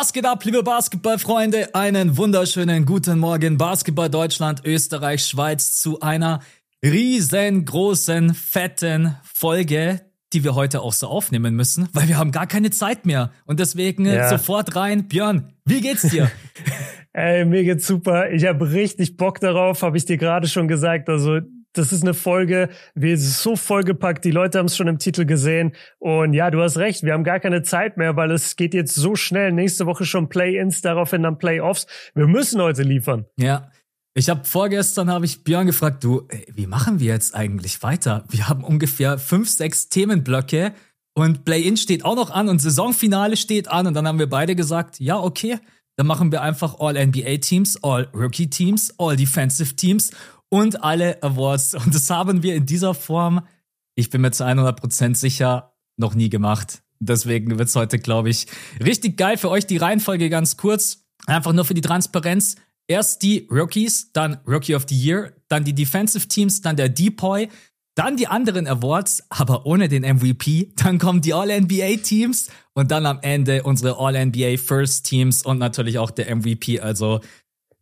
Was geht ab, liebe Basketballfreunde? Einen wunderschönen guten Morgen, Basketball Deutschland, Österreich, Schweiz zu einer riesengroßen, fetten Folge, die wir heute auch so aufnehmen müssen, weil wir haben gar keine Zeit mehr. Und deswegen ja. sofort rein. Björn, wie geht's dir? Ey, mir geht's super. Ich habe richtig Bock darauf, habe ich dir gerade schon gesagt. Also das ist eine Folge, wir sind so vollgepackt, die Leute haben es schon im Titel gesehen. Und ja, du hast recht, wir haben gar keine Zeit mehr, weil es geht jetzt so schnell. Nächste Woche schon Play-ins, daraufhin dann Playoffs. Wir müssen heute liefern. Ja. Ich habe vorgestern habe ich Björn gefragt, du, wie machen wir jetzt eigentlich weiter? Wir haben ungefähr fünf, sechs Themenblöcke und Play-in steht auch noch an und Saisonfinale steht an und dann haben wir beide gesagt, ja, okay, dann machen wir einfach All-NBA-Teams, All-Rookie-Teams, All-Defensive-Teams und alle Awards. Und das haben wir in dieser Form, ich bin mir zu 100% sicher, noch nie gemacht. Deswegen wird's heute, glaube ich, richtig geil für euch. Die Reihenfolge ganz kurz. Einfach nur für die Transparenz. Erst die Rookies, dann Rookie of the Year, dann die Defensive Teams, dann der Depoy, dann die anderen Awards, aber ohne den MVP. Dann kommen die All-NBA-Teams und dann am Ende unsere All-NBA First Teams und natürlich auch der MVP. Also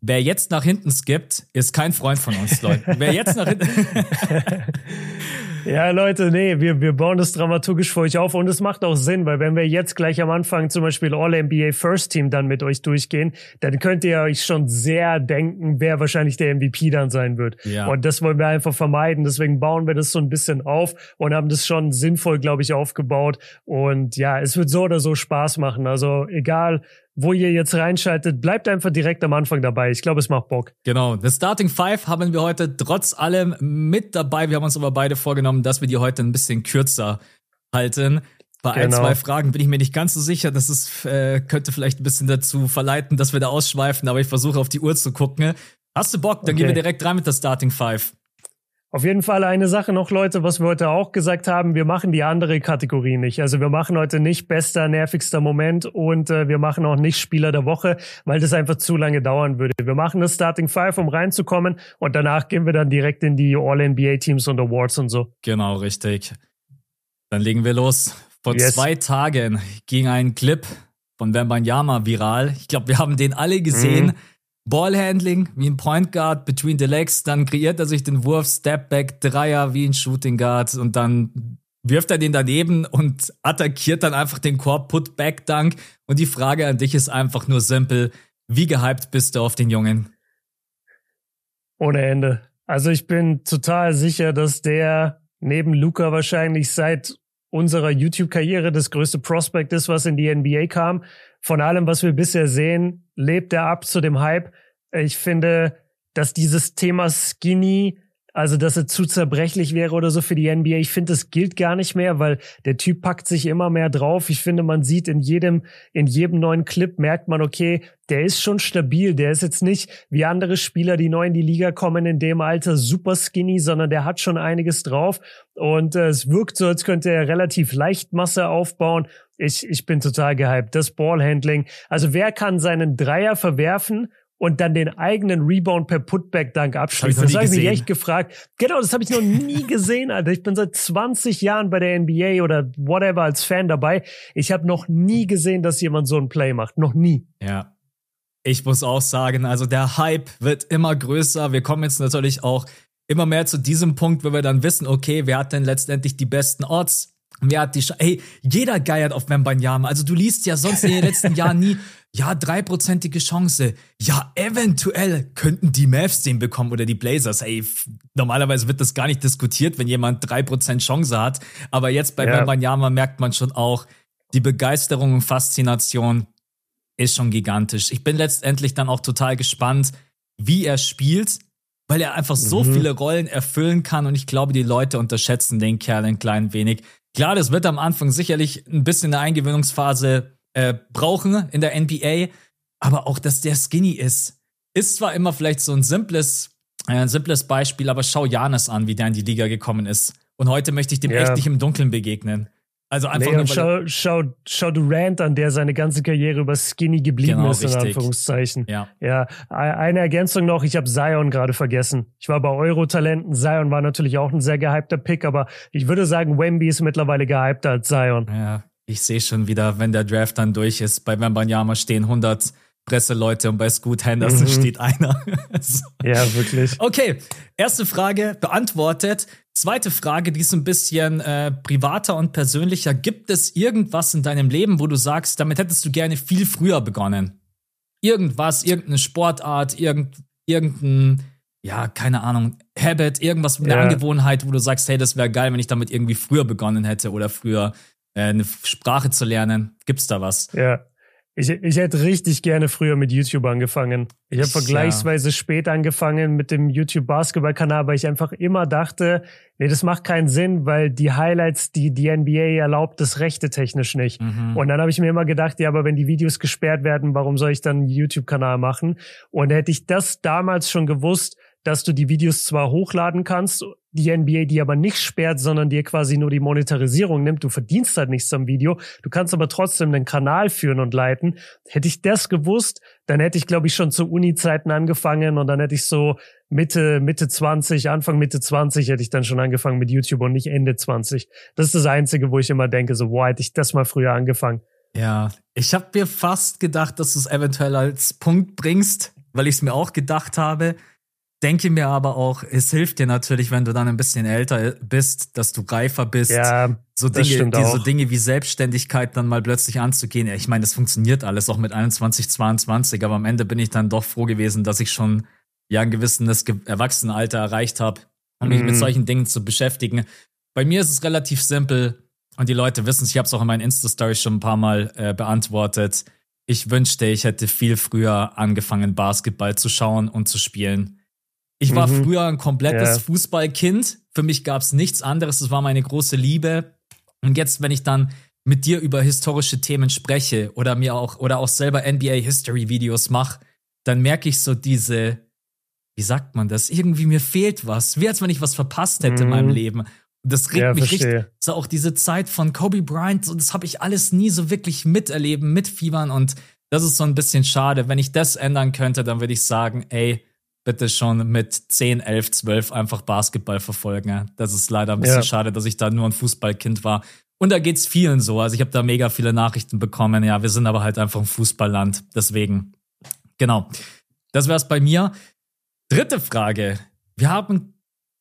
Wer jetzt nach hinten skippt, ist kein Freund von uns, Leute. Wer jetzt nach hinten. ja, Leute, nee, wir, wir bauen das dramaturgisch für euch auf und es macht auch Sinn, weil wenn wir jetzt gleich am Anfang zum Beispiel All-NBA First Team dann mit euch durchgehen, dann könnt ihr euch schon sehr denken, wer wahrscheinlich der MVP dann sein wird. Ja. Und das wollen wir einfach vermeiden. Deswegen bauen wir das so ein bisschen auf und haben das schon sinnvoll, glaube ich, aufgebaut. Und ja, es wird so oder so Spaß machen. Also egal, wo ihr jetzt reinschaltet, bleibt einfach direkt am Anfang dabei. Ich glaube, es macht Bock. Genau. Das Starting Five haben wir heute trotz allem mit dabei. Wir haben uns aber beide vorgenommen, dass wir die heute ein bisschen kürzer halten. Bei genau. ein, zwei Fragen bin ich mir nicht ganz so sicher. Das ist, äh, könnte vielleicht ein bisschen dazu verleiten, dass wir da ausschweifen, aber ich versuche auf die Uhr zu gucken. Hast du Bock? Dann okay. gehen wir direkt rein mit der Starting Five. Auf jeden Fall eine Sache noch, Leute, was wir heute auch gesagt haben, wir machen die andere Kategorie nicht. Also wir machen heute nicht bester, nervigster Moment und äh, wir machen auch nicht Spieler der Woche, weil das einfach zu lange dauern würde. Wir machen das Starting Five, um reinzukommen und danach gehen wir dann direkt in die All-NBA-Teams und Awards und so. Genau, richtig. Dann legen wir los. Vor yes. zwei Tagen ging ein Clip von Wembanyama viral. Ich glaube, wir haben den alle gesehen. Mhm Ballhandling wie ein Point Guard between the legs, dann kreiert er sich den Wurf, Stepback, Dreier wie ein Shooting Guard und dann wirft er den daneben und attackiert dann einfach den Korb, Put Back Dunk. Und die Frage an dich ist einfach nur simpel. Wie gehypt bist du auf den Jungen? Ohne Ende. Also ich bin total sicher, dass der neben Luca wahrscheinlich seit unserer YouTube-Karriere das größte Prospect ist, was in die NBA kam. Von allem, was wir bisher sehen, lebt er ab zu dem Hype. Ich finde, dass dieses Thema Skinny also, dass er zu zerbrechlich wäre oder so für die NBA. Ich finde, das gilt gar nicht mehr, weil der Typ packt sich immer mehr drauf. Ich finde, man sieht in jedem, in jedem neuen Clip merkt man, okay, der ist schon stabil. Der ist jetzt nicht wie andere Spieler, die neu in die Liga kommen, in dem Alter super skinny, sondern der hat schon einiges drauf. Und äh, es wirkt so, als könnte er relativ leicht Masse aufbauen. Ich, ich bin total gehypt. Das Ballhandling. Also wer kann seinen Dreier verwerfen und dann den eigenen Rebound per Putback-Dunk abschließt. Das habe ich mich echt gefragt. Genau, das habe ich noch nie gesehen, Alter. Ich bin seit 20 Jahren bei der NBA oder whatever als Fan dabei. Ich habe noch nie gesehen, dass jemand so ein Play macht. Noch nie. Ja. Ich muss auch sagen, also der Hype wird immer größer. Wir kommen jetzt natürlich auch immer mehr zu diesem Punkt, wo wir dann wissen, okay, wer hat denn letztendlich die besten Odds? Wer hat die Sch Hey, jeder geiert auf Wembanyama. Also du liest ja sonst in den letzten Jahren nie, ja, dreiprozentige Chance. Ja, eventuell könnten die Mavs den bekommen oder die Blazers. Ey, normalerweise wird das gar nicht diskutiert, wenn jemand drei Prozent Chance hat. Aber jetzt bei ja. Wembanyama merkt man schon auch, die Begeisterung und Faszination ist schon gigantisch. Ich bin letztendlich dann auch total gespannt, wie er spielt, weil er einfach so mhm. viele Rollen erfüllen kann und ich glaube, die Leute unterschätzen den Kerl ein klein wenig. Klar, das wird am Anfang sicherlich ein bisschen eine Eingewöhnungsphase äh, brauchen in der NBA, aber auch, dass der skinny ist, ist zwar immer vielleicht so ein simples, äh, ein simples Beispiel, aber schau Janis an, wie der in die Liga gekommen ist. Und heute möchte ich dem ja. echt nicht im Dunkeln begegnen. Also einfach nee, nur, schau, schau, schau Durant an, der seine ganze Karriere über Skinny geblieben genau, ist, in richtig. Anführungszeichen. Ja. ja. Eine Ergänzung noch, ich habe Zion gerade vergessen. Ich war bei Euro-Talenten, Zion war natürlich auch ein sehr gehypter Pick, aber ich würde sagen, Wemby ist mittlerweile gehypter als Zion. Ja, Ich sehe schon wieder, wenn der Draft dann durch ist, bei Wembanyama stehen 100 Presseleute und bei Scoot Henderson mhm. steht einer. so. Ja, wirklich. Okay, erste Frage beantwortet. Zweite Frage, die ist ein bisschen äh, privater und persönlicher. Gibt es irgendwas in deinem Leben, wo du sagst, damit hättest du gerne viel früher begonnen? Irgendwas, irgendeine Sportart, irgend, irgendein, ja, keine Ahnung, Habit, irgendwas, eine ja. Angewohnheit, wo du sagst, hey, das wäre geil, wenn ich damit irgendwie früher begonnen hätte oder früher äh, eine Sprache zu lernen. Gibt's da was? Ja. Ich, ich hätte richtig gerne früher mit YouTube angefangen. Ich habe vergleichsweise ja. spät angefangen mit dem YouTube Basketball-Kanal, weil ich einfach immer dachte, nee, das macht keinen Sinn, weil die Highlights, die die NBA erlaubt, das rechte technisch nicht. Mhm. Und dann habe ich mir immer gedacht, ja, aber wenn die Videos gesperrt werden, warum soll ich dann einen YouTube-Kanal machen? Und hätte ich das damals schon gewusst, dass du die Videos zwar hochladen kannst, die NBA die aber nicht sperrt, sondern dir quasi nur die Monetarisierung nimmt. Du verdienst halt nichts am Video. Du kannst aber trotzdem einen Kanal führen und leiten. Hätte ich das gewusst, dann hätte ich, glaube ich, schon zu Uni-Zeiten angefangen und dann hätte ich so Mitte, Mitte 20, Anfang Mitte 20 hätte ich dann schon angefangen mit YouTube und nicht Ende 20. Das ist das Einzige, wo ich immer denke, so, wow, hätte ich das mal früher angefangen. Ja, ich habe mir fast gedacht, dass du es eventuell als Punkt bringst, weil ich es mir auch gedacht habe denke mir aber auch, es hilft dir natürlich, wenn du dann ein bisschen älter bist, dass du reifer bist. Ja, so Dinge, die, so Dinge wie Selbstständigkeit dann mal plötzlich anzugehen. Ich meine, das funktioniert alles auch mit 21, 22, aber am Ende bin ich dann doch froh gewesen, dass ich schon ja ein gewisses Erwachsenenalter erreicht habe, um mich mhm. mit solchen Dingen zu beschäftigen. Bei mir ist es relativ simpel und die Leute wissen es, ich habe es auch in meinen Insta-Stories schon ein paar Mal äh, beantwortet. Ich wünschte, ich hätte viel früher angefangen, Basketball zu schauen und zu spielen ich war mhm. früher ein komplettes ja. Fußballkind. Für mich gab es nichts anderes. Das war meine große Liebe. Und jetzt, wenn ich dann mit dir über historische Themen spreche oder mir auch oder auch selber NBA History Videos mache, dann merke ich so diese, wie sagt man das? Irgendwie mir fehlt was. Wie als wenn ich was verpasst hätte mhm. in meinem mhm. Leben. Und das regt ja, mich richtig. So auch diese Zeit von Kobe Bryant, so das habe ich alles nie so wirklich miterleben, mitfiebern und das ist so ein bisschen schade. Wenn ich das ändern könnte, dann würde ich sagen, ey, bitte schon mit 10, 11, 12 einfach Basketball verfolgen. Das ist leider ein bisschen ja. schade, dass ich da nur ein Fußballkind war. Und da geht's vielen so. Also ich habe da mega viele Nachrichten bekommen. Ja, wir sind aber halt einfach ein Fußballland. Deswegen. Genau. Das wär's bei mir. Dritte Frage. Wir haben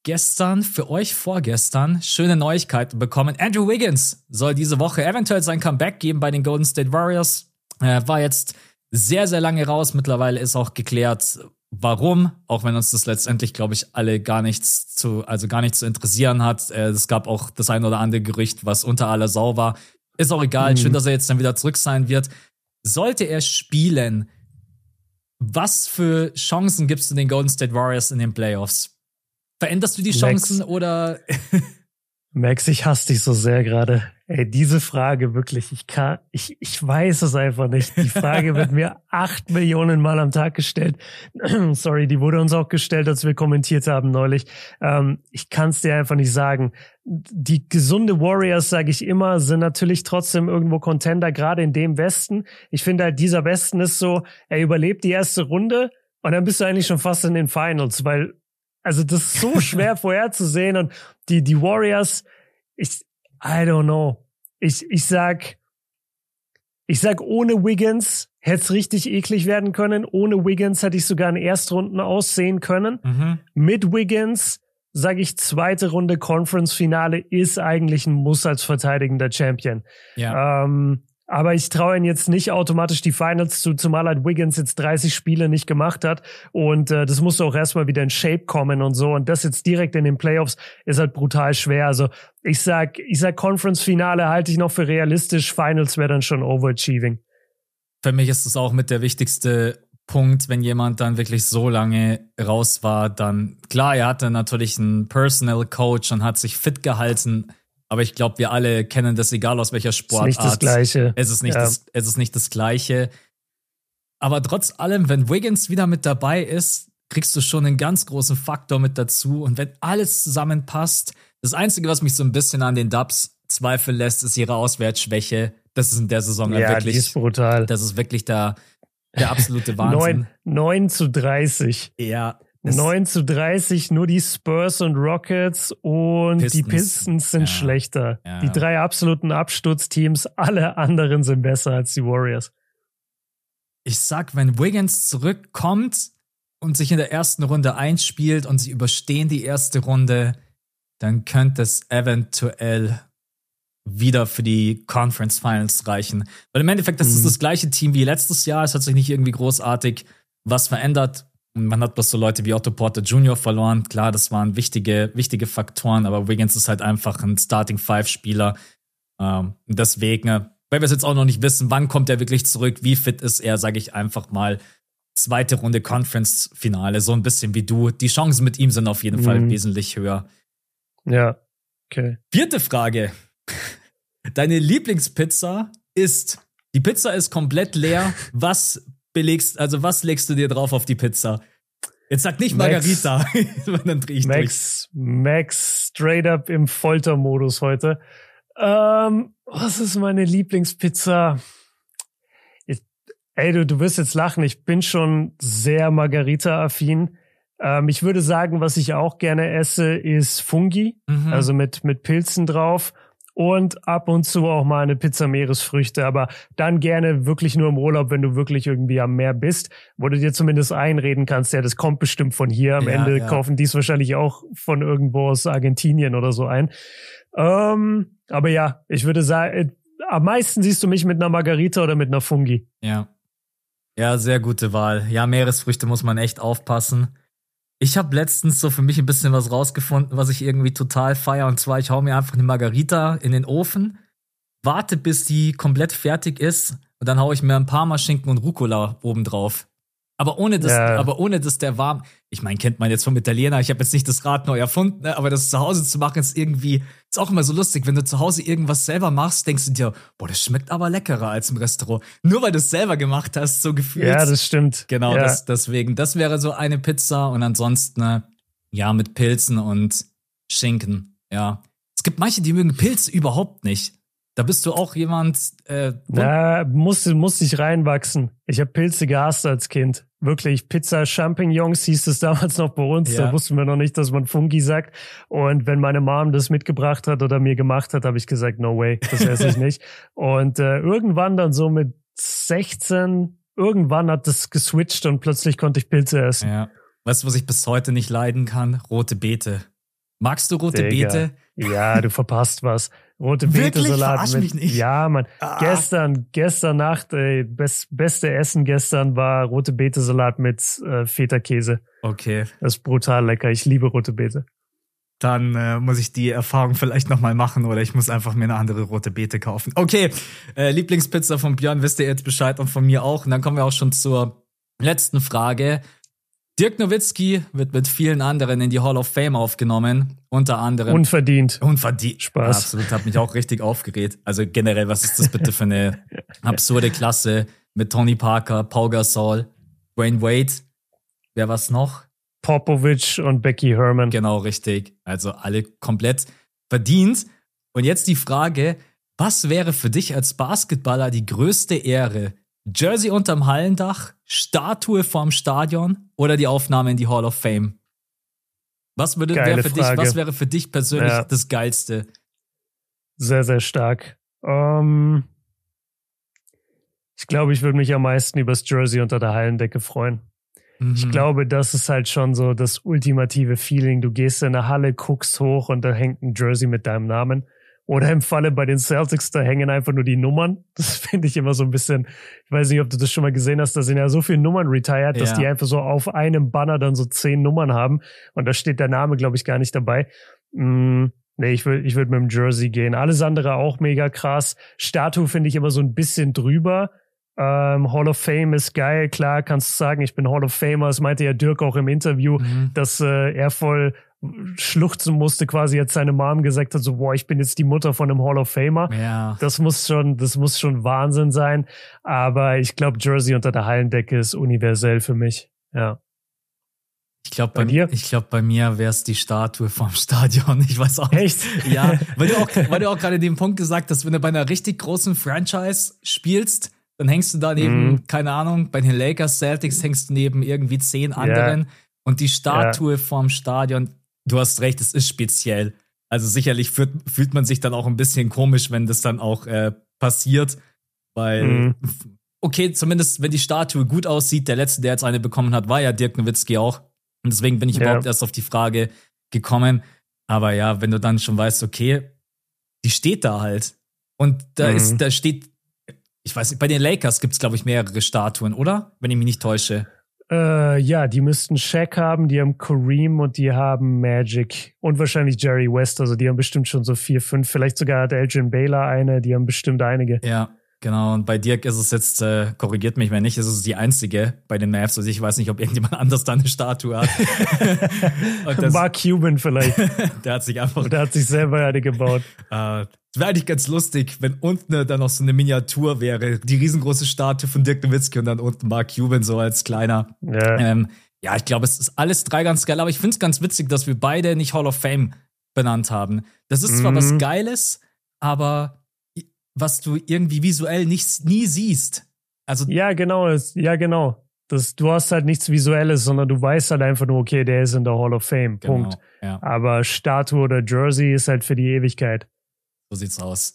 gestern, für euch vorgestern, schöne Neuigkeiten bekommen. Andrew Wiggins soll diese Woche eventuell sein Comeback geben bei den Golden State Warriors. Er war jetzt sehr, sehr lange raus. Mittlerweile ist auch geklärt, warum, auch wenn uns das letztendlich, glaube ich, alle gar nichts zu, also gar nichts zu interessieren hat. Äh, es gab auch das ein oder andere Gerücht, was unter aller Sau war. Ist auch egal. Mhm. Schön, dass er jetzt dann wieder zurück sein wird. Sollte er spielen, was für Chancen gibst du den Golden State Warriors in den Playoffs? Veränderst du die Chancen Max, oder? Max, ich hasse dich so sehr gerade. Ey, diese Frage wirklich, ich kann, ich, ich weiß es einfach nicht. Die Frage wird mir acht Millionen Mal am Tag gestellt. Sorry, die wurde uns auch gestellt, als wir kommentiert haben neulich. Ähm, ich kann es dir einfach nicht sagen. Die gesunde Warriors, sage ich immer, sind natürlich trotzdem irgendwo Contender, gerade in dem Westen. Ich finde halt, dieser Westen ist so, er überlebt die erste Runde und dann bist du eigentlich schon fast in den Finals, weil, also das ist so schwer vorherzusehen und die, die Warriors, ich, I don't know. Ich, ich sag, ich sag, ohne Wiggins hätte es richtig eklig werden können. Ohne Wiggins hätte ich sogar in Erstrunden aussehen können. Mhm. Mit Wiggins sage ich, zweite Runde Conference-Finale ist eigentlich ein Muss als verteidigender Champion. Ja. Ähm, aber ich traue ihn jetzt nicht automatisch die Finals zu, zumal halt Wiggins jetzt 30 Spiele nicht gemacht hat. Und äh, das musste auch erstmal wieder in Shape kommen und so. Und das jetzt direkt in den Playoffs ist halt brutal schwer. Also ich sag, ich sag Conference-Finale halte ich noch für realistisch. Finals wäre dann schon overachieving. Für mich ist es auch mit der wichtigste Punkt, wenn jemand dann wirklich so lange raus war, dann klar, er hatte natürlich einen Personal Coach und hat sich fit gehalten, aber ich glaube, wir alle kennen das, egal aus welcher Sportart. Es ist nicht das Gleiche. Es ist nicht, ja. das, es ist nicht das Gleiche. Aber trotz allem, wenn Wiggins wieder mit dabei ist, kriegst du schon einen ganz großen Faktor mit dazu. Und wenn alles zusammenpasst, das Einzige, was mich so ein bisschen an den Dubs zweifeln lässt, ist ihre Auswärtsschwäche. Das ist in der Saison ja, wirklich. Die ist brutal. Das ist wirklich der, der absolute Wahnsinn. 9, 9 zu 30. Ja, 9 zu 30, nur die Spurs und Rockets und Pistons. die Pistons sind ja. schlechter. Ja. Die drei absoluten Absturzteams, alle anderen sind besser als die Warriors. Ich sag, wenn Wiggins zurückkommt und sich in der ersten Runde einspielt und sie überstehen die erste Runde, dann könnte es eventuell wieder für die Conference Finals reichen. Weil im Endeffekt, das mhm. ist das gleiche Team wie letztes Jahr. Es hat sich nicht irgendwie großartig was verändert. Man hat bloß so Leute wie Otto Porter Jr. verloren. Klar, das waren wichtige, wichtige Faktoren, aber Wiggins ist halt einfach ein Starting Five Spieler. Ähm, deswegen, weil wir es jetzt auch noch nicht wissen, wann kommt er wirklich zurück, wie fit ist er, sage ich einfach mal. Zweite Runde Conference Finale, so ein bisschen wie du. Die Chancen mit ihm sind auf jeden mhm. Fall wesentlich höher. Ja, okay. Vierte Frage. Deine Lieblingspizza ist, die Pizza ist komplett leer. Was belegst, also was legst du dir drauf auf die Pizza? Jetzt sag nicht Margarita, dann drehe ich Max, durch. Max straight up im Foltermodus heute. Ähm, was ist meine Lieblingspizza? Ich, ey, du, du wirst jetzt lachen. Ich bin schon sehr Margarita-affin. Ähm, ich würde sagen, was ich auch gerne esse, ist Fungi, mhm. also mit, mit Pilzen drauf und ab und zu auch mal eine Pizza Meeresfrüchte, aber dann gerne wirklich nur im Urlaub, wenn du wirklich irgendwie am Meer bist, wo du dir zumindest einreden kannst, ja, das kommt bestimmt von hier. Am ja, Ende ja. kaufen die es wahrscheinlich auch von irgendwo aus Argentinien oder so ein. Ähm, aber ja, ich würde sagen, äh, am meisten siehst du mich mit einer Margarita oder mit einer Fungi. Ja. Ja, sehr gute Wahl. Ja, Meeresfrüchte muss man echt aufpassen. Ich habe letztens so für mich ein bisschen was rausgefunden, was ich irgendwie total feier. Und zwar, ich hau mir einfach eine Margarita in den Ofen, warte, bis die komplett fertig ist und dann hau ich mir ein Parmaschinken und Rucola oben drauf. Aber ohne das, ja. aber ohne dass der warm. Ich meine, kennt man jetzt vom Italiener. Ich habe jetzt nicht das Rad neu erfunden, ne? aber das zu Hause zu machen ist irgendwie ist auch immer so lustig. Wenn du zu Hause irgendwas selber machst, denkst du dir, boah, das schmeckt aber leckerer als im Restaurant. Nur weil du es selber gemacht hast, so gefühlt. Ja, das stimmt. Genau, ja. das, deswegen. Das wäre so eine Pizza und ansonsten ne, ja mit Pilzen und Schinken. Ja, es gibt manche, die mögen Pilze überhaupt nicht. Da bist du auch jemand. Äh, ja, musste musste ich reinwachsen. Ich habe Pilze gehasst als Kind. Wirklich, Pizza Champignons hieß es damals noch bei uns. Ja. Da wussten wir noch nicht, dass man Fungi sagt. Und wenn meine Mom das mitgebracht hat oder mir gemacht hat, habe ich gesagt, no way, das esse ich nicht. Und äh, irgendwann dann so mit 16, irgendwann hat das geswitcht und plötzlich konnte ich Pilze essen. Ja. Weißt du, was ich bis heute nicht leiden kann? Rote Beete. Magst du rote Digga. Beete? Ja, du verpasst was. Rote Beete-Salat mit. Mich nicht. Ja, man. Ah. Gestern, gestern Nacht, ey, best, beste Essen gestern war rote Beete-Salat mit äh, Feta-Käse. Okay. Das ist brutal lecker. Ich liebe rote Beete. Dann äh, muss ich die Erfahrung vielleicht nochmal machen oder ich muss einfach mir eine andere rote Beete kaufen. Okay, äh, Lieblingspizza von Björn wisst ihr jetzt Bescheid und von mir auch. Und dann kommen wir auch schon zur letzten Frage. Dirk Nowitzki wird mit vielen anderen in die Hall of Fame aufgenommen. Unter anderem. Unverdient. Unverdient. Spaß. absolut, hat mich auch richtig aufgeregt. Also generell, was ist das bitte für eine absurde Klasse mit Tony Parker, Paul Gasol, Wayne Wade. Wer was noch? Popovich und Becky Herman. Genau, richtig. Also alle komplett verdient. Und jetzt die Frage, was wäre für dich als Basketballer die größte Ehre? Jersey unterm Hallendach, Statue vorm Stadion oder die Aufnahme in die Hall of Fame? Was würde wäre für dich, was wäre für dich persönlich ja. das Geilste? Sehr, sehr stark. Ähm, ich glaube, ich würde mich am meisten über das Jersey unter der Hallendecke freuen. Mhm. Ich glaube, das ist halt schon so das ultimative Feeling. Du gehst in eine Halle, guckst hoch und da hängt ein Jersey mit deinem Namen. Oder im Falle bei den Celtics, da hängen einfach nur die Nummern. Das finde ich immer so ein bisschen, ich weiß nicht, ob du das schon mal gesehen hast, da sind ja so viele Nummern retired, ja. dass die einfach so auf einem Banner dann so zehn Nummern haben. Und da steht der Name, glaube ich, gar nicht dabei. Mm, nee, ich würde ich würd mit dem Jersey gehen. Alles andere auch mega krass. Statue finde ich immer so ein bisschen drüber. Ähm, Hall of Fame ist geil, klar, kannst du sagen, ich bin Hall of Famer. Das meinte ja Dirk auch im Interview, mhm. dass äh, er voll schluchzen musste, quasi jetzt seine Mom gesagt hat, so, boah, ich bin jetzt die Mutter von einem Hall of Famer. Ja. Das muss schon, das muss schon Wahnsinn sein. Aber ich glaube, Jersey unter der Hallendecke ist universell für mich. Ja. Ich glaube, bei, bei, dir? Ich glaube, bei mir wäre es die Statue vom Stadion. Ich weiß auch. Echt? Ja, weil du auch, weil du auch gerade den Punkt gesagt hast, wenn du bei einer richtig großen Franchise spielst, dann hängst du da neben, mm. keine Ahnung, bei den Lakers, Celtics hängst du neben irgendwie zehn anderen. Yeah Und die Statue ja. vorm Stadion, du hast recht, es ist speziell. Also sicherlich fühlt, fühlt man sich dann auch ein bisschen komisch, wenn das dann auch äh, passiert, weil mhm. okay, zumindest wenn die Statue gut aussieht, der letzte, der jetzt eine bekommen hat, war ja Dirk Nowitzki auch. Und deswegen bin ich ja. überhaupt erst auf die Frage gekommen. Aber ja, wenn du dann schon weißt, okay, die steht da halt. Und da mhm. ist, da steht, ich weiß nicht, bei den Lakers gibt es, glaube ich, mehrere Statuen, oder? Wenn ich mich nicht täusche. Äh, ja, die müssten Shaq haben, die haben Kareem und die haben Magic und wahrscheinlich Jerry West. Also die haben bestimmt schon so vier, fünf. Vielleicht sogar hat Elgin Baylor eine. Die haben bestimmt einige. Ja, genau. Und bei Dirk ist es jetzt, äh, korrigiert mich wenn nicht, ist es die einzige bei den Mavs. Also ich weiß nicht, ob irgendjemand anders da eine Statue hat. das, Mark Cuban vielleicht. der hat sich einfach. Der hat sich selber eine gebaut. Äh, wäre eigentlich ganz lustig, wenn unten dann noch so eine Miniatur wäre. Die riesengroße Statue von Dirk Nowitzki und dann unten Mark Cuban so als kleiner. Ja, ähm, ja ich glaube, es ist alles drei ganz geil, aber ich finde es ganz witzig, dass wir beide nicht Hall of Fame benannt haben. Das ist zwar mhm. was Geiles, aber was du irgendwie visuell nicht, nie siehst. Also ja, genau, ja, genau. Das, du hast halt nichts Visuelles, sondern du weißt halt einfach nur, okay, der ist in der Hall of Fame. Genau, Punkt. Ja. Aber Statue oder Jersey ist halt für die Ewigkeit. So sieht's aus.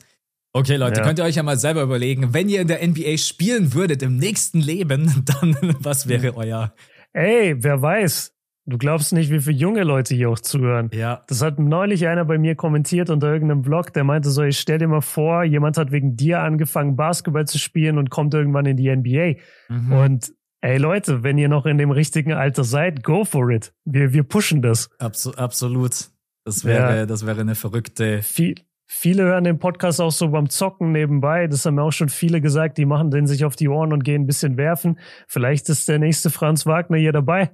Okay, Leute, ja. könnt ihr euch ja mal selber überlegen, wenn ihr in der NBA spielen würdet im nächsten Leben, dann was wäre euer. Ey, wer weiß. Du glaubst nicht, wie viele junge Leute hier auch zuhören. Ja. Das hat neulich einer bei mir kommentiert unter irgendeinem Vlog, der meinte so, ich stell dir mal vor, jemand hat wegen dir angefangen, Basketball zu spielen und kommt irgendwann in die NBA. Mhm. Und ey Leute, wenn ihr noch in dem richtigen Alter seid, go for it. Wir, wir pushen das. Absu absolut. Das wäre, ja. das wäre eine verrückte. Viel, Viele hören den Podcast auch so beim Zocken nebenbei. Das haben mir auch schon viele gesagt, die machen den sich auf die Ohren und gehen ein bisschen werfen. Vielleicht ist der nächste Franz Wagner hier dabei.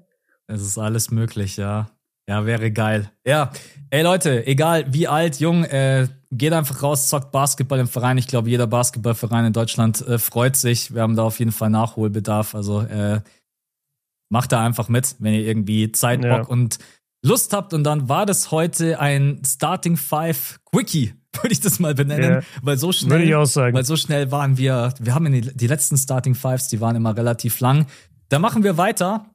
Es ist alles möglich, ja. Ja, wäre geil. Ja, ey Leute, egal wie alt, jung, äh, geht einfach raus, zockt Basketball im Verein. Ich glaube, jeder Basketballverein in Deutschland äh, freut sich. Wir haben da auf jeden Fall Nachholbedarf. Also äh, macht da einfach mit, wenn ihr irgendwie Zeit, Bock ja. und Lust habt. Und dann war das heute ein Starting Five Quickie würde ich das mal benennen, yeah. weil so schnell, würde ich auch sagen. weil so schnell waren wir, wir haben die, die letzten Starting Fives, die waren immer relativ lang. Da machen wir weiter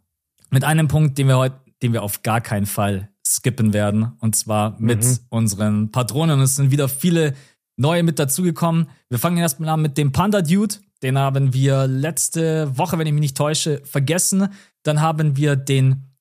mit einem Punkt, den wir heute, den wir auf gar keinen Fall skippen werden, und zwar mit mhm. unseren Patronen. Es sind wieder viele neue mit dazugekommen. Wir fangen erstmal an mit dem Panda Dude. Den haben wir letzte Woche, wenn ich mich nicht täusche, vergessen. Dann haben wir den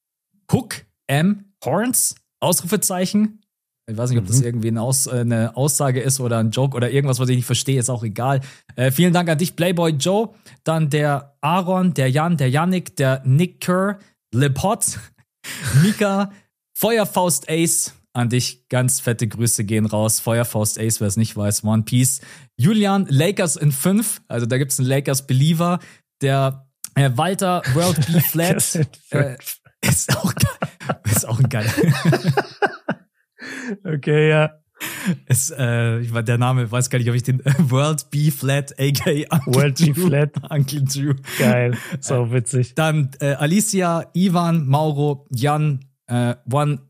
Hook M Horns, Ausrufezeichen. Ich weiß nicht, ob das mhm. irgendwie eine, Aus, äh, eine, Aussage ist oder ein Joke oder irgendwas, was ich nicht verstehe, ist auch egal. Äh, vielen Dank an dich, Playboy Joe. Dann der Aaron, der Jan, der Yannick, der Nick Kerr, Lepot, Mika, Feuerfaust Ace. An dich ganz fette Grüße gehen raus. Feuerfaust Ace, wer es nicht weiß, One Piece. Julian, Lakers in 5. Also da gibt es einen Lakers Believer. Der äh, Walter, World B Flat. äh, ist, auch, ist auch ein geiler. Okay, ja. Es, äh, ich war der Name, weiß gar nicht, ob ich den äh, World B Flat, aka Uncle World B Flat. Uncle Drew. Geil, so äh, witzig. Dann äh, Alicia, Ivan, Mauro, Jan, äh, One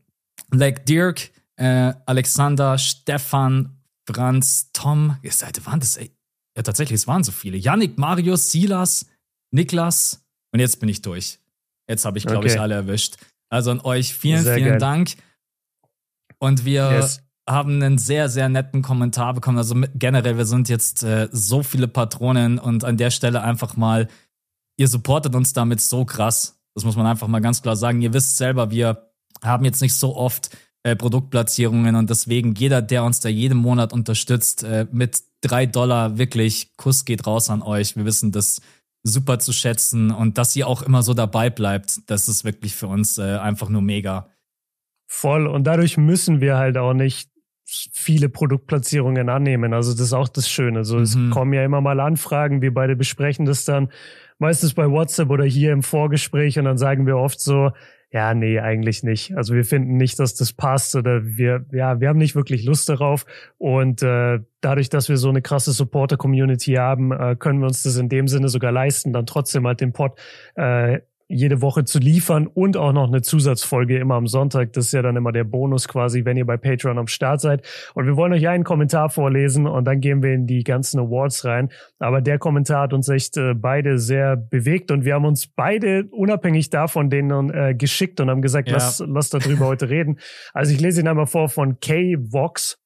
Leg Dirk, äh, Alexander, Stefan, Franz, Tom. Ihr seid, waren das, ey. Ja, tatsächlich, es waren so viele. Yannick, Marius, Silas, Niklas. Und jetzt bin ich durch. Jetzt habe ich, glaube okay. ich, alle erwischt. Also an euch vielen, Sehr vielen geil. Dank. Und wir yes. haben einen sehr, sehr netten Kommentar bekommen. Also generell, wir sind jetzt äh, so viele Patronen und an der Stelle einfach mal, ihr supportet uns damit so krass. Das muss man einfach mal ganz klar sagen. Ihr wisst selber, wir haben jetzt nicht so oft äh, Produktplatzierungen und deswegen jeder, der uns da jeden Monat unterstützt, äh, mit drei Dollar wirklich Kuss geht raus an euch. Wir wissen das super zu schätzen und dass ihr auch immer so dabei bleibt, das ist wirklich für uns äh, einfach nur mega. Voll. Und dadurch müssen wir halt auch nicht viele Produktplatzierungen annehmen. Also das ist auch das Schöne. So, es mhm. kommen ja immer mal Anfragen. Wir beide besprechen das dann meistens bei WhatsApp oder hier im Vorgespräch und dann sagen wir oft so, ja, nee, eigentlich nicht. Also wir finden nicht, dass das passt oder wir, ja, wir haben nicht wirklich Lust darauf. Und äh, dadurch, dass wir so eine krasse Supporter-Community haben, äh, können wir uns das in dem Sinne sogar leisten, dann trotzdem halt den Pod äh, jede Woche zu liefern und auch noch eine Zusatzfolge immer am Sonntag. Das ist ja dann immer der Bonus quasi, wenn ihr bei Patreon am Start seid. Und wir wollen euch einen Kommentar vorlesen und dann gehen wir in die ganzen Awards rein. Aber der Kommentar hat uns echt äh, beide sehr bewegt und wir haben uns beide unabhängig davon denen äh, geschickt und haben gesagt, ja. lass, lass darüber heute reden. Also ich lese ihn einmal vor von Kay Vox.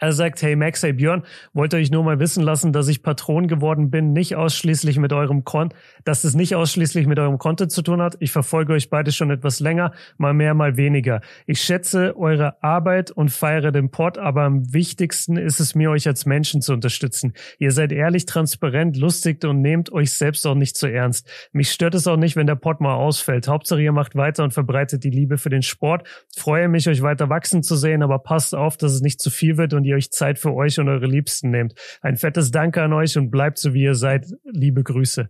Er sagt, hey Max, hey Björn, wollte euch nur mal wissen lassen, dass ich Patron geworden bin, nicht ausschließlich mit eurem Kon, dass es nicht ausschließlich mit eurem Content zu tun hat. Ich verfolge euch beide schon etwas länger, mal mehr, mal weniger. Ich schätze eure Arbeit und feiere den Pod, aber am wichtigsten ist es mir, euch als Menschen zu unterstützen. Ihr seid ehrlich, transparent, lustig und nehmt euch selbst auch nicht zu ernst. Mich stört es auch nicht, wenn der Pod mal ausfällt. Hauptsache ihr macht weiter und verbreitet die Liebe für den Sport. Freue mich, euch weiter wachsen zu sehen, aber passt auf, dass es nicht zu viel wird und ihr euch Zeit für euch und eure Liebsten nehmt. Ein fettes Danke an euch und bleibt so, wie ihr seid. Liebe Grüße.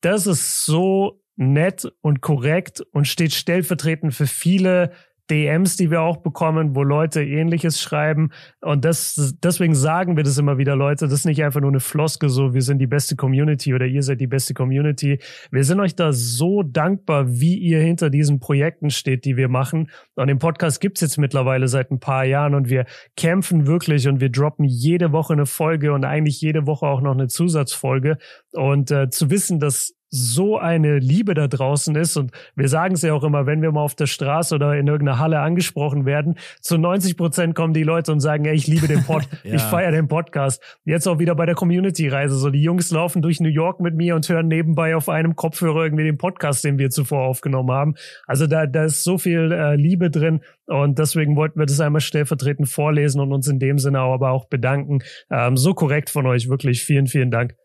Das ist so nett und korrekt und steht stellvertretend für viele DMs, die wir auch bekommen, wo Leute ähnliches schreiben. Und das, deswegen sagen wir das immer wieder, Leute. Das ist nicht einfach nur eine Floske, so wir sind die beste Community oder ihr seid die beste Community. Wir sind euch da so dankbar, wie ihr hinter diesen Projekten steht, die wir machen. Und den Podcast gibt's jetzt mittlerweile seit ein paar Jahren und wir kämpfen wirklich und wir droppen jede Woche eine Folge und eigentlich jede Woche auch noch eine Zusatzfolge. Und äh, zu wissen, dass so eine Liebe da draußen ist. Und wir sagen es ja auch immer, wenn wir mal auf der Straße oder in irgendeiner Halle angesprochen werden, zu 90 Prozent kommen die Leute und sagen, ey, ich liebe den Pod, ja. ich feiere den Podcast. Jetzt auch wieder bei der Community-Reise. So, die Jungs laufen durch New York mit mir und hören nebenbei auf einem Kopfhörer irgendwie den Podcast, den wir zuvor aufgenommen haben. Also da, da ist so viel äh, Liebe drin. Und deswegen wollten wir das einmal stellvertretend vorlesen und uns in dem Sinne aber auch bedanken. Ähm, so korrekt von euch, wirklich. Vielen, vielen Dank.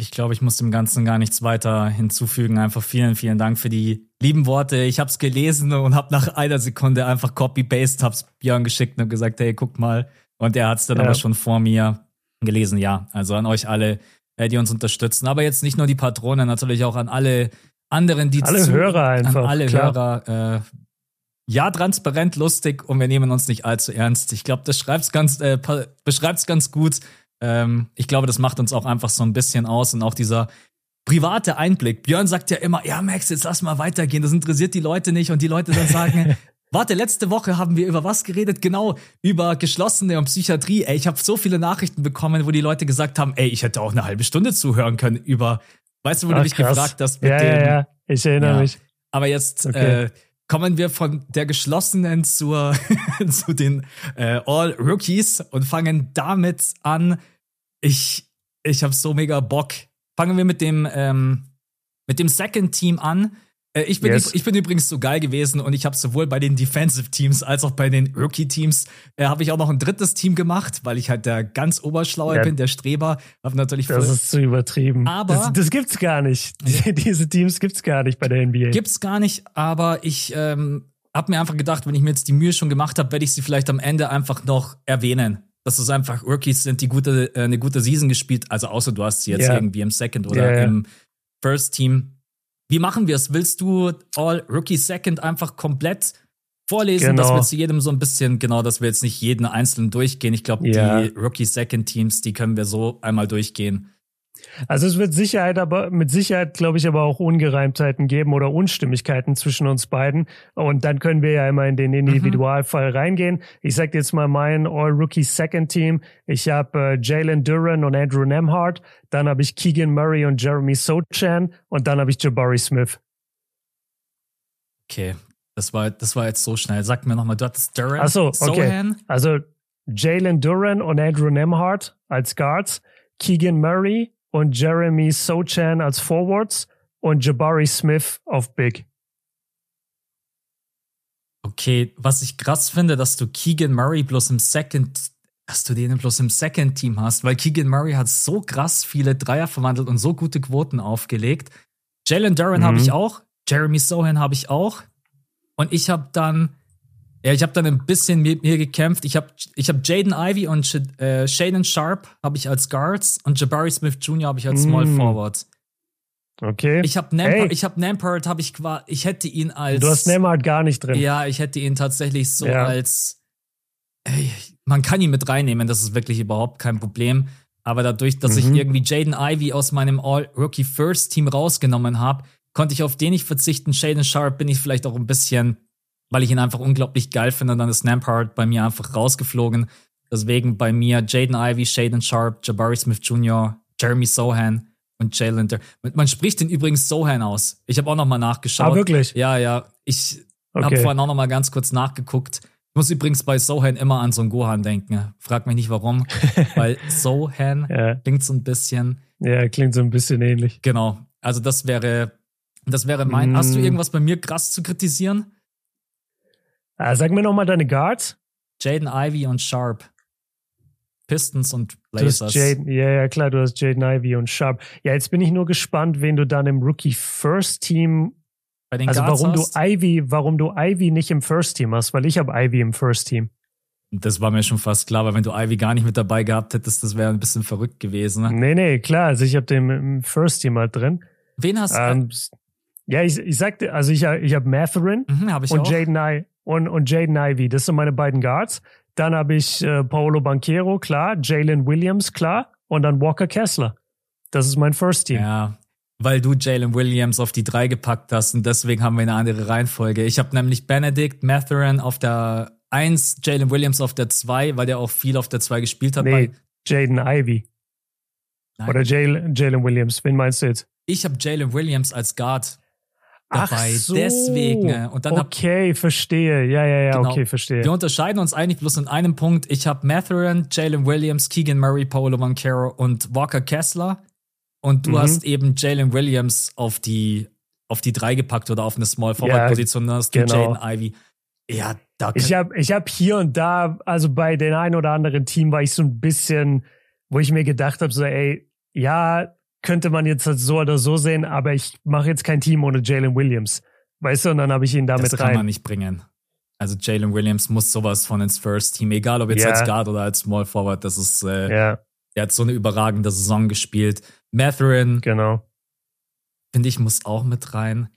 Ich glaube, ich muss dem Ganzen gar nichts weiter hinzufügen. Einfach vielen, vielen Dank für die lieben Worte. Ich habe es gelesen und habe nach einer Sekunde einfach Copy-Paste, hab's Björn geschickt und gesagt, hey, guck mal. Und er hat es dann ja. aber schon vor mir gelesen. Ja, also an euch alle, äh, die uns unterstützen. Aber jetzt nicht nur die Patronen, natürlich auch an alle anderen, die alle zu, Hörer einfach. An alle klar. Hörer. Äh, ja, transparent, lustig und wir nehmen uns nicht allzu ernst. Ich glaube, das schreibt's ganz, äh, beschreibt's ganz gut. Ähm, ich glaube, das macht uns auch einfach so ein bisschen aus und auch dieser private Einblick. Björn sagt ja immer, ja Max, jetzt lass mal weitergehen, das interessiert die Leute nicht und die Leute dann sagen, Warte, letzte Woche haben wir über was geredet? Genau, über geschlossene und Psychiatrie. Ey, ich habe so viele Nachrichten bekommen, wo die Leute gesagt haben, ey, ich hätte auch eine halbe Stunde zuhören können über, weißt du, wo Ach, du mich krass. gefragt hast mit ja, dem. Ja, ja, ich erinnere ja. mich. Aber jetzt okay. äh, kommen wir von der geschlossenen zur, zu den äh, All Rookies und fangen damit an, ich, ich habe so mega Bock. Fangen wir mit dem, ähm, mit dem Second Team an. Äh, ich, bin, yes. ich bin übrigens so geil gewesen und ich habe sowohl bei den Defensive Teams als auch bei den Rookie Teams äh, habe ich auch noch ein drittes Team gemacht, weil ich halt der ganz Oberschlaue ja. bin, der Streber. Hab natürlich das ist zu übertrieben. Aber das, das gibt's gar nicht. Diese Teams gibt's gar nicht bei der NBA. Gibt's gar nicht. Aber ich ähm, habe mir einfach gedacht, wenn ich mir jetzt die Mühe schon gemacht habe, werde ich sie vielleicht am Ende einfach noch erwähnen dass es einfach Rookies sind, die gute, äh, eine gute Season gespielt, also außer du hast sie jetzt yeah. irgendwie im Second oder yeah, im First Team. Wie machen wir es? Willst du All Rookie Second einfach komplett vorlesen, genau. dass wir zu jedem so ein bisschen, genau, dass wir jetzt nicht jeden einzelnen durchgehen. Ich glaube, yeah. die Rookie Second Teams, die können wir so einmal durchgehen. Also es wird Sicherheit, aber mit Sicherheit, glaube ich, aber auch Ungereimtheiten geben oder Unstimmigkeiten zwischen uns beiden. Und dann können wir ja immer in den Individualfall mhm. reingehen. Ich sage jetzt mal mein All-Rookie Second Team. Ich habe äh, Jalen Duran und Andrew Nemhart. Dann habe ich Keegan Murray und Jeremy Sochan. Und dann habe ich Jabari Smith. Okay, das war, das war jetzt so schnell. Sag mir nochmal, du hattest Duran, Achso, okay. Sohan? Also Jalen Duran und Andrew Nemhart als Guards. Keegan Murray und Jeremy Sochan als Forwards und Jabari Smith auf Big. Okay, was ich krass finde, dass du Keegan Murray bloß im Second, dass du den bloß im Second Team hast, weil Keegan Murray hat so krass viele Dreier verwandelt und so gute Quoten aufgelegt. Jalen Duran mhm. habe ich auch, Jeremy Sohan habe ich auch und ich habe dann ja, ich habe dann ein bisschen mit mir gekämpft. Ich habe ich hab Jaden Ivy und Sh äh, Shaden Sharp habe ich als Guards und Jabari Smith Jr. habe ich als Small mm. Forward. Okay. Ich habe Nampert, hey. ich habe Nampert, habe ich quasi, ich hätte ihn als. Du hast Nampert gar nicht drin. Ja, ich hätte ihn tatsächlich so ja. als. Ey, man kann ihn mit reinnehmen, das ist wirklich überhaupt kein Problem. Aber dadurch, dass mhm. ich irgendwie Jaden Ivy aus meinem All-Rookie-First-Team rausgenommen habe, konnte ich auf den nicht verzichten. Shaden Sharp bin ich vielleicht auch ein bisschen, weil ich ihn einfach unglaublich geil finde. Und dann ist Nampart bei mir einfach rausgeflogen. Deswegen bei mir Jaden Ivy, Shaden Sharp, Jabari Smith Jr., Jeremy Sohan und Jalen. Man spricht den übrigens Sohan aus. Ich habe auch noch mal nachgeschaut. Ah, wirklich? Ja, ja. Ich okay. habe vorhin auch noch mal ganz kurz nachgeguckt. Ich muss übrigens bei Sohan immer an so einen Gohan denken. Frag mich nicht warum, weil Sohan ja. klingt so ein bisschen. Ja, klingt so ein bisschen ähnlich. Genau. Also das wäre, das wäre mein. Mm. Hast du irgendwas bei mir krass zu kritisieren? Ah, sag mir noch mal deine Guards. Jaden Ivy und Sharp. Pistons und Blazers. Jaden, ja, ja, klar, du hast Jaden Ivy und Sharp. Ja, jetzt bin ich nur gespannt, wen du dann im Rookie First Team bei den also warum hast? du Ivy, warum du Ivy nicht im First Team hast, weil ich habe Ivy im First Team. Das war mir schon fast klar, weil wenn du Ivy gar nicht mit dabei gehabt hättest, das wäre ein bisschen verrückt gewesen. Ne? Nee, nee, klar. Also ich habe den im First Team halt drin. Wen hast du? Ähm, ja, ich, ich sagte, also ich, ich habe Matherin mhm, hab ich und auch. Jaden I und, und Jaden Ivy. Das sind meine beiden Guards. Dann habe ich äh, Paolo Banquero, klar. Jalen Williams, klar. Und dann Walker Kessler. Das ist mein First Team. Ja, weil du Jalen Williams auf die drei gepackt hast und deswegen haben wir eine andere Reihenfolge. Ich habe nämlich Benedict Matherin auf der eins, Jalen Williams auf der zwei, weil der auch viel auf der zwei gespielt hat. Nee, Jaden Ivy. Nein. Oder Jalen Williams. Wen meinst du jetzt? Ich habe Jalen Williams als Guard dabei. Ach so. Deswegen. Und dann okay, hab, verstehe. Ja, ja, ja, genau. okay, verstehe. Wir unterscheiden uns eigentlich bloß in einem Punkt. Ich habe Matherin, Jalen Williams, Keegan Murray, Paolo Mancaro und Walker Kessler. Und du mhm. hast eben Jalen Williams auf die, auf die drei gepackt oder auf eine Small Forward Position. Ja, hast du genau. Jaden Ivy. Ja, da Ich habe ich hab hier und da, also bei den ein oder anderen Team war ich so ein bisschen, wo ich mir gedacht habe, so, ey, ja, könnte man jetzt halt so oder so sehen, aber ich mache jetzt kein Team ohne Jalen Williams. Weißt du, und dann habe ich ihn damit rein. Das kann rein. man nicht bringen. Also Jalen Williams muss sowas von ins First Team, egal ob jetzt ja. als Guard oder als Small Forward, das ist, äh, ja. er hat so eine überragende Saison gespielt. Matherin. Genau. Finde ich, muss auch mit rein.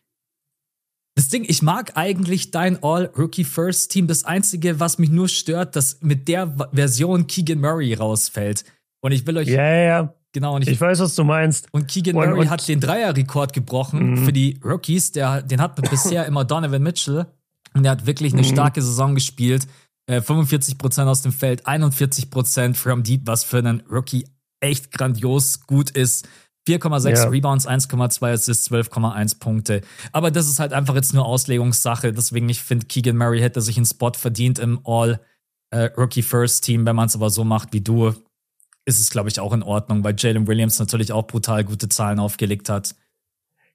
Das Ding, ich mag eigentlich dein All-Rookie-First-Team. Das Einzige, was mich nur stört, dass mit der Version Keegan Murray rausfällt. Und ich will euch. Ja, ja, ja. Genau. Und ich, ich weiß, was du meinst. Und Keegan Murray und, hat den Dreier-Rekord gebrochen mhm. für die Rookies. Der, den hat bisher immer Donovan Mitchell. Und der hat wirklich eine mhm. starke Saison gespielt. Äh, 45% aus dem Feld, 41% from deep, was für einen Rookie echt grandios gut ist. 4,6 ja. Rebounds, 1,2 Assists, 12,1 Punkte. Aber das ist halt einfach jetzt nur Auslegungssache. Deswegen, ich finde, Keegan Murray hätte sich einen Spot verdient im All äh, Rookie First Team. Wenn man es aber so macht wie du, ist es, glaube ich, auch in Ordnung, weil Jalen Williams natürlich auch brutal gute Zahlen aufgelegt hat.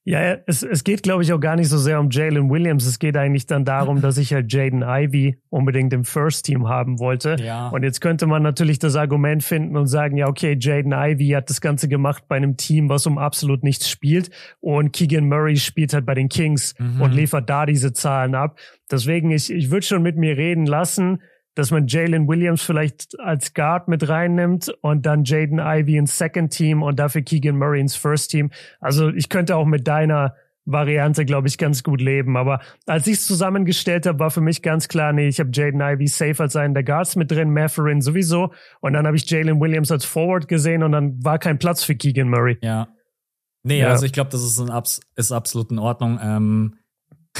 Ja, es, es geht, glaube ich, auch gar nicht so sehr um Jalen Williams. Es geht eigentlich dann darum, dass ich halt Jaden Ivy unbedingt im First Team haben wollte. Ja. Und jetzt könnte man natürlich das Argument finden und sagen, ja, okay, Jaden Ivy hat das Ganze gemacht bei einem Team, was um absolut nichts spielt. Und Keegan Murray spielt halt bei den Kings mhm. und liefert da diese Zahlen ab. Deswegen, ich, ich würde schon mit mir reden lassen dass man Jalen Williams vielleicht als Guard mit reinnimmt und dann Jaden Ivy ins Second Team und dafür Keegan Murray ins First Team. Also ich könnte auch mit deiner Variante, glaube ich, ganz gut leben. Aber als ich es zusammengestellt habe, war für mich ganz klar, nee, ich habe Jaden Ivy safe als einen der Guards mit drin, Matherin sowieso. Und dann habe ich Jalen Williams als Forward gesehen und dann war kein Platz für Keegan Murray. Ja. Nee, ja. also ich glaube, das ist, ein, ist absolut in Ordnung. Ähm,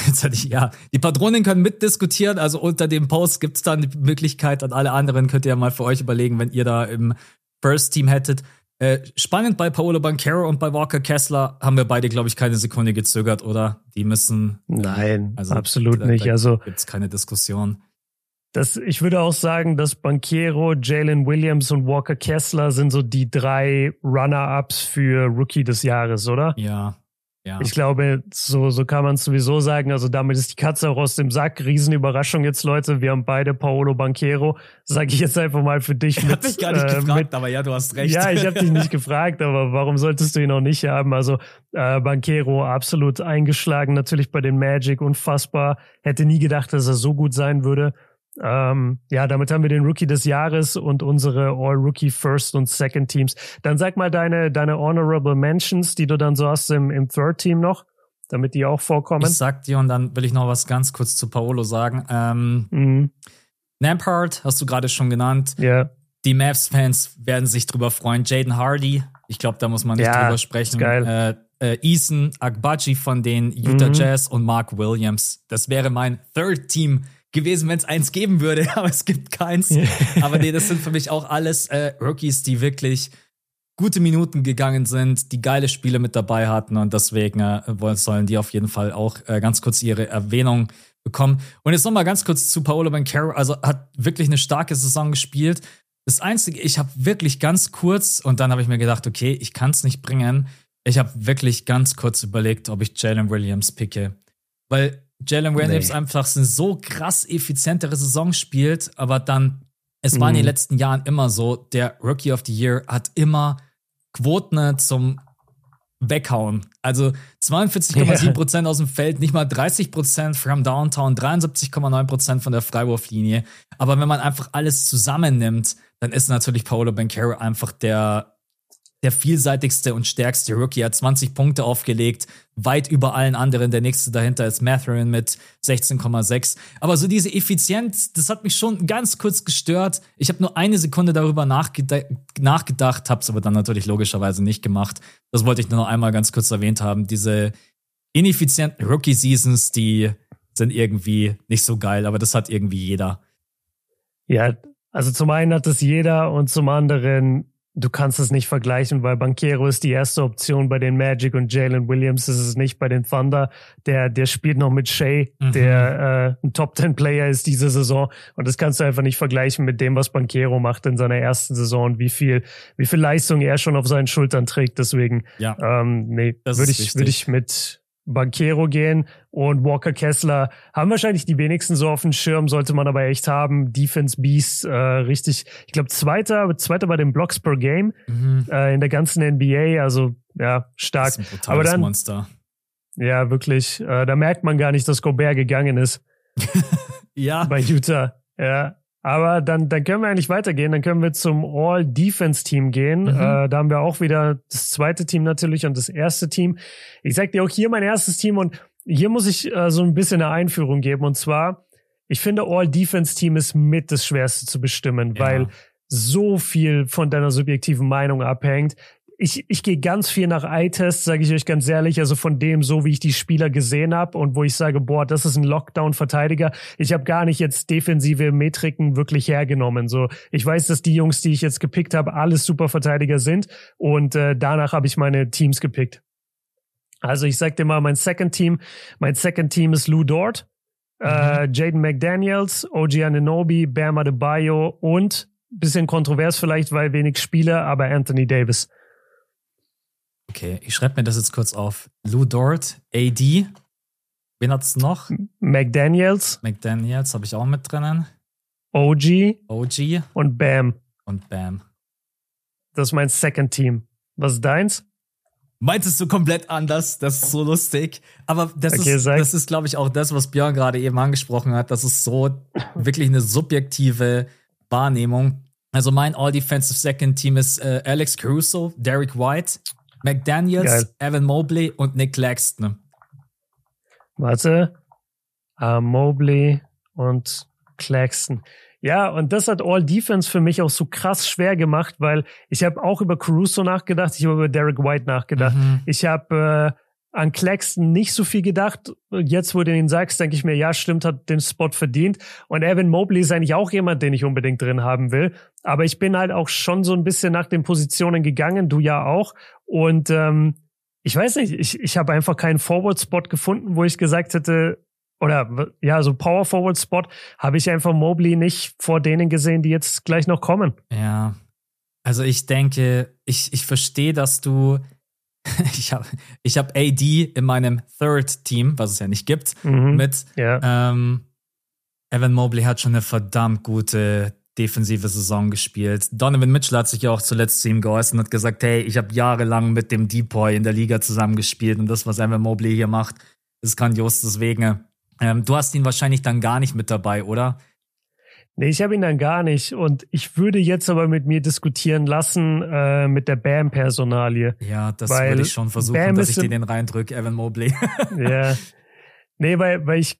Jetzt hatte ich, ja, die Patronen können mitdiskutieren. Also unter dem Post gibt es dann die Möglichkeit, an alle anderen könnt ihr ja mal für euch überlegen, wenn ihr da im First Team hättet. Äh, spannend bei Paolo Banquero und bei Walker Kessler haben wir beide, glaube ich, keine Sekunde gezögert, oder? Die müssen. Nein, also, absolut da, nicht. Da also gibt's keine Diskussion. Das, ich würde auch sagen, dass Banquero, Jalen Williams und Walker Kessler sind so die drei Runner-ups für Rookie des Jahres, oder? Ja, ja. Ich glaube, so, so kann man es sowieso sagen. Also damit ist die Katze auch aus dem Sack. Riesenüberraschung jetzt, Leute. Wir haben beide Paolo Banquero. Sage ich jetzt einfach mal für dich. Ich habe dich gar nicht äh, gefragt, mit, aber ja, du hast recht. Ja, ich habe dich nicht gefragt, aber warum solltest du ihn auch nicht haben? Also äh, Banquero absolut eingeschlagen, natürlich bei den Magic, unfassbar. Hätte nie gedacht, dass er so gut sein würde. Ähm, ja, damit haben wir den Rookie des Jahres und unsere All-Rookie First und Second Teams. Dann sag mal deine, deine Honorable Mentions, die du dann so hast im, im Third Team noch, damit die auch vorkommen. Ich sag dir und dann will ich noch was ganz kurz zu Paolo sagen. Ähm, mhm. Nampart hast du gerade schon genannt. Ja. die Mavs-Fans werden sich drüber freuen. Jaden Hardy, ich glaube, da muss man nicht ja, drüber sprechen. Äh, äh, Ethan Agbaji von den Utah mhm. Jazz und Mark Williams. Das wäre mein Third Team gewesen, wenn es eins geben würde, aber es gibt keins. aber nee, das sind für mich auch alles äh, Rookies, die wirklich gute Minuten gegangen sind, die geile Spiele mit dabei hatten und deswegen äh, sollen die auf jeden Fall auch äh, ganz kurz ihre Erwähnung bekommen. Und jetzt nochmal ganz kurz zu Paolo Bancaro, also hat wirklich eine starke Saison gespielt. Das Einzige, ich habe wirklich ganz kurz und dann habe ich mir gedacht, okay, ich kann es nicht bringen. Ich habe wirklich ganz kurz überlegt, ob ich Jalen Williams picke. Weil Jalen Williams nee. einfach eine so krass effizientere Saison spielt, aber dann, es war in den mhm. letzten Jahren immer so, der Rookie of the Year hat immer Quoten zum Weghauen. Also 42,7% ja. aus dem Feld, nicht mal 30% from Downtown, 73,9% von der Freiwurflinie. Aber wenn man einfach alles zusammennimmt, dann ist natürlich Paolo Bancaro einfach der der vielseitigste und stärkste Rookie. Hat 20 Punkte aufgelegt, weit über allen anderen. Der nächste dahinter ist Matherin mit 16,6. Aber so diese Effizienz, das hat mich schon ganz kurz gestört. Ich habe nur eine Sekunde darüber nachgeda nachgedacht, habe es aber dann natürlich logischerweise nicht gemacht. Das wollte ich nur noch einmal ganz kurz erwähnt haben. Diese ineffizienten Rookie-Seasons, die sind irgendwie nicht so geil, aber das hat irgendwie jeder. Ja, also zum einen hat das jeder und zum anderen du kannst es nicht vergleichen, weil Banquero ist die erste Option bei den Magic und Jalen Williams ist es nicht bei den Thunder. Der, der spielt noch mit Shea, mhm. der äh, ein Top Ten Player ist diese Saison. Und das kannst du einfach nicht vergleichen mit dem, was Banquero macht in seiner ersten Saison und wie viel, wie viel Leistung er schon auf seinen Schultern trägt. Deswegen, ja. ähm, nee, würde ich, würde ich mit, Banquero gehen und Walker Kessler haben wahrscheinlich die wenigsten so auf dem Schirm, sollte man aber echt haben. Defense Beast, äh, richtig, ich glaube, zweiter, zweiter bei den Blocks per Game mhm. äh, in der ganzen NBA, also ja, stark. Das ist ein aber dann, Monster. Ja, wirklich. Äh, da merkt man gar nicht, dass Gobert gegangen ist. ja. Bei Utah. Ja. Aber dann, dann können wir eigentlich weitergehen. Dann können wir zum All-Defense-Team gehen. Mhm. Äh, da haben wir auch wieder das zweite Team natürlich und das erste Team. Ich sag dir auch hier mein erstes Team und hier muss ich äh, so ein bisschen eine Einführung geben. Und zwar, ich finde All-Defense-Team ist mit das Schwerste zu bestimmen, ja. weil so viel von deiner subjektiven Meinung abhängt ich, ich gehe ganz viel nach Eye-Tests, sage ich euch ganz ehrlich, also von dem, so wie ich die Spieler gesehen habe und wo ich sage, boah, das ist ein Lockdown-Verteidiger. Ich habe gar nicht jetzt defensive Metriken wirklich hergenommen. So, ich weiß, dass die Jungs, die ich jetzt gepickt habe, alles super Verteidiger sind und äh, danach habe ich meine Teams gepickt. Also ich sag dir mal, mein Second Team, mein Second Team ist Lou Dort, äh, mhm. äh, Jaden McDaniels, OG Ananobi, Bam Adebayo und bisschen kontrovers vielleicht, weil wenig Spieler, aber Anthony Davis. Okay, ich schreibe mir das jetzt kurz auf. Lou Dort, AD. Wen hat's noch? McDaniels. McDaniels habe ich auch mit drinnen. OG. OG. Und Bam. Und Bam. Das ist mein Second Team. Was ist deins? Meintest du komplett anders? Das ist so lustig. Aber das okay, ist, das ist, glaube ich, auch das, was Björn gerade eben angesprochen hat. Das ist so wirklich eine subjektive Wahrnehmung. Also mein All-Defensive Second Team ist äh, Alex Caruso, Derek White, McDaniels, Geil. Evan Mobley und Nick Claxton. Warte. Uh, Mobley und Claxton. Ja, und das hat All Defense für mich auch so krass schwer gemacht, weil ich habe auch über Caruso nachgedacht, ich habe über Derek White nachgedacht. Mhm. Ich habe äh, an Claxton nicht so viel gedacht. Jetzt, wo du ihn sagst, denke ich mir, ja, stimmt, hat den Spot verdient. Und Evan Mobley ist eigentlich auch jemand, den ich unbedingt drin haben will. Aber ich bin halt auch schon so ein bisschen nach den Positionen gegangen, du ja auch. Und ähm, ich weiß nicht, ich, ich habe einfach keinen Forward-Spot gefunden, wo ich gesagt hätte, oder ja, so Power Forward Spot habe ich einfach Mobley nicht vor denen gesehen, die jetzt gleich noch kommen. Ja. Also ich denke, ich, ich verstehe, dass du ich habe ich hab AD in meinem Third Team, was es ja nicht gibt, mhm. mit ja. ähm, Evan Mobley hat schon eine verdammt gute defensive Saison gespielt. Donovan Mitchell hat sich ja auch zuletzt zu ihm geäußert und hat gesagt, hey, ich habe jahrelang mit dem Depoy in der Liga zusammengespielt und das, was Evan Mobley hier macht, ist grandios. Deswegen, ähm, du hast ihn wahrscheinlich dann gar nicht mit dabei, oder? Nee, ich habe ihn dann gar nicht. Und ich würde jetzt aber mit mir diskutieren lassen äh, mit der Bam-Personalie. Ja, das würde ich schon versuchen, Bam dass ich dir den reindrücke, Evan Mobley. ja. Nee, weil, weil ich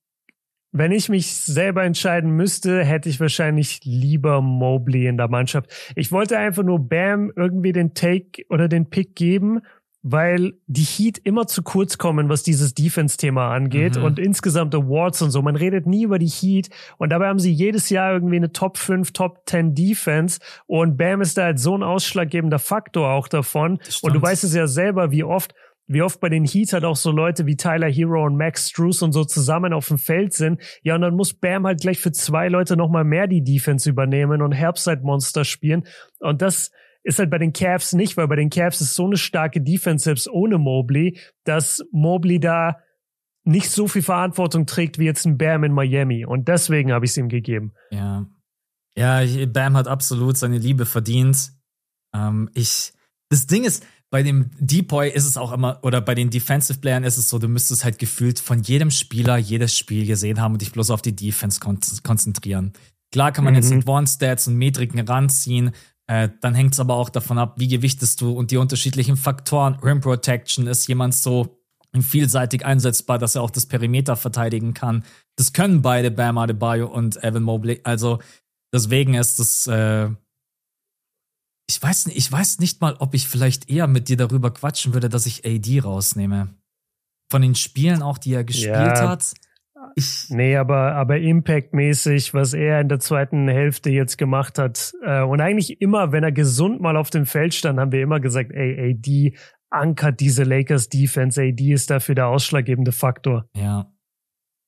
wenn ich mich selber entscheiden müsste, hätte ich wahrscheinlich lieber Mobley in der Mannschaft. Ich wollte einfach nur Bam irgendwie den Take oder den Pick geben, weil die Heat immer zu kurz kommen, was dieses Defense-Thema angeht mhm. und insgesamt Awards und so. Man redet nie über die Heat und dabei haben sie jedes Jahr irgendwie eine Top 5, Top 10 Defense und Bam ist da halt so ein ausschlaggebender Faktor auch davon. Und du weißt es ja selber, wie oft wie oft bei den Heat halt auch so Leute wie Tyler Hero und Max Struess und so zusammen auf dem Feld sind. Ja, und dann muss Bam halt gleich für zwei Leute nochmal mehr die Defense übernehmen und Herbstzeit-Monster spielen. Und das, ist halt bei den Cavs nicht, weil bei den Cavs ist so eine starke Defense selbst ohne Mobley, dass Mobley da nicht so viel Verantwortung trägt wie jetzt ein Bam in Miami. Und deswegen habe ich es ihm gegeben. Ja. Ja, Bam hat absolut seine Liebe verdient. Ähm, ich, das Ding ist, bei dem Depoy ist es auch immer, oder bei den Defensive Playern ist es so, du müsstest halt gefühlt von jedem Spieler jedes Spiel gesehen haben und dich bloß auf die Defense kon konzentrieren. Klar kann man mhm. jetzt Advanced Stats und Metriken ranziehen, äh, dann hängt es aber auch davon ab, wie gewichtest du und die unterschiedlichen Faktoren. Rim Protection ist jemand so vielseitig einsetzbar, dass er auch das Perimeter verteidigen kann. Das können beide Bam Adebayo und Evan Mobley. Also deswegen ist das. Äh, ich weiß nicht, ich weiß nicht mal, ob ich vielleicht eher mit dir darüber quatschen würde, dass ich AD rausnehme. Von den Spielen auch, die er gespielt ja. hat ich nee, aber, aber Impact-mäßig, was er in der zweiten Hälfte jetzt gemacht hat. Äh, und eigentlich immer, wenn er gesund mal auf dem Feld stand, haben wir immer gesagt, ey, AD ankert diese Lakers Defense. AD ist dafür der ausschlaggebende Faktor. Ja.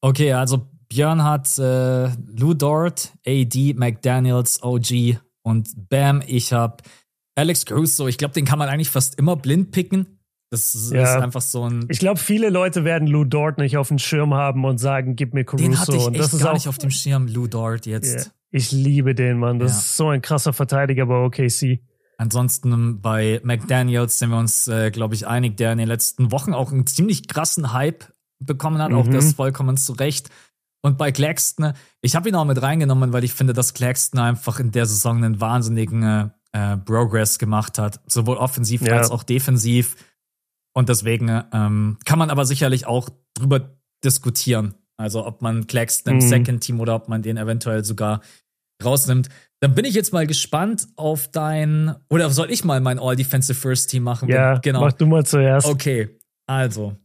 Okay, also Björn hat äh, Lou Dort, AD, McDaniels, OG und Bam. Ich habe Alex Caruso. Ich glaube, den kann man eigentlich fast immer blind picken. Das ist, ja. einfach so ein. Ich glaube, viele Leute werden Lou Dort nicht auf dem Schirm haben und sagen, gib mir Caruso. Den hatte ich und das ist gar auch, nicht auf dem Schirm, Lou Dort jetzt. Yeah. Ich liebe den, Mann. Das ja. ist so ein krasser Verteidiger bei OKC. Ansonsten bei McDaniels sind wir uns, äh, glaube ich, einig, der in den letzten Wochen auch einen ziemlich krassen Hype bekommen hat. Mhm. Auch das vollkommen zu Recht. Und bei Claxton, ich habe ihn auch mit reingenommen, weil ich finde, dass Claxton einfach in der Saison einen wahnsinnigen äh, äh Progress gemacht hat. Sowohl offensiv ja. als auch defensiv und deswegen ähm, kann man aber sicherlich auch drüber diskutieren. Also ob man Claxton im mhm. Second Team oder ob man den eventuell sogar rausnimmt. Dann bin ich jetzt mal gespannt auf dein, oder soll ich mal mein All-Defensive First Team machen? Ja, genau. mach du mal zuerst. Okay, also,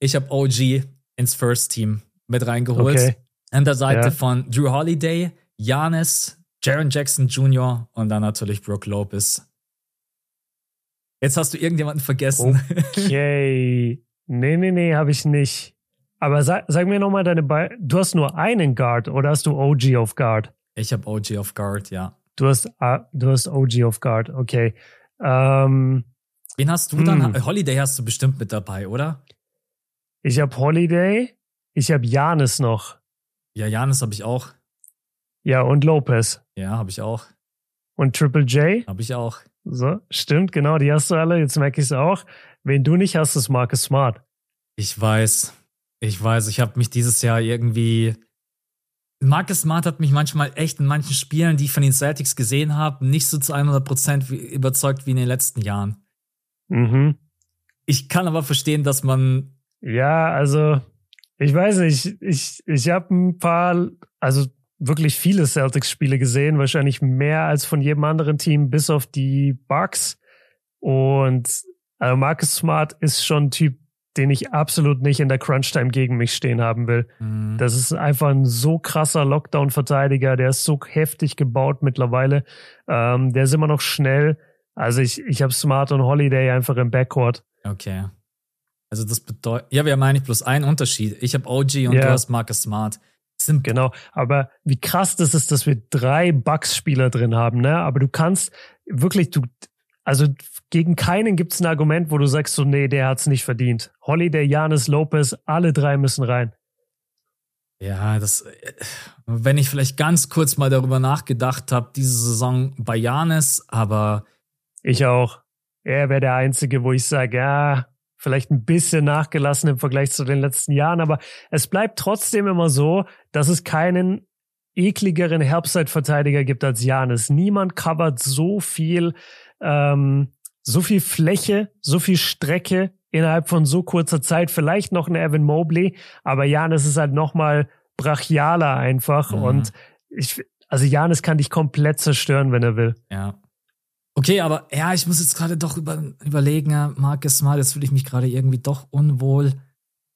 ich habe OG ins First Team mit reingeholt. Okay. An der Seite ja. von Drew Holiday, Janis, Jaron Jackson Jr. und dann natürlich Brooke Lopez. Jetzt hast du irgendjemanden vergessen. Okay. nee, nee, nee, habe ich nicht. Aber sag, sag mir nochmal deine Be Du hast nur einen Guard oder hast du OG auf Guard? Ich habe OG auf Guard, ja. Du hast, uh, du hast OG auf Guard, okay. Ähm, Wen hast du dann? Hm. Holiday hast du bestimmt mit dabei, oder? Ich habe Holiday. Ich habe Janis noch. Ja, Janis habe ich auch. Ja, und Lopez. Ja, habe ich auch. Und Triple J? Habe ich auch. So, stimmt, genau, die hast du alle. Jetzt merke ich es auch. Wen du nicht hast, ist Marcus Smart. Ich weiß. Ich weiß, ich habe mich dieses Jahr irgendwie. Marcus Smart hat mich manchmal echt in manchen Spielen, die ich von den Celtics gesehen habe, nicht so zu 100% überzeugt wie in den letzten Jahren. Mhm. Ich kann aber verstehen, dass man. Ja, also, ich weiß nicht, ich, ich habe ein paar, also wirklich viele Celtics-Spiele gesehen, wahrscheinlich mehr als von jedem anderen Team, bis auf die Bucks. Und also Marcus Smart ist schon ein Typ, den ich absolut nicht in der Crunch-Time gegen mich stehen haben will. Mhm. Das ist einfach ein so krasser Lockdown-Verteidiger, der ist so heftig gebaut mittlerweile. Ähm, der ist immer noch schnell. Also ich, ich habe Smart und Holiday einfach im Backcourt. Okay. Also das bedeutet, ja, wir haben eigentlich bloß einen Unterschied. Ich habe OG und ja. du hast Marcus Smart. Sind genau. Aber wie krass das ist, dass wir drei Bucks-Spieler drin haben, ne? Aber du kannst wirklich, du, also gegen keinen gibt es ein Argument, wo du sagst so, nee, der hat's nicht verdient. Holiday, Janis, Lopez, alle drei müssen rein. Ja, das, wenn ich vielleicht ganz kurz mal darüber nachgedacht habe, diese Saison bei Janis, aber. Ich auch. Er wäre der Einzige, wo ich sage, ja, vielleicht ein bisschen nachgelassen im Vergleich zu den letzten Jahren, aber es bleibt trotzdem immer so, dass es keinen ekligeren Herbstzeitverteidiger gibt als Janis. Niemand covert so viel, ähm, so viel Fläche, so viel Strecke innerhalb von so kurzer Zeit. Vielleicht noch ein Evan Mobley, aber Janis ist halt nochmal brachialer einfach. Mhm. Und ich, also Janis kann dich komplett zerstören, wenn er will. Ja. Okay, aber ja, ich muss jetzt gerade doch über, überlegen, ja, Marcus Smart, jetzt fühle ich mich gerade irgendwie doch unwohl.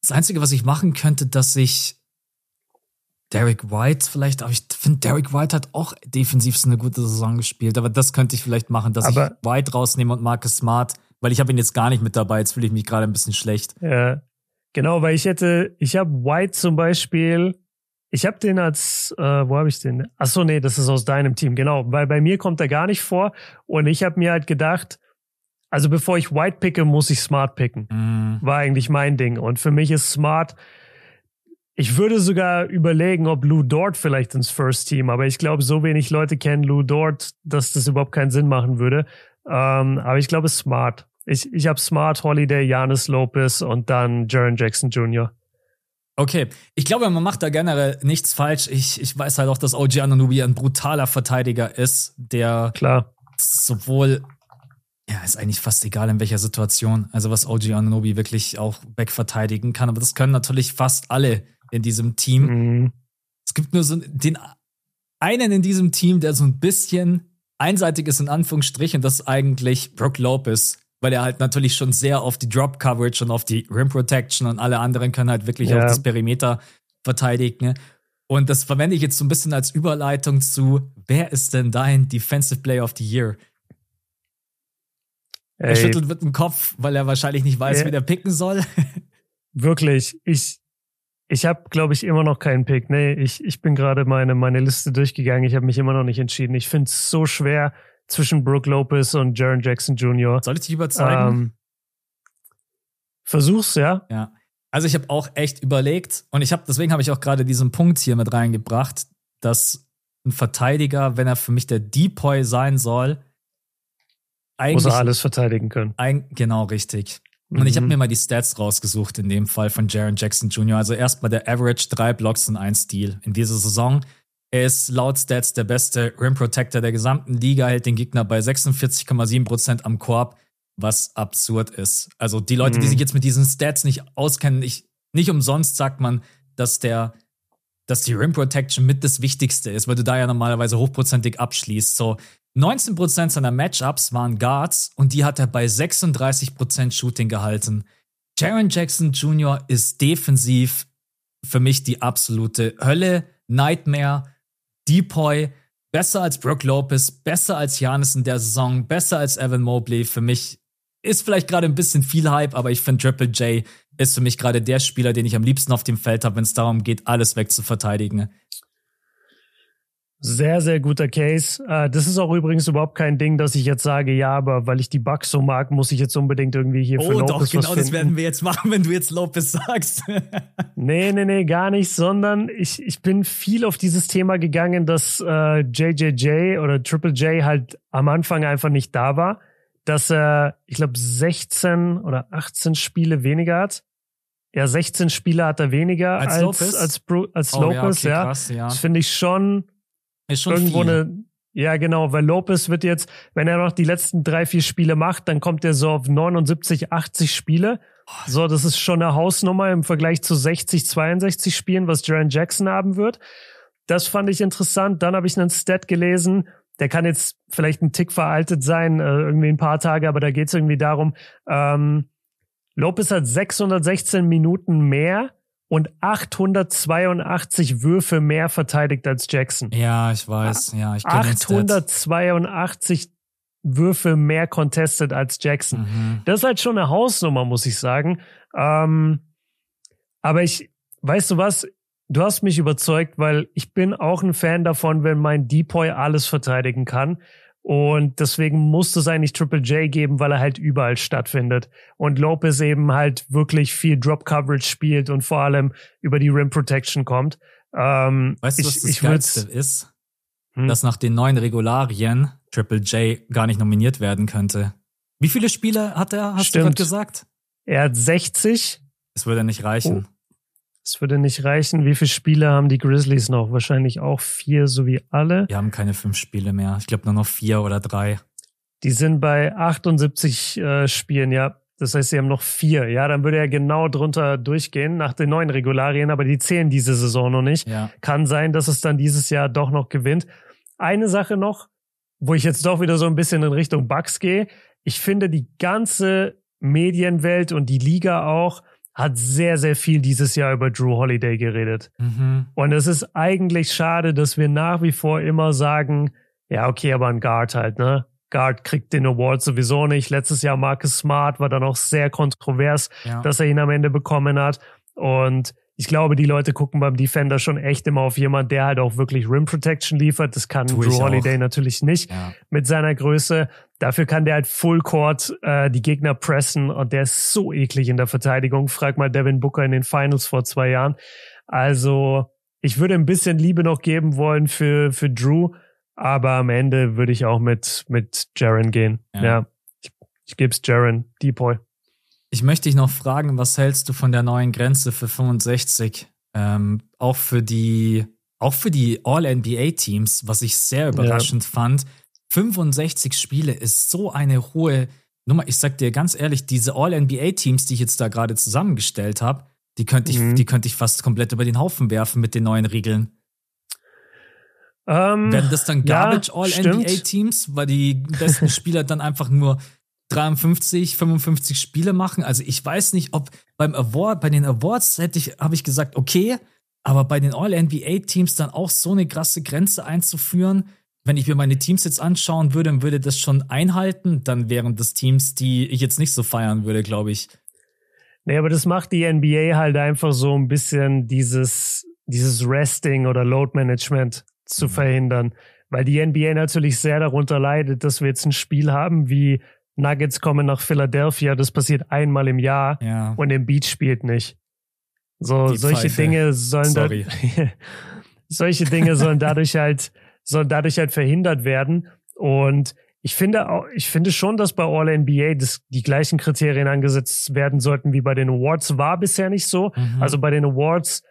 Das Einzige, was ich machen könnte, dass ich Derek White vielleicht, aber ich finde, Derek White hat auch defensiv eine gute Saison gespielt, aber das könnte ich vielleicht machen, dass aber ich White rausnehme und Marcus Smart, weil ich habe ihn jetzt gar nicht mit dabei, jetzt fühle ich mich gerade ein bisschen schlecht. Ja, genau, weil ich hätte, ich habe White zum Beispiel ich habe den als, äh, wo habe ich den? Ach so, nee, das ist aus deinem Team, genau. Weil bei mir kommt er gar nicht vor. Und ich habe mir halt gedacht, also bevor ich White picke, muss ich Smart picken. Mm. War eigentlich mein Ding. Und für mich ist Smart. Ich würde sogar überlegen, ob Lou Dort vielleicht ins First Team, aber ich glaube, so wenig Leute kennen Lou Dort, dass das überhaupt keinen Sinn machen würde. Ähm, aber ich glaube, Smart. Ich, ich habe Smart, Holiday, Janis Lopez und dann Jaron Jackson Jr. Okay, ich glaube, man macht da generell nichts falsch. Ich, ich weiß halt auch, dass OG Anunobi ein brutaler Verteidiger ist, der Klar. sowohl, ja, ist eigentlich fast egal in welcher Situation, also was OG Anunobi wirklich auch wegverteidigen kann, aber das können natürlich fast alle in diesem Team. Mhm. Es gibt nur so den einen in diesem Team, der so ein bisschen einseitig ist in Anführungsstrichen, das ist eigentlich Brook Lopez weil er halt natürlich schon sehr auf die Drop Coverage und auf die Rim Protection und alle anderen können halt wirklich ja. auf das Perimeter verteidigen. Ne? Und das verwende ich jetzt so ein bisschen als Überleitung zu, wer ist denn dein Defensive Player of the Year? Ey. Er schüttelt mit dem Kopf, weil er wahrscheinlich nicht weiß, ja. wie der picken soll. Wirklich, ich, ich habe, glaube ich, immer noch keinen Pick. Nee, ich, ich bin gerade meine, meine Liste durchgegangen. Ich habe mich immer noch nicht entschieden. Ich finde es so schwer, zwischen Brooke Lopez und Jaron Jackson Jr. Soll ich dich überzeugen? Ähm, versuch's, ja. Ja. Also ich habe auch echt überlegt und ich habe deswegen habe ich auch gerade diesen Punkt hier mit reingebracht, dass ein Verteidiger, wenn er für mich der Depoy sein soll, eigentlich muss er alles verteidigen können. Ein, genau richtig. Und mhm. ich habe mir mal die Stats rausgesucht in dem Fall von Jaron Jackson Jr. Also erstmal der Average drei Blocks und ein Steal in dieser Saison. Er ist laut Stats der beste Rim Protector der gesamten Liga, hält den Gegner bei 46,7% am Korb, was absurd ist. Also die Leute, mhm. die sich jetzt mit diesen Stats nicht auskennen, ich, nicht umsonst sagt man, dass der dass die Rim Protection mit das Wichtigste ist, weil du da ja normalerweise hochprozentig abschließt. So 19% seiner Matchups waren Guards und die hat er bei 36% Shooting gehalten. Jaron Jackson Jr. ist defensiv für mich die absolute Hölle, Nightmare Depoy besser als Brook Lopez, besser als Janis in der Saison, besser als Evan Mobley. Für mich ist vielleicht gerade ein bisschen viel Hype, aber ich finde Triple J ist für mich gerade der Spieler, den ich am liebsten auf dem Feld habe, wenn es darum geht, alles wegzuverteidigen. Sehr, sehr guter Case. Äh, das ist auch übrigens überhaupt kein Ding, dass ich jetzt sage, ja, aber weil ich die Bugs so mag, muss ich jetzt unbedingt irgendwie hier oh, für Lopez doch, genau was das werden wir jetzt machen, wenn du jetzt Lopez sagst. nee, nee, nee, gar nicht, sondern ich, ich bin viel auf dieses Thema gegangen, dass äh, JJJ oder Triple J halt am Anfang einfach nicht da war, dass er, ich glaube, 16 oder 18 Spiele weniger hat. Ja, 16 Spiele hat er weniger als, als Lopez, als, als, oh, Lopez ja. Okay, ja. Krass, ja. Das finde ich schon ist schon irgendwo viel. eine, ja, genau, weil Lopez wird jetzt, wenn er noch die letzten drei, vier Spiele macht, dann kommt er so auf 79, 80 Spiele. So, das ist schon eine Hausnummer im Vergleich zu 60, 62 Spielen, was Jaron Jackson haben wird. Das fand ich interessant. Dann habe ich einen Stat gelesen, der kann jetzt vielleicht ein Tick veraltet sein, äh, irgendwie ein paar Tage, aber da geht es irgendwie darum, ähm, Lopez hat 616 Minuten mehr und 882 Würfe mehr verteidigt als Jackson. Ja, ich weiß. Ja, ich kenne 882 Würfe mehr contested als Jackson. Mhm. Das ist halt schon eine Hausnummer, muss ich sagen. Ähm, aber ich, weißt du was? Du hast mich überzeugt, weil ich bin auch ein Fan davon, wenn mein Depoy alles verteidigen kann. Und deswegen musste es eigentlich Triple J geben, weil er halt überall stattfindet. Und Lopez eben halt wirklich viel Drop Coverage spielt und vor allem über die Rim Protection kommt. Ähm, weißt du, was das ich Geilste ist? Hm? Dass nach den neuen Regularien Triple J gar nicht nominiert werden könnte. Wie viele Spiele hat er, hast Stimmt. du gerade gesagt? Er hat 60. Es würde nicht reichen. Oh. Es würde nicht reichen. Wie viele Spiele haben die Grizzlies noch? Wahrscheinlich auch vier, so wie alle. Die haben keine fünf Spiele mehr. Ich glaube nur noch vier oder drei. Die sind bei 78 äh, Spielen, ja. Das heißt, sie haben noch vier. Ja, dann würde er genau drunter durchgehen nach den neuen Regularien, aber die zählen diese Saison noch nicht. Ja. Kann sein, dass es dann dieses Jahr doch noch gewinnt. Eine Sache noch, wo ich jetzt doch wieder so ein bisschen in Richtung Bugs gehe. Ich finde, die ganze Medienwelt und die Liga auch hat sehr, sehr viel dieses Jahr über Drew Holiday geredet. Mhm. Und es ist eigentlich schade, dass wir nach wie vor immer sagen, ja, okay, aber ein Guard halt, ne? Guard kriegt den Award sowieso nicht. Letztes Jahr Marcus Smart war dann auch sehr kontrovers, Ja. dass er ihn am Ende bekommen hat. Und ich glaube, die Leute gucken beim Defender schon echt immer auf jemand, der halt auch wirklich Rim Protection liefert. Das kann Drew auch. Holiday natürlich nicht ja. mit seiner Größe. Dafür kann der halt Full Court äh, die Gegner pressen und der ist so eklig in der Verteidigung. Frag mal Devin Booker in den Finals vor zwei Jahren. Also ich würde ein bisschen Liebe noch geben wollen für, für Drew, aber am Ende würde ich auch mit, mit Jaren gehen. Ja. Ja, ich, ich gebe es Jaren, Depoy. Ich möchte dich noch fragen, was hältst du von der neuen Grenze für 65? Ähm, auch für die, auch für die All-NBA-Teams, was ich sehr überraschend fand. 65 Spiele ist so eine hohe Nummer. Ich sag dir ganz ehrlich, diese All-NBA-Teams, die ich jetzt da gerade zusammengestellt habe, die könnte ich, Mhm. die könnte ich fast komplett über den Haufen werfen mit den neuen Regeln. Ähm, Werden das dann ja, Garbage stimmt. All-NBA-Teams, weil die besten Spieler dann einfach nur 53, 55 Spiele machen? Also ich weiß nicht, ob beim Award, bei den Awards hätte ich, habe ich gesagt, okay, aber bei den All-NBA-Teams dann auch so eine krasse Grenze einzuführen, wenn ich mir meine Teams jetzt anschauen würde und würde das schon einhalten, dann wären das Teams, die ich jetzt nicht so feiern würde, glaube ich. Nee, aber das macht die NBA halt einfach so ein bisschen dieses, dieses Resting oder Load Management zu Mhm. verhindern. Weil die NBA natürlich sehr darunter leidet, dass wir jetzt ein Spiel haben wie Nuggets kommen nach Philadelphia, das passiert einmal im Jahr Ja. und Embiid spielt nicht. So, Die solche Pfeife. Dinge sollen da, solche Dinge sollen dadurch halt, sollen dadurch halt verhindert werden. Und ich finde auch, ich finde schon, dass bei All NBA das, die gleichen Kriterien angesetzt werden sollten wie bei den Awards. War bisher nicht so. Mhm. Also bei den Awards,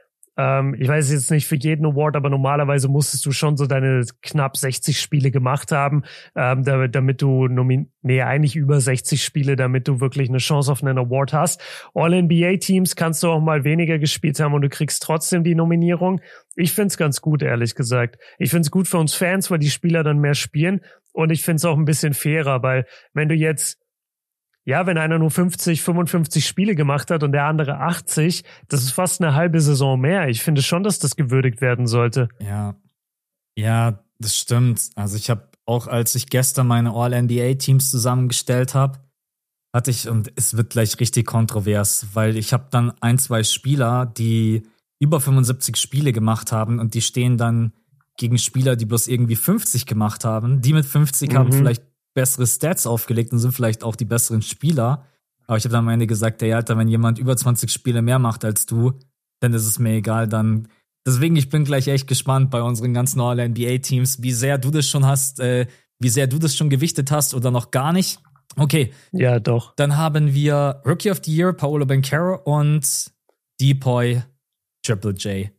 ähm, ich weiß jetzt nicht für jeden Award, aber normalerweise musstest du schon so deine knapp 60 Spiele gemacht haben, ähm, damit, damit du nee, eigentlich über 60 Spiele, damit du wirklich eine Chance auf einen Award hast. All-NBA-Teams kannst du auch mal weniger gespielt haben und du kriegst trotzdem die Nominierung. Ich find's ganz gut, ehrlich gesagt. Ich find's gut für uns Fans, weil die Spieler dann mehr spielen. Und ich find's auch ein bisschen fairer, weil wenn du jetzt ja, wenn einer nur 50, 55 Spiele gemacht hat und der andere 80, das ist fast eine halbe Saison mehr. Ich finde schon, dass das gewürdigt werden sollte. Ja. Ja, das stimmt. Also ich habe auch, als ich gestern meine All-NBA-Teams zusammengestellt habe, hatte ich, und es wird gleich richtig kontrovers, weil ich habe dann ein, zwei Spieler, die über 75 Spiele gemacht haben und die stehen dann gegen Spieler, die bloß irgendwie 50 gemacht haben. Die mit 50 haben Mhm. vielleicht bessere Stats aufgelegt und sind vielleicht auch die besseren Spieler. Aber ich habe dann am Ende gesagt, ey, Alter, wenn jemand über 20 Spiele mehr macht als du, dann ist es mir egal, dann Deswegen, ich bin gleich echt gespannt bei unseren ganzen All-NBA-Teams, wie sehr du das schon hast, äh, wie sehr du das schon gewichtet hast oder noch gar nicht. Okay, Ja, doch. dann haben wir Rookie of the Year, Paolo Bencaro und Depoy Triple J.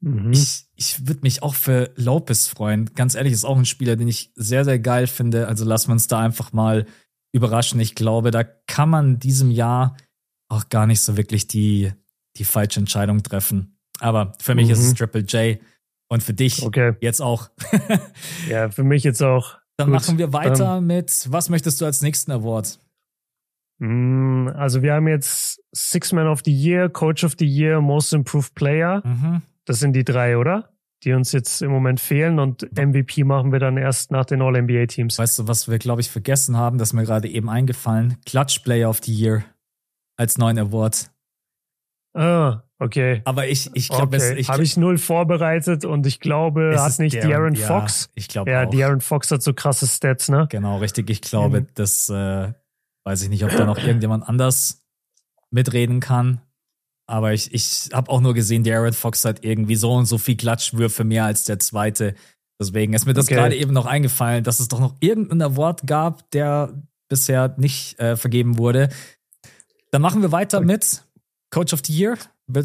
Mhm. Ich, ich würde mich auch für Lopez freuen. Ganz ehrlich, ist auch ein Spieler, den ich sehr, sehr geil finde. Also lassen wir uns da einfach mal überraschen. Ich glaube, da kann man diesem Jahr auch gar nicht so wirklich die, die falsche Entscheidung treffen. Aber für mich Mhm. ist es Triple J und für dich Okay. jetzt auch. Ja, für mich jetzt auch. Dann Gut, machen wir weiter mit, was möchtest du als nächsten Award? Mm, Also wir haben jetzt Six Man of the Year, Coach of the Year, Most Improved Player. Mhm. Das sind die drei, oder? Die uns jetzt im Moment fehlen und MVP machen wir dann erst nach den All-NBA-Teams. Weißt du, was wir, glaube ich, vergessen haben? Das ist mir gerade eben eingefallen. Clutch Player of the Year als neuen Award. Ah, okay. Aber ich, ich glaube, okay. Habe ich null vorbereitet und ich glaube, hat ist nicht De'Aaron ja, Fox. Ich glaube Ja, auch. De'Aaron Fox hat so krasse Stats, ne? Genau, richtig. Ich glaube, Mhm. das äh, weiß ich nicht, ob da noch irgendjemand anders mitreden kann. Aber ich, ich habe auch nur gesehen, Darren Fox hat irgendwie so und so viel Klatschwürfe mehr als der zweite. Deswegen ist mir das Okay. gerade eben noch eingefallen, dass es doch noch irgendeinen Award gab, der bisher nicht äh, vergeben wurde. Dann machen wir weiter mit Coach of the Year.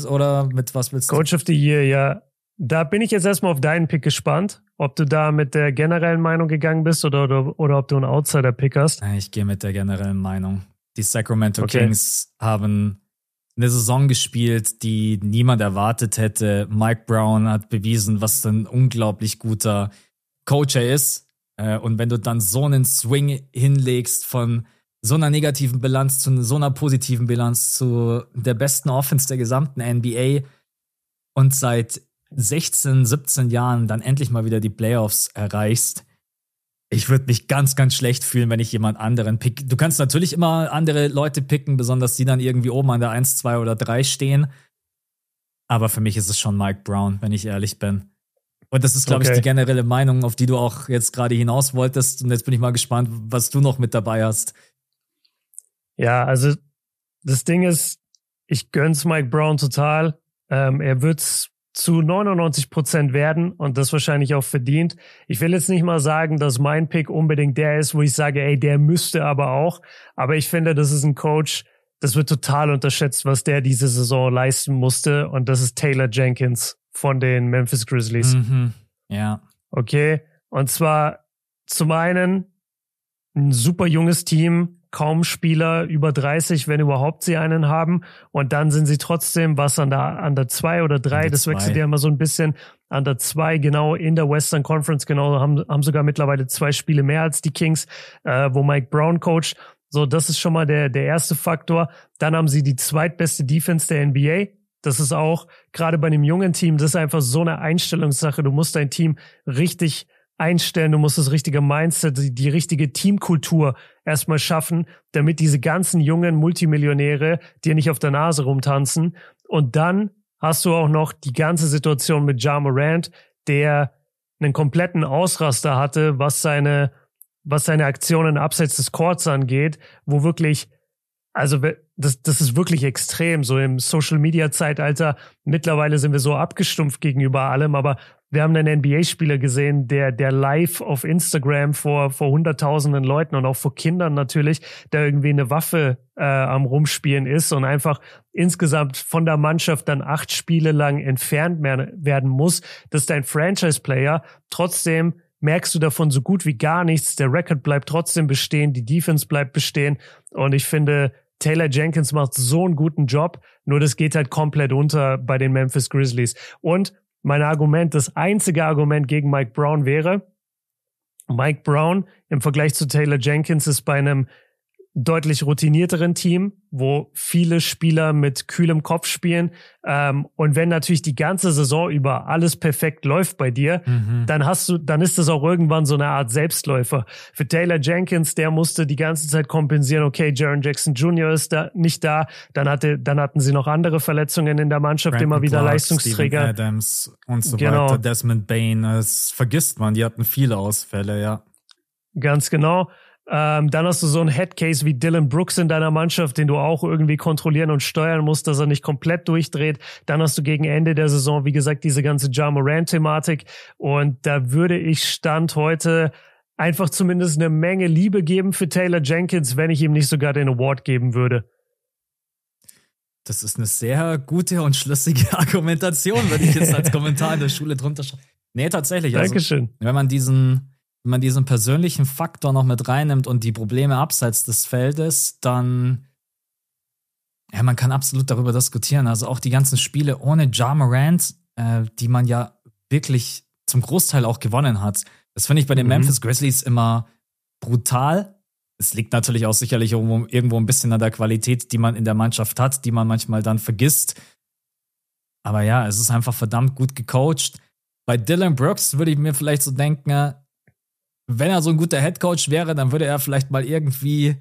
Oder mit was willst du? Coach of the Year, ja. Da bin ich jetzt erstmal auf deinen Pick gespannt, ob du da mit der generellen Meinung gegangen bist oder, oder, oder ob du einen Outsider-Pick hast. Ich gehe mit der generellen Meinung. Die Sacramento okay. Kings haben eine Saison gespielt, die niemand erwartet hätte. Mike Brown hat bewiesen, was ein unglaublich guter Coach er ist. Äh, und wenn du dann so einen Swing hinlegst von so einer negativen Bilanz zu so einer positiven Bilanz zu der besten Offense der gesamten NBA und seit 16, 17 Jahren dann endlich mal wieder die Playoffs erreichst, ich würde mich ganz, ganz schlecht fühlen, wenn ich jemand anderen pick. Du kannst natürlich immer andere Leute picken, besonders die dann irgendwie oben an der 1, 2 oder 3 stehen. Aber für mich ist es schon Mike Brown, wenn ich ehrlich bin. Und das ist, glaube okay. ich, die generelle Meinung, auf die du auch jetzt gerade hinaus wolltest. Und jetzt bin ich mal gespannt, was du noch mit dabei hast. Ja, also das Ding ist, ich gönn's Mike Brown total. Ähm, er wird's zu 99 Prozent werden und das wahrscheinlich auch verdient. Ich will jetzt nicht mal sagen, dass mein Pick unbedingt der ist, wo ich sage, ey, der müsste aber auch. Aber ich finde, das ist ein Coach, das wird total unterschätzt, was der diese Saison leisten musste. Und das ist Taylor Jenkins von den Memphis Grizzlies. Mhm. Ja. Okay. Und zwar zum einen ein super junges Team, kaum Spieler über 30, wenn überhaupt sie einen haben. Und dann sind sie trotzdem was an der, an der zwei oder drei. Das zwei. wechselt ja immer so ein bisschen an der zwei, genau in der Western Conference, genau, haben, haben sogar mittlerweile zwei Spiele mehr als die Kings, äh, wo Mike Brown coacht. So, das ist schon mal der, der erste Faktor. Dann haben sie die zweitbeste Defense der NBA. Das ist auch gerade bei einem jungen Team, das ist einfach so eine Einstellungssache. Du musst dein Team richtig einstellen, du musst das richtige Mindset, die, die richtige Teamkultur erstmal schaffen, damit diese ganzen jungen Multimillionäre dir nicht auf der Nase rumtanzen. Und dann hast du auch noch die ganze Situation mit Ja Morant, der einen kompletten Ausraster hatte, was seine, was seine Aktionen abseits des Courts angeht, wo wirklich, also das, das ist wirklich extrem, so im Social Media Zeitalter. Mittlerweile sind wir so abgestumpft gegenüber allem, aber wir haben einen NBA-Spieler gesehen, der, der live auf Instagram vor, vor hunderttausenden Leuten und auch vor Kindern natürlich, der irgendwie eine Waffe äh, am Rumspielen ist und einfach insgesamt von der Mannschaft dann acht Spiele lang entfernt werden muss. Das ist dein Franchise-Player. Trotzdem merkst du davon so gut wie gar nichts. Der Record bleibt trotzdem bestehen, die Defense bleibt bestehen. Und ich finde, Taylor Jenkins macht so einen guten Job, nur das geht halt komplett unter bei den Memphis Grizzlies. Und mein Argument, das einzige Argument gegen Mike Brown wäre, Mike Brown im Vergleich zu Taylor Jenkins ist bei einem deutlich routinierteren Team, wo viele Spieler mit kühlem Kopf spielen. Ähm, und wenn natürlich die ganze Saison über alles perfekt läuft bei dir, mhm. dann hast du, dann ist das auch irgendwann so eine Art Selbstläufer. Für Taylor Jenkins, der musste die ganze Zeit kompensieren, okay, Jaron Jackson Jr. ist da nicht da. Dann hatte, dann hatten sie noch andere Verletzungen in der Mannschaft, Brandon immer wieder Clark, Leistungsträger. Steven Adams und so genau. weiter. Desmond Bain, das vergisst man, die hatten viele Ausfälle, ja. Ganz genau. Ähm, dann hast du so einen Headcase wie Dylan Brooks in deiner Mannschaft, den du auch irgendwie kontrollieren und steuern musst, dass er nicht komplett durchdreht. Dann hast du gegen Ende der Saison, wie gesagt, diese ganze Ja Moran-Thematik. Und da würde ich Stand heute einfach zumindest eine Menge Liebe geben für Taylor Jenkins, wenn ich ihm nicht sogar den Award geben würde. Das ist eine sehr gute und schlüssige Argumentation, wenn ich jetzt als Kommentar in der Schule drunter schaue. Nee, tatsächlich. Also, Dankeschön. Wenn man diesen, wenn man diesen persönlichen Faktor noch mit reinnimmt und die Probleme abseits des Feldes, dann ja, man kann absolut darüber diskutieren. Also auch die ganzen Spiele ohne Ja Morant, äh, die man ja wirklich zum Großteil auch gewonnen hat. Das finde ich bei den mhm. Memphis Grizzlies immer brutal. Es liegt natürlich auch sicherlich irgendwo, irgendwo ein bisschen an der Qualität, die man in der Mannschaft hat, die man manchmal dann vergisst. Aber ja, es ist einfach verdammt gut gecoacht. Bei Dylan Brooks würde ich mir vielleicht so denken, wenn er so ein guter Headcoach wäre, dann würde er vielleicht mal irgendwie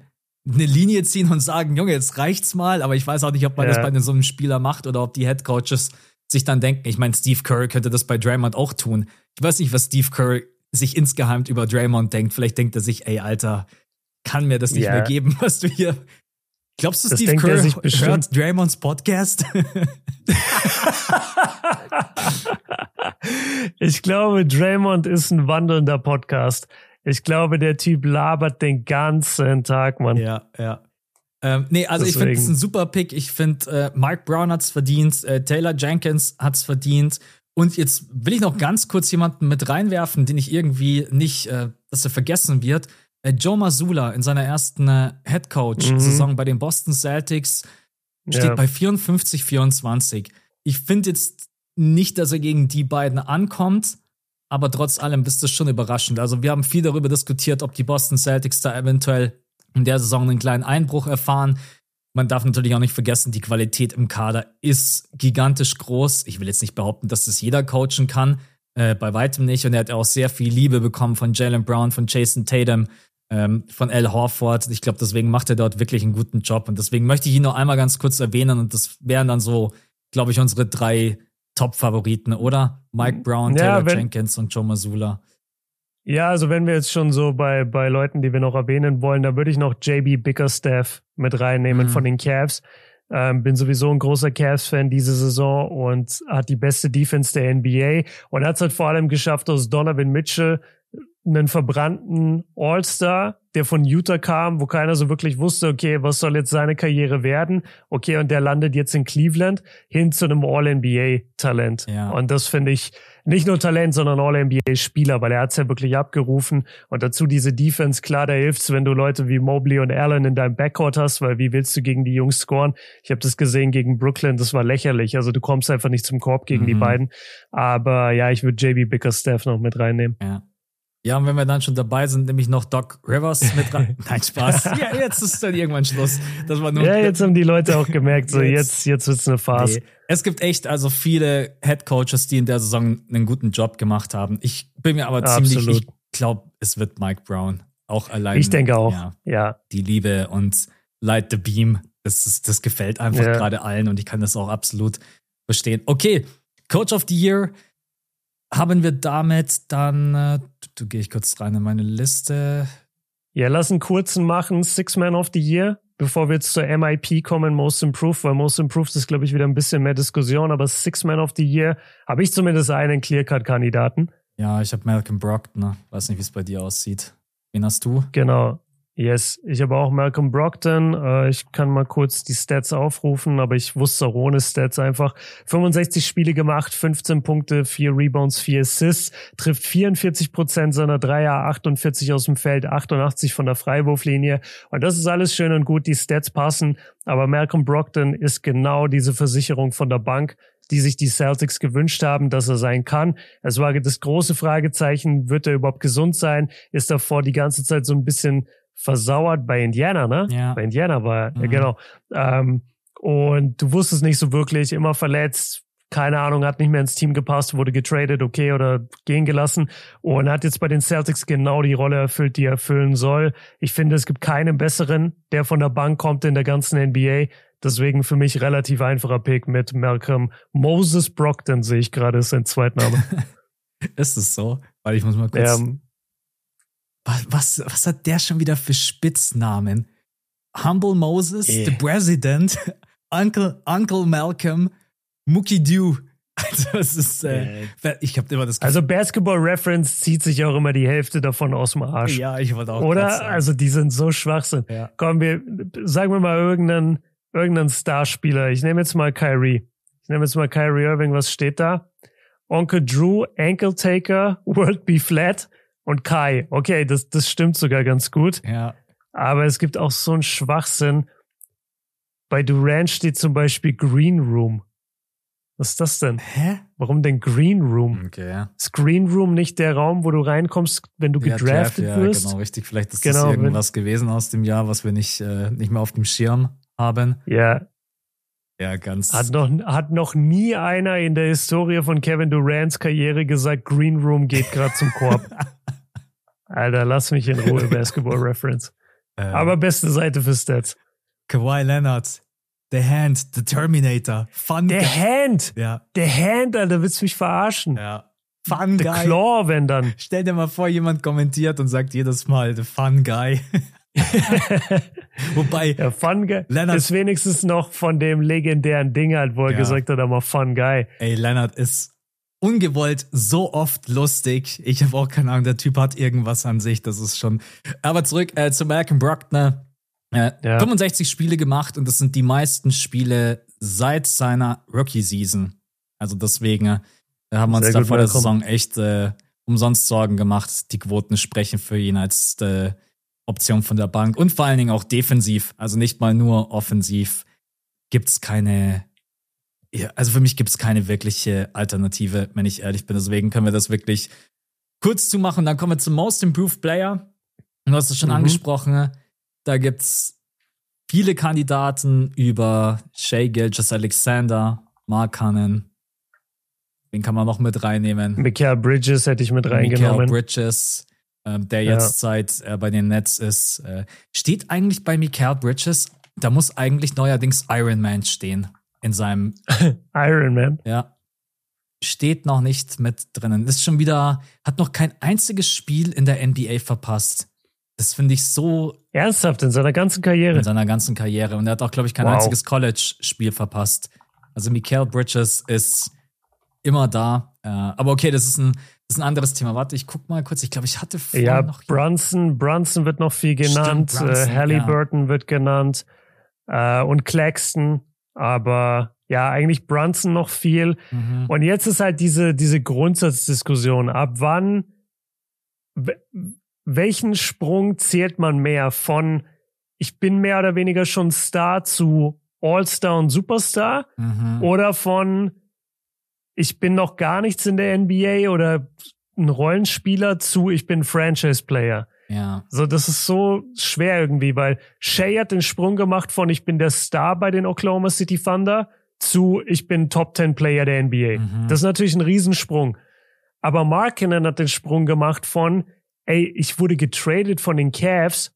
eine Linie ziehen und sagen, Junge, jetzt reicht's mal. Aber ich weiß auch nicht, ob man ja. das bei so einem Spieler macht oder ob die Headcoaches sich dann denken, ich meine, Steve Kerr könnte das bei Draymond auch tun. Ich weiß nicht, was Steve Kerr sich insgeheim über Draymond denkt. Vielleicht denkt er sich, ey, Alter, kann mir das nicht ja. mehr geben, was du hier. Glaubst du, das Steve Kerr hört Draymonds Podcast? ich glaube, Draymond ist ein wandelnder Podcast. Ich glaube, der Typ labert den ganzen Tag, Mann. Ja, ja. Ähm, nee, also Deswegen. ich finde es ein super Pick. Ich finde, äh, Mark Brown hat's verdient, äh, Taylor Jenkins hat's verdient. Und jetzt will ich noch ganz kurz jemanden mit reinwerfen, den ich irgendwie nicht, äh, dass er vergessen wird. Äh, Joe Mazzulla in seiner ersten äh, Head Coach-Saison mhm. bei den Boston Celtics steht ja. bei 54, 24. Ich finde jetzt nicht, dass er gegen die beiden ankommt, aber trotz allem ist das schon überraschend. Also wir haben viel darüber diskutiert, ob die Boston Celtics da eventuell in der Saison einen kleinen Einbruch erfahren. Man darf natürlich auch nicht vergessen, die Qualität im Kader ist gigantisch groß. Ich will jetzt nicht behaupten, dass das jeder coachen kann, äh, bei weitem nicht. Und er hat auch sehr viel Liebe bekommen von Jalen Brown, von Jason Tatum, ähm, von Al Horford. Ich glaube, deswegen macht er dort wirklich einen guten Job. Und deswegen möchte ich ihn noch einmal ganz kurz erwähnen. Und das wären dann so, glaube ich, unsere drei Top-Favoriten, oder? Mike Brown, ja, Taylor Jenkins und Joe Mazzulla. Ja, also wenn wir jetzt schon so bei, bei Leuten, die wir noch erwähnen wollen, da würde ich noch JB Bickerstaff mit reinnehmen mhm. von den Cavs. Ähm, bin sowieso ein großer Cavs-Fan diese Saison und hat die beste Defense der NBA und hat es halt vor allem geschafft, aus Donovan Mitchell einen verbrannten All-Star, der von Utah kam, wo keiner so wirklich wusste, okay, was soll jetzt seine Karriere werden? Okay, und der landet jetzt in Cleveland hin zu einem All-NBA-Talent. Ja. Und das finde ich nicht nur Talent, sondern All-NBA-Spieler, weil er hat's ja wirklich abgerufen. Und dazu diese Defense, klar, da hilft's, wenn du Leute wie Mobley und Allen in deinem Backcourt hast, weil wie willst du gegen die Jungs scoren? Ich habe das gesehen gegen Brooklyn, das war lächerlich. Also du kommst einfach nicht zum Korb gegen mhm. die beiden. Aber ja, ich würde JB Bickerstaff noch mit reinnehmen. Ja. Ja, und wenn wir dann schon dabei sind, nehme ich noch Doc Rivers mit rein. Nein, Spaß. Ja, jetzt ist dann irgendwann Schluss. Das war nur ja, jetzt haben die Leute auch gemerkt, so jetzt, jetzt wird's eine Phase. Nee. Es gibt echt also viele Head Coaches, die in der Saison einen guten Job gemacht haben. Ich bin mir aber ziemlich, Absolut. ich glaube, es wird Mike Brown. Auch allein. Ich denke auch. Ja. ja. Die Liebe und Light the Beam. Das, ist, das gefällt einfach ja. gerade allen und ich kann das auch absolut verstehen. Okay, Coach of the Year haben wir damit dann, äh, du, gehe ich kurz rein in meine Liste. Ja, lass einen kurzen machen, Six Man of the Year, bevor wir jetzt zur MIP kommen, Most Improved, weil Most Improved ist, glaube ich, wieder ein bisschen mehr Diskussion, aber Six Man of the Year habe ich zumindest einen Clearcut-Kandidaten. Ja, ich habe Malcolm Brockton, weiß nicht, wie es bei dir aussieht. Wen hast du? Genau. Yes, ich habe auch Malcolm Brockton. Äh, ich kann mal kurz die Stats aufrufen, aber ich wusste auch ohne Stats einfach. 65 Spiele gemacht, 15 Punkte, 4 Rebounds, 4 Assists, trifft 44 Prozent seiner Dreier, 48 aus dem Feld, 88 von der Freiwurflinie. Und das ist alles schön und gut, die Stats passen. Aber Malcolm Brockton ist genau diese Versicherung von der Bank, die sich die Celtics gewünscht haben, dass er sein kann. Es war das große Fragezeichen, wird er überhaupt gesund sein? Ist davor die ganze Zeit so ein bisschen versauert bei Indiana, ne? Ja. Bei Indiana war mhm. ja, genau. Ähm, und du wusstest nicht so wirklich, immer verletzt, keine Ahnung, hat nicht mehr ins Team gepasst, wurde getradet, okay, oder gehen gelassen und hat jetzt bei den Celtics genau die Rolle erfüllt, die er erfüllen soll. Ich finde, es gibt keinen besseren, der von der Bank kommt in der ganzen NBA. Deswegen für mich relativ einfacher Pick mit Malcolm Moses Brockton, sehe ich gerade, ist sein Zweitname. ist es so? Weil ich muss mal kurz. Ähm, was, was hat der schon wieder für Spitznamen? Humble Moses, yeah. The President, Uncle, Uncle Malcolm, Mookie Dew. Also es ist, äh, ich habe immer das Gefühl. Also Basketball Reference zieht sich auch immer die Hälfte davon aus dem Arsch. Ja, ich wollte auch. Oder? Also die sind so Schwachsinn. Ja. Komm, wir sagen wir mal irgendeinen, irgendeinen Starspieler. Ich nehme jetzt mal Kyrie. Ich nehme jetzt mal Kyrie Irving. Was steht da? Onkel Drew, Ankle Taker, World Be Flat und Kai. Okay, das, das stimmt sogar ganz gut. Ja. Aber es gibt auch so einen Schwachsinn. Bei Durant steht zum Beispiel Green Room. Was ist das denn? Hä? Warum denn Green Room? Okay. Ist Green Room nicht der Raum, wo du reinkommst, wenn du ja, gedraftet Draft, wirst? Ja, genau, richtig. Vielleicht ist genau, das irgendwas gewesen aus dem Jahr, was wir nicht, äh, nicht mehr auf dem Schirm haben. Ja. Ja, ganz. Hat noch, hat noch nie einer in der Historie von Kevin Durants Karriere gesagt, Green Room geht gerade zum Korb. Alter, lass mich in Ruhe, Basketball Reference. Ähm, Aber beste Seite für Stats. Kawhi Leonard, The Hand, The Terminator, Fun The Guy. Hand! Ja. The Hand, Alter, willst du mich verarschen? Ja. Fun The Guy. Claw, wenn dann. Stell dir mal vor, jemand kommentiert und sagt jedes Mal, The Fun Guy. Wobei. Ja, Fun Guy Leonard, ist wenigstens noch von dem legendären Ding halt, wo er ja. gesagt hat, aber Fun Guy. Ey, Leonard ist ungewollt so oft lustig. Ich habe auch keine Ahnung, der Typ hat irgendwas an sich, das ist schon. Aber zurück äh, zu Malcolm Brockner. Äh, ja. 65 Spiele gemacht und das sind die meisten Spiele seit seiner Rookie-Season. Also deswegen äh, haben wir uns Sehr da vor der Saison echt äh, umsonst Sorgen gemacht. Die Quoten sprechen für ihn als äh, Option von der Bank und vor allen Dingen auch defensiv, also nicht mal nur offensiv, gibt's keine, ja, also für mich gibt's keine wirkliche Alternative, wenn ich ehrlich bin. Deswegen können wir das wirklich kurz zumachen. Dann kommen wir zum Most Improved Player. Du hast es schon mhm. angesprochen. Da gibt's viele Kandidaten über Shea Gilgis Alexander, Mark Cannon. Den kann man noch mit reinnehmen. Michael Bridges hätte ich mit reingenommen. Michael Bridges, äh, der jetzt ja. seit äh, bei den Nets ist. Äh, steht eigentlich bei Michael Bridges, da muss eigentlich neuerdings Iron Man stehen in seinem Iron Man. Ja. Steht noch nicht mit drinnen. Ist schon wieder, hat noch kein einziges Spiel in der NBA verpasst. Das finde ich so. Ernsthaft, in seiner ganzen Karriere. In seiner ganzen Karriere. Und er hat auch, glaube ich, kein wow. einziges College-Spiel verpasst. Also Mikael Bridges ist immer da. Äh, aber okay, das ist ein, das ist ein anderes Thema. Warte, ich guck mal kurz. Ich glaube, ich hatte vorhin ja, noch. Brunson, Brunson wird noch viel genannt. Stimmt, Brunson, äh, Halliburton ja. wird genannt. Äh, und Claxton. Aber ja, eigentlich Brunson noch viel. Mhm. Und jetzt ist halt diese, diese Grundsatzdiskussion. Ab wann, welchen Sprung zählt man mehr von, ich bin mehr oder weniger schon Star zu All-Star und Superstar mhm. oder von, ich bin noch gar nichts in der NBA oder ein Rollenspieler zu, ich bin Franchise-Player. Ja. So, das ist so schwer irgendwie, weil Shay hat den Sprung gemacht von, ich bin der Star bei den Oklahoma City Thunder zu, ich bin Top 10 Player der NBA. Mhm. Das ist natürlich ein Riesensprung. Aber Markinen hat den Sprung gemacht von, ey, ich wurde getradet von den Cavs.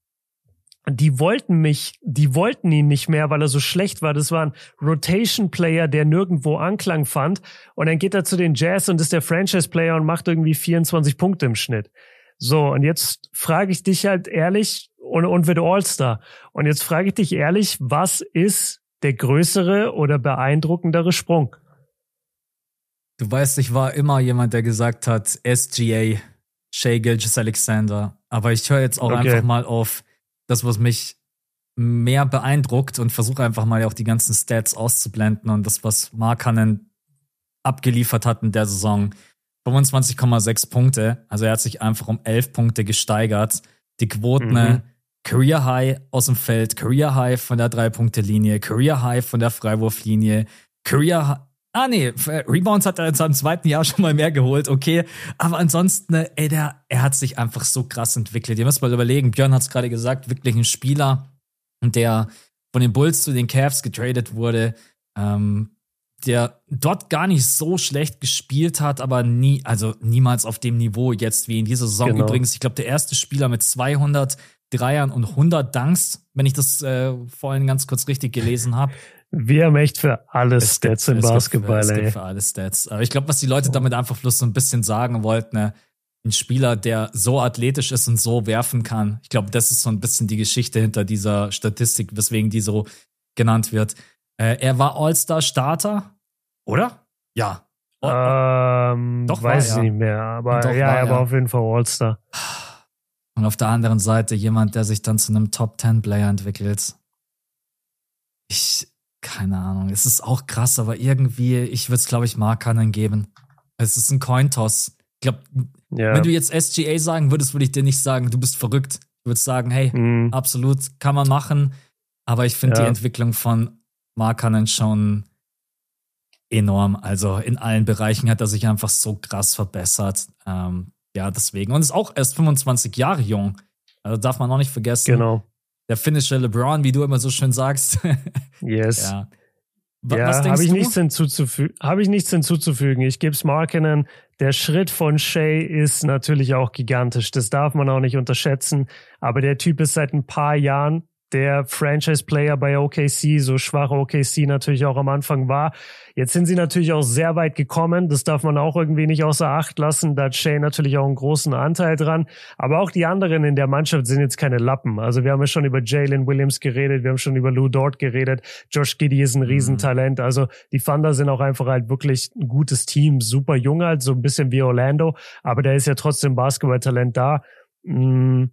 Die wollten mich, die wollten ihn nicht mehr, weil er so schlecht war. Das war ein Rotation Player, der nirgendwo Anklang fand. Und dann geht er zu den Jazz und ist der Franchise Player und macht irgendwie 24 Punkte im Schnitt. So, und jetzt frage ich dich halt ehrlich und, und wird All-Star. Und jetzt frage ich dich ehrlich, was ist der größere oder beeindruckendere Sprung? Du weißt, ich war immer jemand, der gesagt hat, SGA Shay Gilgis Alexander. Aber ich höre jetzt auch okay. einfach mal auf das, was mich mehr beeindruckt und versuche einfach mal auch die ganzen Stats auszublenden und das, was Markanen abgeliefert hat in der Saison. 25,6 Punkte. Also er hat sich einfach um 11 Punkte gesteigert. Die Quoten, mhm. Career High aus dem Feld, Career High von der Drei-Punkte-Linie, Career High von der Freiwurflinie, Career Ah, nee, Rebounds hat er in seinem zweiten Jahr schon mal mehr geholt, okay. Aber ansonsten, ey, der, er hat sich einfach so krass entwickelt. Ihr müsst mal überlegen, Björn hat es gerade gesagt, wirklich ein Spieler, der von den Bulls zu den Cavs getradet wurde, ähm, der dort gar nicht so schlecht gespielt hat, aber nie, also niemals auf dem Niveau jetzt wie in dieser Saison. Genau. Übrigens, ich glaube, der erste Spieler mit 200 Dreiern und 100 Dunks, wenn ich das äh, vorhin ganz kurz richtig gelesen habe. Wir haben echt für alle es Stats gibt, im Basketball, gibt, ey. Es gibt für alle Stats. Aber ich glaube, was die Leute damit einfach bloß so ein bisschen sagen wollten, ne, ein Spieler, der so athletisch ist und so werfen kann. Ich glaube, das ist so ein bisschen die Geschichte hinter dieser Statistik, weswegen die so genannt wird. Äh, er war All-Star-Starter, oder? Ja. ähm, Doch, weiß ich ja. nicht mehr, aber Doch, ja, er war auf jeden Fall All-Star. Und auf der anderen Seite jemand, der sich dann zu einem Top-10-Player entwickelt. Ich, keine Ahnung. Es ist auch krass, aber irgendwie, ich würde es, glaube ich, Markanen geben. Es ist ein Cointoss. Ich glaube, ja. wenn du jetzt SGA sagen würdest, würde ich dir nicht sagen, du bist verrückt. Ich würde sagen, hey, mhm. absolut, kann man machen. Aber ich finde ja. die Entwicklung von Markanen schon enorm. Also in allen Bereichen hat er sich einfach so krass verbessert. Ähm, ja, deswegen. Und ist auch erst 25 Jahre jung. Also darf man auch nicht vergessen. Genau der finnische LeBron, wie du immer so schön sagst. yes. Ja. ja, habe ich, nichts hinzuzufügen. Habe ich nichts hinzuzufügen. Ich gebe es Markinen. Der Schritt von Shay ist natürlich auch gigantisch. Das darf man auch nicht unterschätzen. Aber der Typ ist seit ein paar Jahren der Franchise-Player bei OKC, so schwach OKC natürlich auch am Anfang war. Jetzt sind sie natürlich auch sehr weit gekommen. Das darf man auch irgendwie nicht außer Acht lassen. Da hat Shay natürlich auch einen großen Anteil dran. Aber auch die anderen in der Mannschaft sind jetzt keine Lappen. Also wir haben ja schon über Jalen Williams geredet. Wir haben schon über Lou Dort geredet. Josh Giddy ist ein mhm. Riesentalent. Also die Thunder sind auch einfach halt wirklich ein gutes Team. Super jung halt, so ein bisschen wie Orlando. Aber da ist ja trotzdem Basketballtalent da. Mm,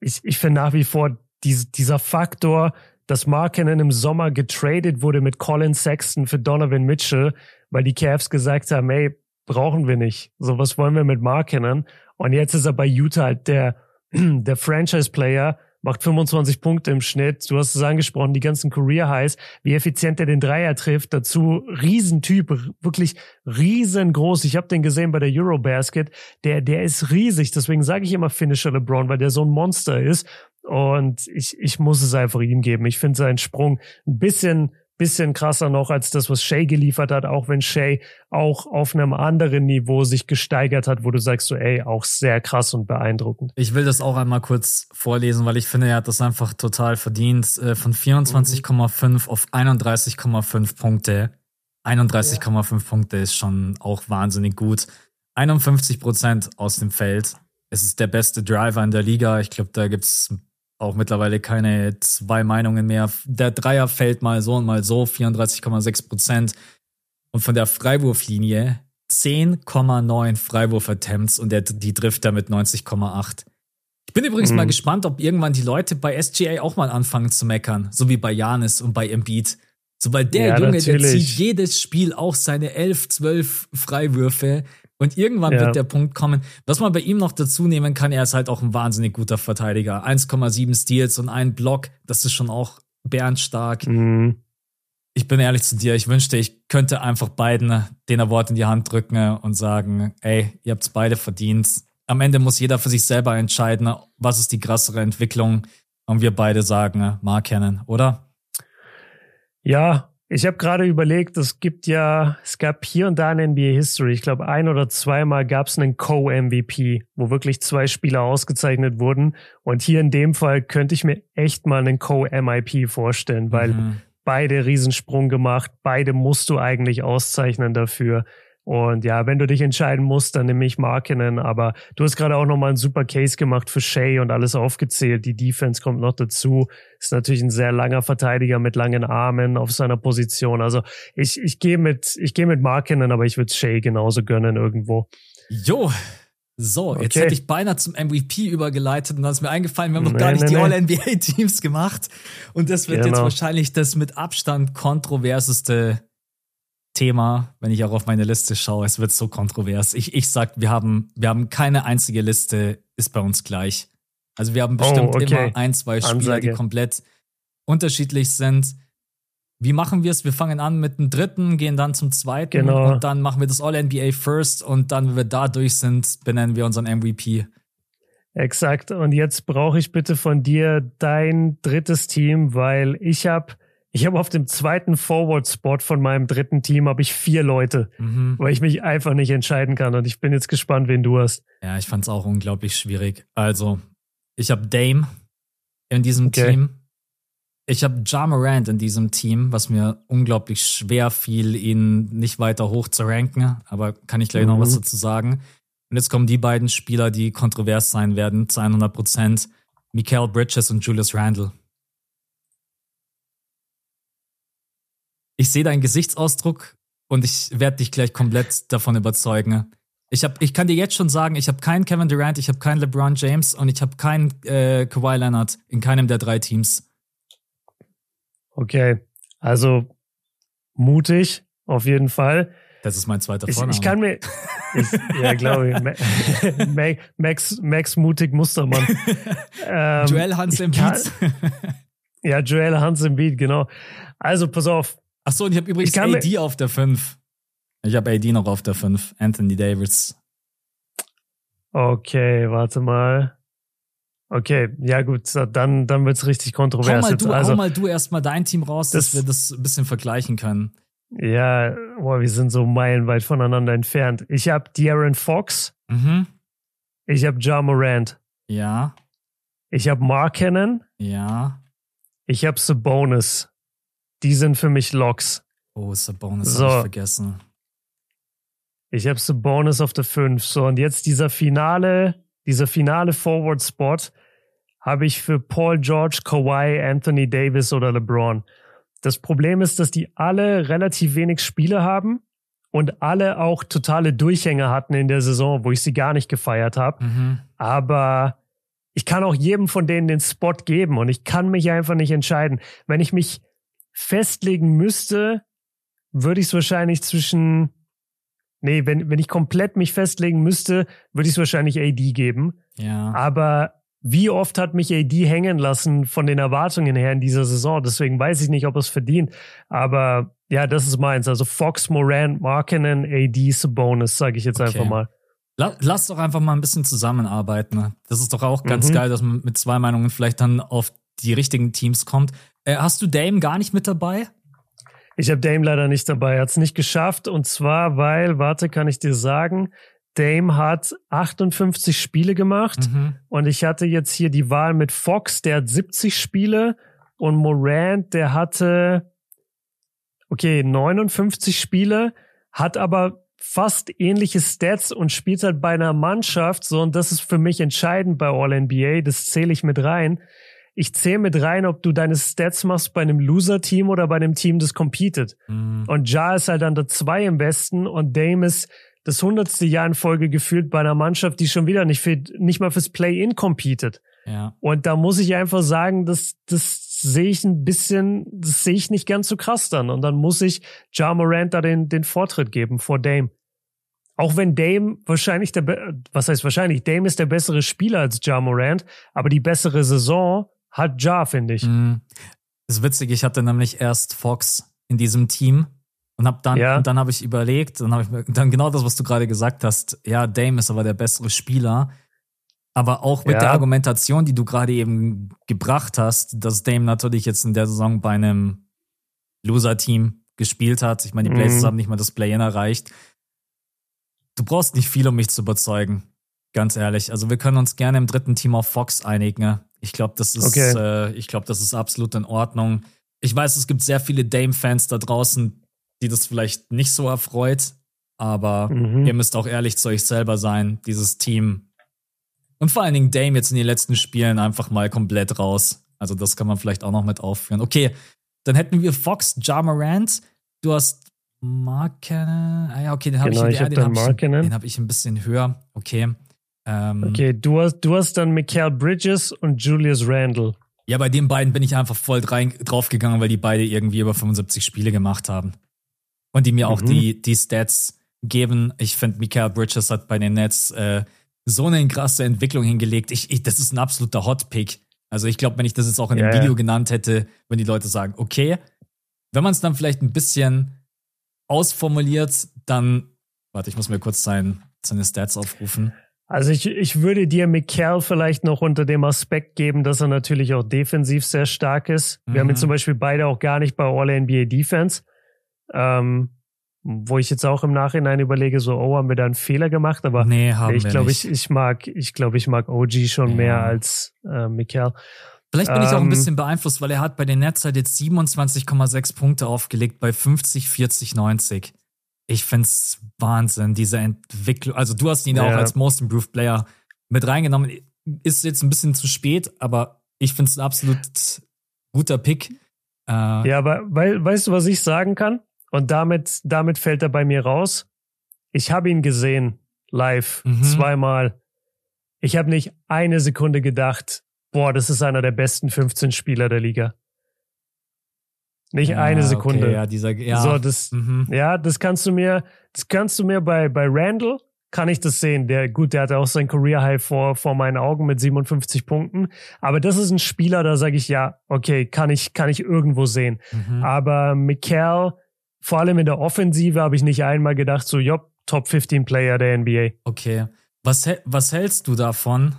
ich, ich finde nach wie vor, dies, dieser Faktor, dass Markinen im Sommer getradet wurde mit Colin Sexton für Donovan Mitchell, weil die Cavs gesagt haben, ey, brauchen wir nicht. So was wollen wir mit Markinen. Und jetzt ist er bei Utah halt der der Franchise-Player macht 25 Punkte im Schnitt. Du hast es angesprochen, die ganzen Career Highs, wie effizient er den Dreier trifft. Dazu Riesentyp, wirklich riesengroß. Ich habe den gesehen bei der Eurobasket. Der, der ist riesig. Deswegen sage ich immer Finisher LeBron, weil der so ein Monster ist. Und ich, ich muss es einfach ihm geben. Ich finde seinen Sprung ein bisschen bisschen krasser noch als das, was Shay geliefert hat, auch wenn Shay auch auf einem anderen Niveau sich gesteigert hat, wo du sagst so, ey, auch sehr krass und beeindruckend. Ich will das auch einmal kurz vorlesen, weil ich finde, er hat das einfach total verdient. Äh, von 24,5 mhm. auf 31,5 Punkte. 31,5 ja. Punkte ist schon auch wahnsinnig gut. 51 Prozent aus dem Feld. Es ist der beste Driver in der Liga. Ich glaube, da gibt's auch mittlerweile keine zwei Meinungen mehr. Der Dreier fällt mal so und mal so, 34,6 Prozent. Und von der Freiwurflinie 10,9 Freiwurf-Attempts und der, die trifft er mit 90,8. Ich bin übrigens mhm. mal gespannt, ob irgendwann die Leute bei SGA auch mal anfangen zu meckern, so wie bei Janis und bei Embiid. Sobald der ja, Junge, natürlich. der zieht jedes Spiel auch seine 11, 12 Freiwürfe und irgendwann ja. wird der Punkt kommen. Was man bei ihm noch dazu nehmen kann, er ist halt auch ein wahnsinnig guter Verteidiger. 1,7 Steals und ein Block, das ist schon auch bärenstark. Mhm. Ich bin ehrlich zu dir, ich wünschte, ich könnte einfach beiden den Award in die Hand drücken und sagen, ey, ihr habt's beide verdient. Am Ende muss jeder für sich selber entscheiden, was ist die krassere Entwicklung. Und wir beide sagen, Mark Cannon, oder? Ja, ich habe gerade überlegt, es gibt ja, es gab hier und da in NBA History, ich glaube ein oder zweimal gab es einen Co-MVP, wo wirklich zwei Spieler ausgezeichnet wurden. Und hier in dem Fall könnte ich mir echt mal einen Co-MIP vorstellen, weil mhm. beide Riesensprung gemacht, beide musst du eigentlich auszeichnen dafür. Und ja, wenn du dich entscheiden musst, dann nehme ich Markinen. Aber du hast gerade auch nochmal einen super Case gemacht für Shea und alles aufgezählt. Die Defense kommt noch dazu. Ist natürlich ein sehr langer Verteidiger mit langen Armen auf seiner Position. Also ich, ich gehe mit, ich gehe mit Markinen, aber ich würde Shea genauso gönnen irgendwo. Jo, so, okay. jetzt hätte ich beinahe zum MVP übergeleitet und dann ist mir eingefallen, wir haben noch nee, gar nicht nee, die All-NBA-Teams gemacht. Und das wird genau. jetzt wahrscheinlich das mit Abstand kontroverseste Thema, wenn ich auch auf meine Liste schaue, es wird so kontrovers. Ich, ich sag, wir haben, wir haben keine einzige Liste, ist bei uns gleich. Also wir haben bestimmt oh, okay. immer ein, zwei Spieler, Ansage. die komplett unterschiedlich sind. Wie machen wir es? Wir fangen an mit dem dritten, gehen dann zum zweiten genau. und dann machen wir das All-NBA First und dann, wenn wir da durch sind, benennen wir unseren MVP. Exakt. Und jetzt brauche ich bitte von dir dein drittes Team, weil ich habe ich habe auf dem zweiten Forward-Spot von meinem dritten Team habe ich vier Leute, mhm. weil ich mich einfach nicht entscheiden kann. Und ich bin jetzt gespannt, wen du hast. Ja, ich fand es auch unglaublich schwierig. Also, ich habe Dame in diesem okay. Team. Ich habe Ja Morant in diesem Team, was mir unglaublich schwer fiel, ihn nicht weiter hoch zu ranken. Aber kann ich gleich mhm. noch was mhm. dazu sagen. Und jetzt kommen die beiden Spieler, die kontrovers sein werden, zu 100 Prozent. Mikael Bridges und Julius Randle. Ich sehe deinen Gesichtsausdruck und ich werde dich gleich komplett davon überzeugen. Ich, hab, ich kann dir jetzt schon sagen, ich habe keinen Kevin Durant, ich habe keinen LeBron James und ich habe keinen äh, Kawhi Leonard in keinem der drei Teams. Okay, also mutig auf jeden Fall. Das ist mein zweiter Vorname. Ich, ich kann mir, ich, ja glaube ich, Max, Max Mutig Mustermann. ähm, Joel Hans im Beat. Ja, Joel Hans im Beat, genau. Also pass auf, Ach so, und ich habe übrigens ich AD auf der 5. Ich habe AD noch auf der 5. Anthony Davis. Okay, warte mal. Okay, ja gut, dann, dann wird's richtig kontrovers. Hau mal du, also, hau mal du erstmal dein Team raus, das, dass wir das ein bisschen vergleichen können. Ja, boah, wir sind so meilenweit voneinander entfernt. Ich habe De'Aaron Fox. Mhm. Ich habe Ja Morant. Ja. Ich habe Mark Cannon. Ja. Ich habe Sabonis. Die sind für mich Locks. Oh, Sabonis so. habe ich vergessen. Ich habe Sabonis auf der 5. So, und jetzt dieser finale, dieser finale Forward-Spot habe ich für Paul George, Kawhi, Anthony Davis oder LeBron. Das Problem ist, dass die alle relativ wenig Spiele haben und alle auch totale Durchhänge hatten in der Saison, wo ich sie gar nicht gefeiert habe. Mhm. Aber ich kann auch jedem von denen den Spot geben und ich kann mich einfach nicht entscheiden. Wenn ich mich festlegen müsste, würde ich es wahrscheinlich zwischen, nee, wenn, wenn ich komplett mich festlegen müsste, würde ich es wahrscheinlich AD geben. Ja. Aber wie oft hat mich AD hängen lassen von den Erwartungen her in dieser Saison. Deswegen weiß ich nicht, ob es verdient. Aber ja, das ist meins. Also Fox, Morant, Markinen, AD, Sabonis, sage ich jetzt okay. einfach mal. Lass doch einfach mal ein bisschen zusammenarbeiten. Das ist doch auch ganz mhm. geil, dass man mit zwei Meinungen vielleicht dann auf die richtigen Teams kommt. Äh, hast du Dame gar nicht mit dabei? Ich habe Dame leider nicht dabei. Er hat es nicht geschafft. Und zwar, weil, warte, kann ich dir sagen, Dame hat 58 Spiele gemacht. Mhm. Und ich hatte jetzt hier die Wahl mit Fox, der hat 70 Spiele. Und Morant, der hatte, okay, 59 Spiele, hat aber fast ähnliche Stats und spielt halt bei einer Mannschaft so und das ist für mich entscheidend bei All NBA, das zähle ich mit rein ich zähle mit rein, ob du deine Stats machst bei einem Loser-Team oder bei einem Team, das competet. Mhm. Und Ja ist halt an der zwei im Westen und Dame ist das hundertste Jahr in Folge gefühlt bei einer Mannschaft, die schon wieder nicht, für, nicht mal fürs Play-In competet. Ja. Und da muss ich einfach sagen, das, das sehe ich ein bisschen, das sehe ich nicht ganz so krass dann. Und dann muss ich Ja Morant da den, den Vortritt geben vor Dame. Auch wenn Dame wahrscheinlich der, was heißt wahrscheinlich, Dame ist der bessere Spieler als Ja Morant, aber die bessere Saison hat Ja, finde ich. Das ist witzig, ich hatte nämlich erst Fox in diesem Team und hab dann, ja. und dann habe ich überlegt, dann habe ich dann genau das, was du gerade gesagt hast. Ja, Dame ist aber der bessere Spieler. Aber auch mit ja. der Argumentation, die du gerade eben gebracht hast, dass Dame natürlich jetzt in der Saison bei einem Loser-Team gespielt hat. Ich meine, die Blazers mhm. haben nicht mal das Play-In erreicht. Du brauchst nicht viel, um mich zu überzeugen. Ganz ehrlich. Also wir können uns gerne im dritten Team auf Fox einigen. Ich glaube, das ist, okay. äh, ich glaube, das ist absolut in Ordnung. Ich weiß, es gibt sehr viele Dame-Fans da draußen, die das vielleicht nicht so erfreut, aber mhm. ihr müsst auch ehrlich zu euch selber sein. Dieses Team und vor allen Dingen Dame jetzt in den letzten Spielen einfach mal komplett raus. Also das kann man vielleicht auch noch mit aufführen. Okay, dann hätten wir Fox, Jamarant. Du hast Markenen. Ah ja, okay, den habe genau, ich, ich, hab den habe ich, hab ich ein bisschen höher. Okay. Ähm, okay, du hast, du hast dann Mikael Bridges und Julius Randle. Ja, bei den beiden bin ich einfach voll rein, draufgegangen, weil die beide irgendwie über 75 Spiele gemacht haben. Und die mir mhm. auch die, die Stats geben. Ich finde, Mikael Bridges hat bei den Nets äh, so eine krasse Entwicklung hingelegt. Ich, ich, das ist ein absoluter Hotpick. Also ich glaube, wenn ich das jetzt auch in dem ja, Video genannt hätte, wenn die Leute sagen, okay, wenn man es dann vielleicht ein bisschen ausformuliert, dann, warte, ich muss mir kurz sein, seine Stats aufrufen. Also ich, ich würde dir Mikel vielleicht noch unter dem Aspekt geben, dass er natürlich auch defensiv sehr stark ist. Mhm. Wir haben ihn mhm. zum Beispiel beide auch gar nicht bei All-NBA Defense. Ähm, wo ich jetzt auch im Nachhinein überlege, so, oh, haben wir da einen Fehler gemacht? Aber nee, haben ich glaube, ich, ich mag, ich glaube, ich mag OG schon ja. mehr als äh, Mikel. Vielleicht bin ähm, ich auch ein ähm, bisschen beeinflusst, weil er hat bei den Nets halt jetzt 27,6 Punkte aufgelegt bei 50, 40, 90 ich find's Wahnsinn, diese Entwicklung. Also du hast ihn ja auch als Most Improved Player mit reingenommen. Ist jetzt ein bisschen zu spät, aber ich find's ein absolut guter Pick. Äh, ja, aber weil, weißt du, was ich sagen kann? Und damit, damit fällt er bei mir raus. Ich habe ihn gesehen, live, mhm. zweimal. Ich habe nicht eine Sekunde gedacht, boah, das ist einer der besten 15 Spieler der Liga. Nicht ja, eine Sekunde. Okay, ja, dieser, ja. So, das, mhm. ja, das kannst du mir, das kannst du mir bei, bei Randall, kann ich das sehen. Der, gut, der hatte auch sein Career High vor, vor meinen Augen mit 57 Punkten. Aber das ist ein Spieler, da sage ich ja, okay, kann ich, kann ich irgendwo sehen. Mhm. Aber Mikel, vor allem in der Offensive, habe ich nicht einmal gedacht, so, jopp, Top 15 Player der NBA. Okay. Was, was hältst du davon?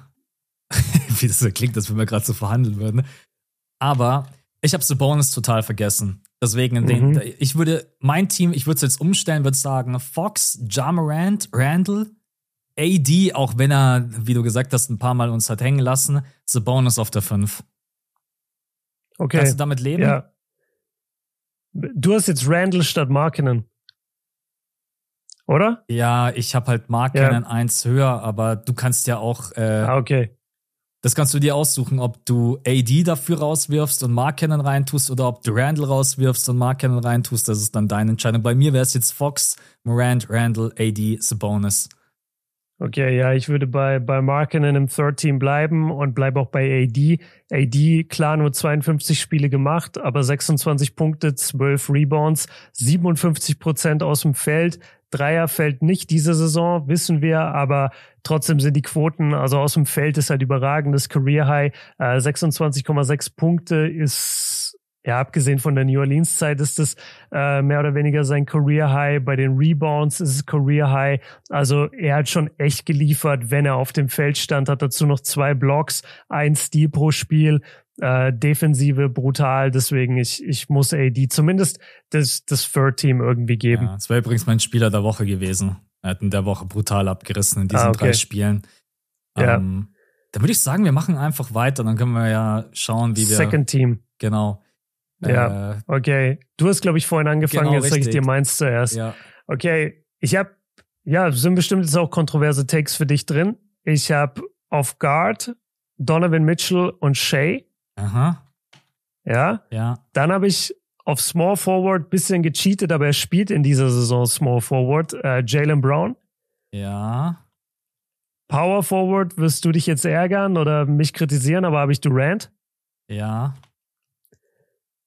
Wie das so klingt, wenn wir gerade so verhandeln würden. Aber ich habe Bonus total vergessen. Deswegen, mhm. den, ich würde, mein Team, ich würde es jetzt umstellen, würde sagen, Fox, Jamarant, Randall, AD, auch wenn er, wie du gesagt hast, ein paar Mal uns hat hängen lassen, Bonus auf der 5. Okay. Kannst du damit leben? Ja. Du hast jetzt Randall statt Markinen. Oder? Ja, ich habe halt Markinen ja. eins höher, aber du kannst ja auch. Äh, ah, okay. Das kannst du dir aussuchen, ob du AD dafür rauswirfst und Mark Cannon reintust oder ob du Randall rauswirfst und Mark Cannon reintust. Das ist dann deine Entscheidung. Bei mir wäre es jetzt Fox, Morant, Randall, AD, Sabonis. Okay, ja, ich würde bei, bei Markinen im Third Team bleiben und bleibe auch bei AD. AD, klar, nur 52 Spiele gemacht, aber 26 Punkte, 12 Rebounds, 57 Prozent aus dem Feld, Dreier fällt nicht diese Saison, wissen wir, aber trotzdem sind die Quoten, also aus dem Feld ist halt überragendes Career High. Äh, 26,6 Punkte ist ja, abgesehen von der New Orleans-Zeit ist es äh, mehr oder weniger sein Career High. Bei den Rebounds ist es Career High. Also er hat schon echt geliefert, wenn er auf dem Feld stand. Hat dazu noch zwei Blocks, ein Steal pro Spiel. Äh, Defensive brutal. Deswegen ich ich muss AD zumindest das das Third Team irgendwie geben. Ja, das wäre übrigens mein Spieler der Woche gewesen. Er hat in der Woche brutal abgerissen in diesen ah, okay. drei Spielen. Ja. Ähm, dann würde ich sagen, wir machen einfach weiter. Dann können wir ja schauen, wie wir. Second Team. Genau. Ja, äh, okay. Du hast, glaube ich, vorhin angefangen, genau, jetzt sage ich dir meins zuerst. Ja. Okay, ich habe, ja, sind bestimmt jetzt auch kontroverse Takes für dich drin. Ich habe auf Guard Donovan Mitchell und Shay. Aha. Ja. Ja. Dann habe ich auf Small Forward bisschen gecheatet, aber er spielt in dieser Saison Small Forward. Äh, Jalen Brown. Ja. Power Forward wirst du dich jetzt ärgern oder mich kritisieren, aber habe ich Durant. Ja.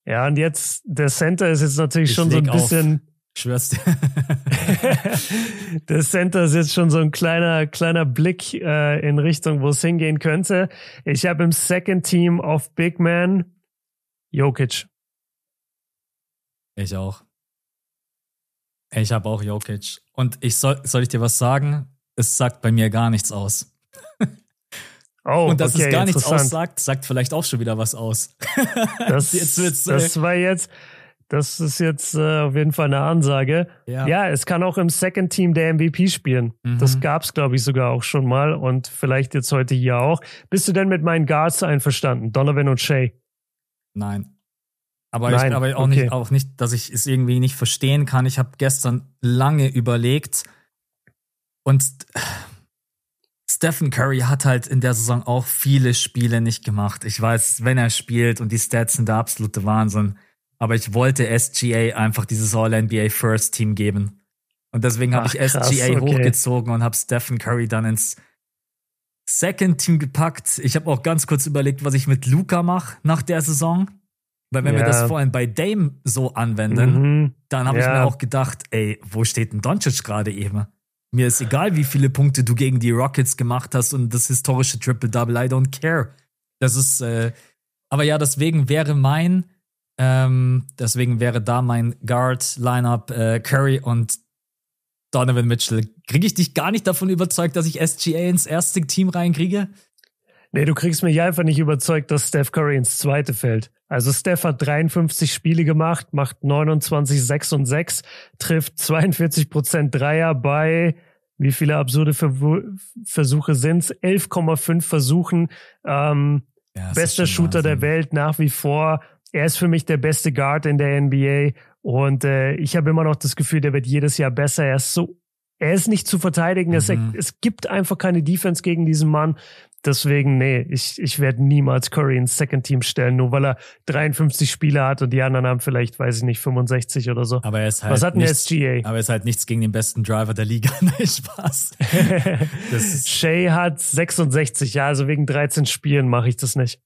Ja, und jetzt, der Center ist jetzt natürlich ich schon so ein bisschen. Auf. Schwör's dir. der Center ist jetzt schon so ein kleiner, kleiner Blick äh, in Richtung, wo es hingehen könnte. Ich habe im Second Team auf Big Man Jokic. Ich auch. Ich habe auch Jokic. Und ich soll, soll ich dir was sagen? Es sagt bei mir gar nichts aus. Oh, und dass okay, es gar nichts aussagt, sagt vielleicht auch schon wieder was aus. Das, jetzt wird's, äh, das war jetzt, das ist jetzt äh, auf jeden Fall eine Ansage. Ja. ja, es kann auch im Second Team der MVP spielen. Mhm. Das gab's, glaube ich, sogar auch schon mal und vielleicht jetzt heute hier auch. Bist du denn mit meinen Guards einverstanden? Donovan und Shay? Nein. Aber Nein. ich aber auch okay. nicht, auch nicht, dass ich es irgendwie nicht verstehen kann. Ich habe gestern lange überlegt und Stephen Curry hat halt in der Saison auch viele Spiele nicht gemacht. Ich weiß, wenn er spielt und die Stats sind der absolute Wahnsinn. Aber ich wollte SGA einfach dieses All-NBA First Team geben. Und deswegen habe ich krass, SGA okay. hochgezogen und habe Stephen Curry dann ins Second Team gepackt. Ich habe auch ganz kurz überlegt, was ich mit Luca mache nach der Saison. Weil wenn ja. wir das vorhin bei Dame so anwenden, mhm. dann habe ja. ich mir auch gedacht, ey, wo steht denn Doncic gerade eben? Mir ist egal, wie viele Punkte du gegen die Rockets gemacht hast und das historische Triple-Double. I don't care. Das ist, äh, aber ja, deswegen wäre mein, ähm, deswegen wäre da mein Guard-Lineup äh, Curry und Donovan Mitchell. Kriege ich dich gar nicht davon überzeugt, dass ich SGA ins erste Team reinkriege? Nee, du kriegst mich einfach nicht überzeugt, dass Steph Curry ins zweite fällt. Also Steph hat 53 Spiele gemacht, macht 29, 6 und 6, trifft 42 Prozent Dreier bei wie viele absurde Versuche sind's? 11,5 Versuchen. Ähm, ja, bester Shooter der Welt nach wie vor. Er ist für mich der beste Guard in der NBA und äh, ich habe immer noch das Gefühl, der wird jedes Jahr besser. Er ist so, er ist nicht zu verteidigen. Mhm. Es, es gibt einfach keine Defense gegen diesen Mann. Deswegen, nee, ich, ich werde niemals Curry ins Second Team stellen, nur weil er 53 Spiele hat und die anderen haben vielleicht, weiß ich nicht, 65 oder so. Aber er ist halt Was hat ein SGA? Aber er ist halt nichts gegen den besten Driver der Liga. Nein, Spaß. Shay hat 66, ja, also wegen 13 Spielen mache ich das nicht.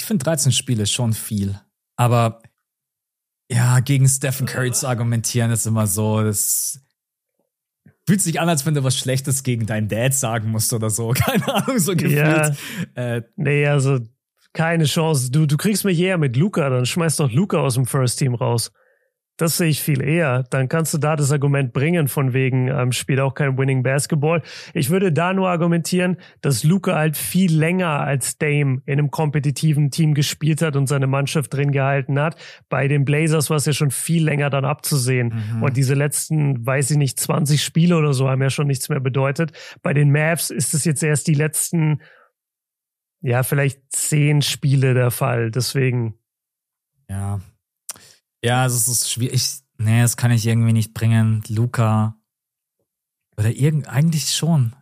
Ich finde 13 Spiele schon viel. Aber ja, gegen Stephen Curry zu argumentieren ist immer so, das Fühlt sich an, als wenn du was Schlechtes gegen deinen Dad sagen musst oder so. Keine Ahnung, so gefühlt. Ja, äh, nee, also keine Chance. Du, du kriegst mich eher mit Luca, dann schmeißt doch Luca aus dem First Team raus. Das sehe ich viel eher. Dann kannst du da das Argument bringen, von wegen, ähm, spielt auch kein Winning Basketball. Ich würde da nur argumentieren, dass Luca halt viel länger als Dame in einem kompetitiven Team gespielt hat und seine Mannschaft drin gehalten hat. Bei den Blazers war es ja schon viel länger dann abzusehen. Mhm. Und diese letzten, weiß ich nicht, 20 Spiele oder so haben ja schon nichts mehr bedeutet. Bei den Mavs ist es jetzt erst die letzten, ja, vielleicht zehn Spiele der Fall. Deswegen. Ja, ja, also es ist schwierig. Nee, das kann ich irgendwie nicht bringen. Luca. Oder irgend, eigentlich schon.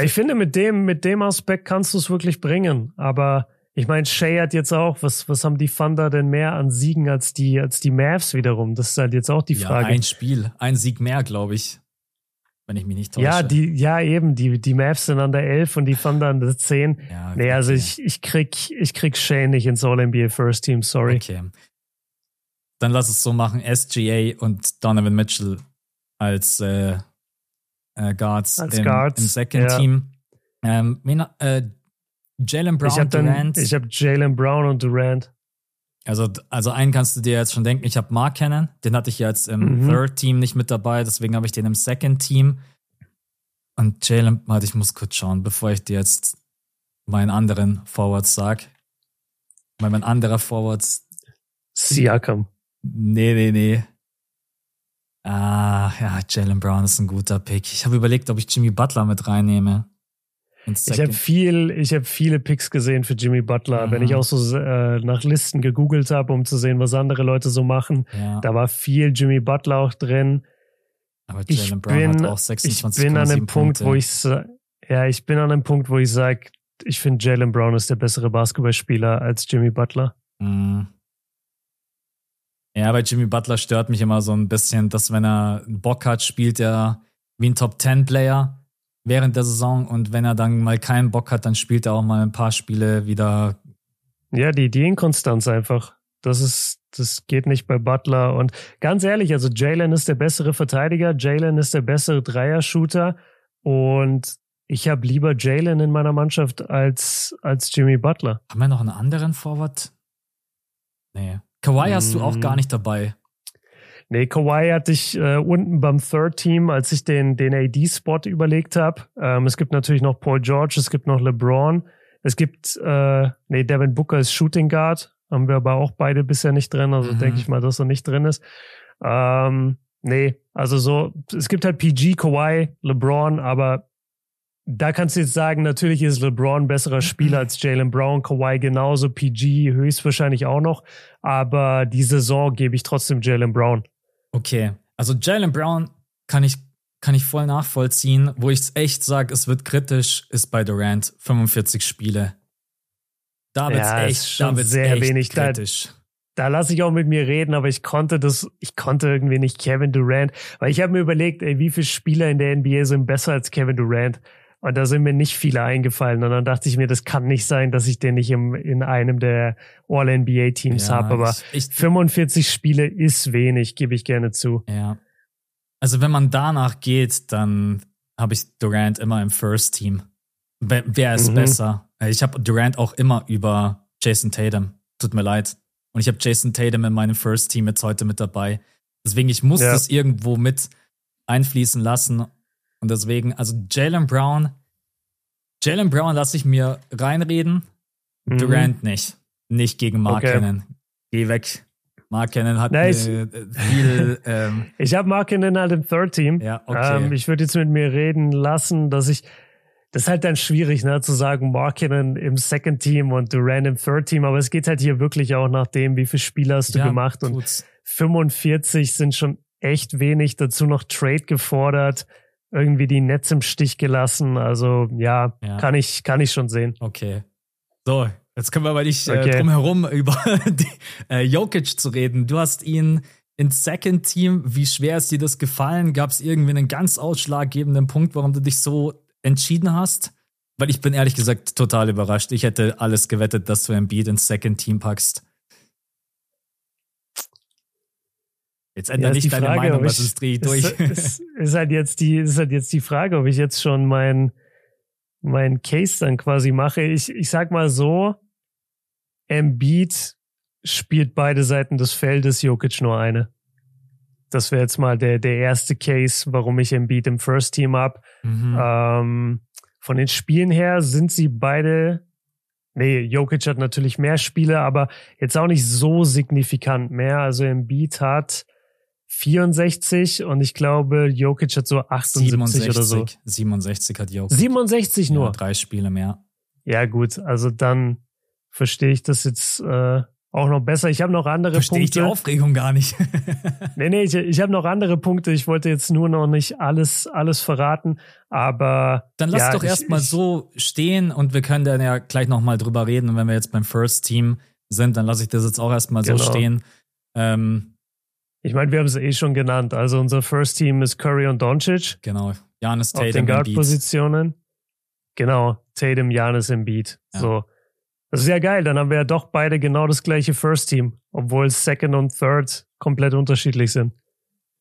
Ich finde, mit dem, mit dem Aspekt kannst du es wirklich bringen. Aber ich meine, Shay hat jetzt auch, was, was haben die Thunder denn mehr an Siegen als die, als die Mavs wiederum? Das ist halt jetzt auch die Frage. Ja, ein Spiel, ein Sieg mehr, glaube ich. Wenn ich mich nicht täusche. Ja, die, ja, eben, die, die Mavs sind an der 11 und die Thunder an der 10. Ja, okay. Nee, also ich, ich krieg, ich krieg Shay nicht ins All-NBA First Team, sorry. Okay. dann lass es so machen: SGA und Donovan Mitchell als äh, äh, Guards, Als im, Guards, im Second ja. Team. Ähm, äh, Jalen Brown, ich habe Durant. ich hab Jalen Brown und Durant. Also, also einen kannst du dir jetzt schon denken, ich habe Mark Cannon, den hatte ich jetzt im Mhm. Third Team nicht mit dabei, deswegen habe ich den im Second Team. Und Jalen, warte, ich muss kurz schauen, bevor ich dir jetzt meinen anderen Forwards sag. Weil mein anderer Forwards, Siakam. nee, nee, nee. Ah, ja, Jalen Brown ist ein guter Pick. Ich habe überlegt, ob ich Jimmy Butler mit reinnehme. Ich habe viel, ich habe viele Picks gesehen für Jimmy Butler. Mhm. Wenn ich auch so äh, nach Listen gegoogelt habe, um zu sehen, was andere Leute so machen, ja, da war viel Jimmy Butler auch drin. aber Ich Jalen Brown bin, hat auch ich 26 bin an dem Punkt, wo ich ja, ich bin an dem Punkt, wo ich sage, ich finde Jalen Brown ist der bessere Basketballspieler als Jimmy Butler. Mhm. Ja, bei Jimmy Butler stört mich immer so ein bisschen, dass wenn er Bock hat, spielt er wie ein Top-10-Player während der Saison und wenn er dann mal keinen Bock hat, dann spielt er auch mal ein paar Spiele wieder. Ja, die, die Inkonstanz einfach. Das ist, das geht nicht bei Butler. Und ganz ehrlich, also Jalen ist der bessere Verteidiger, Jalen ist der bessere Dreier-Shooter und ich habe lieber Jalen in meiner Mannschaft als, als Jimmy Butler. Haben wir noch einen anderen Forward? Nee. Kawhi hast du auch Mm. gar nicht dabei. Nee, Kawhi hatte ich äh, unten beim Third Team, als ich den, den AD-Spot überlegt habe. Ähm, es gibt natürlich noch Paul George, es gibt noch LeBron. Es gibt, äh, nee, Devin Booker ist Shooting Guard. Haben wir aber auch beide bisher nicht drin. Also Mhm. denke ich mal, dass er nicht drin ist. Ähm, nee, also so, es gibt halt PG, Kawhi, LeBron, aber da kannst du jetzt sagen, natürlich ist LeBron besserer Spieler als Jalen Brown, Kawhi genauso, PG höchstwahrscheinlich auch noch. Aber die Saison gebe ich trotzdem Jalen Brown. Okay. Also Jalen Brown kann ich, kann ich voll nachvollziehen. Wo ich echt sage, es wird kritisch, ist bei Durant 45 Spiele. Da wird's Ja, ist echt, schon da sehr echt wenig. Da- kritisch. Da lasse ich auch mit mir reden, aber ich konnte das, ich konnte irgendwie nicht Kevin Durant, weil ich habe mir überlegt, ey, wie viele Spieler in der NBA sind besser als Kevin Durant? Und da sind mir nicht viele eingefallen. Und dann dachte ich mir, das kann nicht sein, dass ich den nicht im, in einem der All-NBA-Teams Ja, habe. Aber ich, ich, 45 Spiele ist wenig, gebe ich gerne zu. Ja. Also wenn man danach geht, dann habe ich Durant immer im First Team. Wer, wer ist Mhm. besser? Ich habe Durant auch immer über Jason Tatum. Tut mir leid. Und ich habe Jason Tatum in meinem First Team jetzt heute mit dabei. Deswegen, ich muss Ja. das irgendwo mit einfließen lassen. Und deswegen, also Jalen Brown, Jalen Brown lasse ich mir reinreden. Mhm. Durant nicht. Nicht gegen Mark Okay. Cannon. Geh weg. Mark Cannon hat Nice. äh, viel ähm, Ich habe Markinen halt im Third Team. ja, okay. Ähm, ich würde jetzt mit mir reden lassen, dass ich, das ist halt dann schwierig, ne, zu sagen, Markinen im Second Team und Durant im Third Team, aber es geht halt hier wirklich auch nach dem, wie viele Spiele hast du Ja, gemacht und tut's. 45 sind schon echt wenig, dazu noch Trade gefordert, irgendwie die Netz im Stich gelassen, also ja, Ja. kann ich, kann ich schon sehen. Okay. So, jetzt können wir aber nicht äh, Okay. drum herum über die, äh, Jokic zu reden. Du hast ihn ins Second Team. Wie schwer ist dir das gefallen? Gab es irgendwie einen ganz ausschlaggebenden Punkt, warum du dich so entschieden hast? Weil ich bin ehrlich gesagt total überrascht. Ich hätte alles gewettet, dass du Embiid ins Second Team packst. Jetzt ändere Ja, nicht deine Frage, Meinung, was ist dreh durch. Ist, ist, ist halt jetzt die, ist halt jetzt die Frage, ob ich jetzt schon mein, mein Case dann quasi mache. Ich, ich sag mal so, Embiid spielt beide Seiten des Feldes, Jokic nur eine. Das wäre jetzt mal der, der erste Case, warum ich Embiid im First Team hab. mhm. Ähm, von den Spielen her sind sie beide, nee, Jokic hat natürlich mehr Spiele, aber jetzt auch nicht so signifikant mehr. Also Embiid hat 64 und ich glaube, Jokic hat so 78 67, oder so. 67 hat Jokic. 67 Ja, nur. drei Spiele mehr. Ja, gut, also dann verstehe ich das jetzt äh, auch noch besser. Ich habe noch andere Verstehe ich Punkte. die Aufregung gar nicht. Nee, nee, ich, ich habe noch andere Punkte. Ich wollte jetzt nur noch nicht alles, alles verraten, aber. Dann lass ja, doch ich- erstmal ich- so stehen und wir können dann ja gleich nochmal drüber reden. Und wenn wir jetzt beim First Team sind, dann lasse ich das jetzt auch erstmal so Genau. stehen. Ähm, Ich meine, wir haben es eh schon genannt. Also unser First Team ist Curry und Doncic genau. Janis auf den Tatum. Guard-Positionen. Genau, Tatum, Janis, Embiid. Ja. So. Das ist ja geil, dann haben wir ja doch beide genau das gleiche First Team, obwohl Second und Third komplett unterschiedlich sind.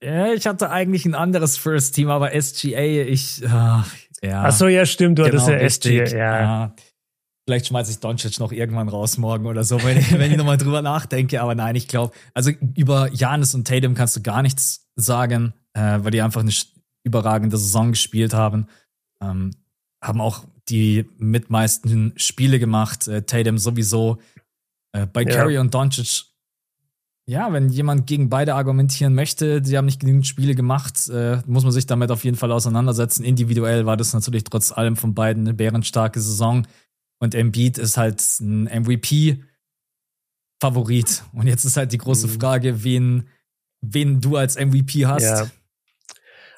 Ja, ich hatte eigentlich ein anderes First Team, aber SGA, ich, ach, ja. Ach so, ja, stimmt, du genau, hattest ja richtig, SGA, ja. Vielleicht schmeiße ich Doncic noch irgendwann raus morgen oder so, wenn ich, wenn ich nochmal drüber nachdenke. Aber nein, ich glaube, also über Janis und Tatum kannst du gar nichts sagen, äh, weil die einfach eine überragende Saison gespielt haben. Ähm, haben auch die mitmeisten Spiele gemacht. Äh, Tatum sowieso. Äh, bei ja. Curry und Doncic, ja, wenn jemand gegen beide argumentieren möchte, die haben nicht genügend Spiele gemacht, äh, muss man sich damit auf jeden Fall auseinandersetzen. Individuell war das natürlich trotz allem von beiden eine bärenstarke Saison. Und Embiid ist halt ein MVP-Favorit. Und jetzt ist halt die große mhm. Frage, wen, wen du als MVP hast. Ja.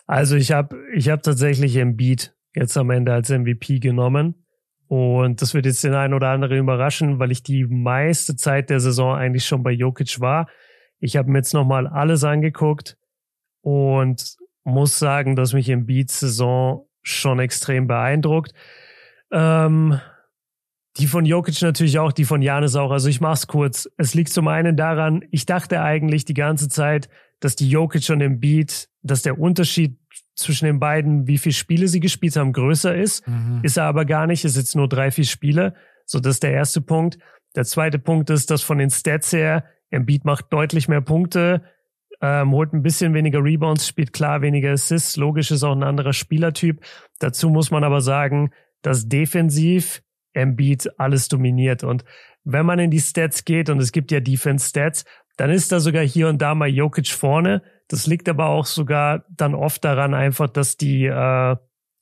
Also ich habe ich hab tatsächlich Embiid jetzt am Ende als MVP genommen. Und das wird jetzt den einen oder anderen überraschen, weil ich die meiste Zeit der Saison eigentlich schon bei Jokic war. Ich habe mir jetzt nochmal alles angeguckt und muss sagen, dass mich Embiids Saison schon extrem beeindruckt. Ähm, die von Jokic natürlich auch, die von Janis auch. Also ich mach's kurz. Es liegt zum einen daran, ich dachte eigentlich die ganze Zeit, dass die Jokic und Embiid, dass der Unterschied zwischen den beiden, wie viele Spiele sie gespielt haben, größer ist. Mhm. Ist er aber gar nicht. Es jetzt nur drei, vier Spiele. So, das ist der erste Punkt. Der zweite Punkt ist, dass von den Stats her, Embiid macht deutlich mehr Punkte, ähm, holt ein bisschen weniger Rebounds, spielt klar weniger Assists. Logisch ist auch ein anderer Spielertyp. Dazu muss man aber sagen, dass defensiv Embiid alles dominiert. Und wenn man in die Stats geht, und es gibt ja Defense-Stats, dann ist da sogar hier und da mal Jokic vorne. Das liegt aber auch sogar dann oft daran einfach, dass die, äh,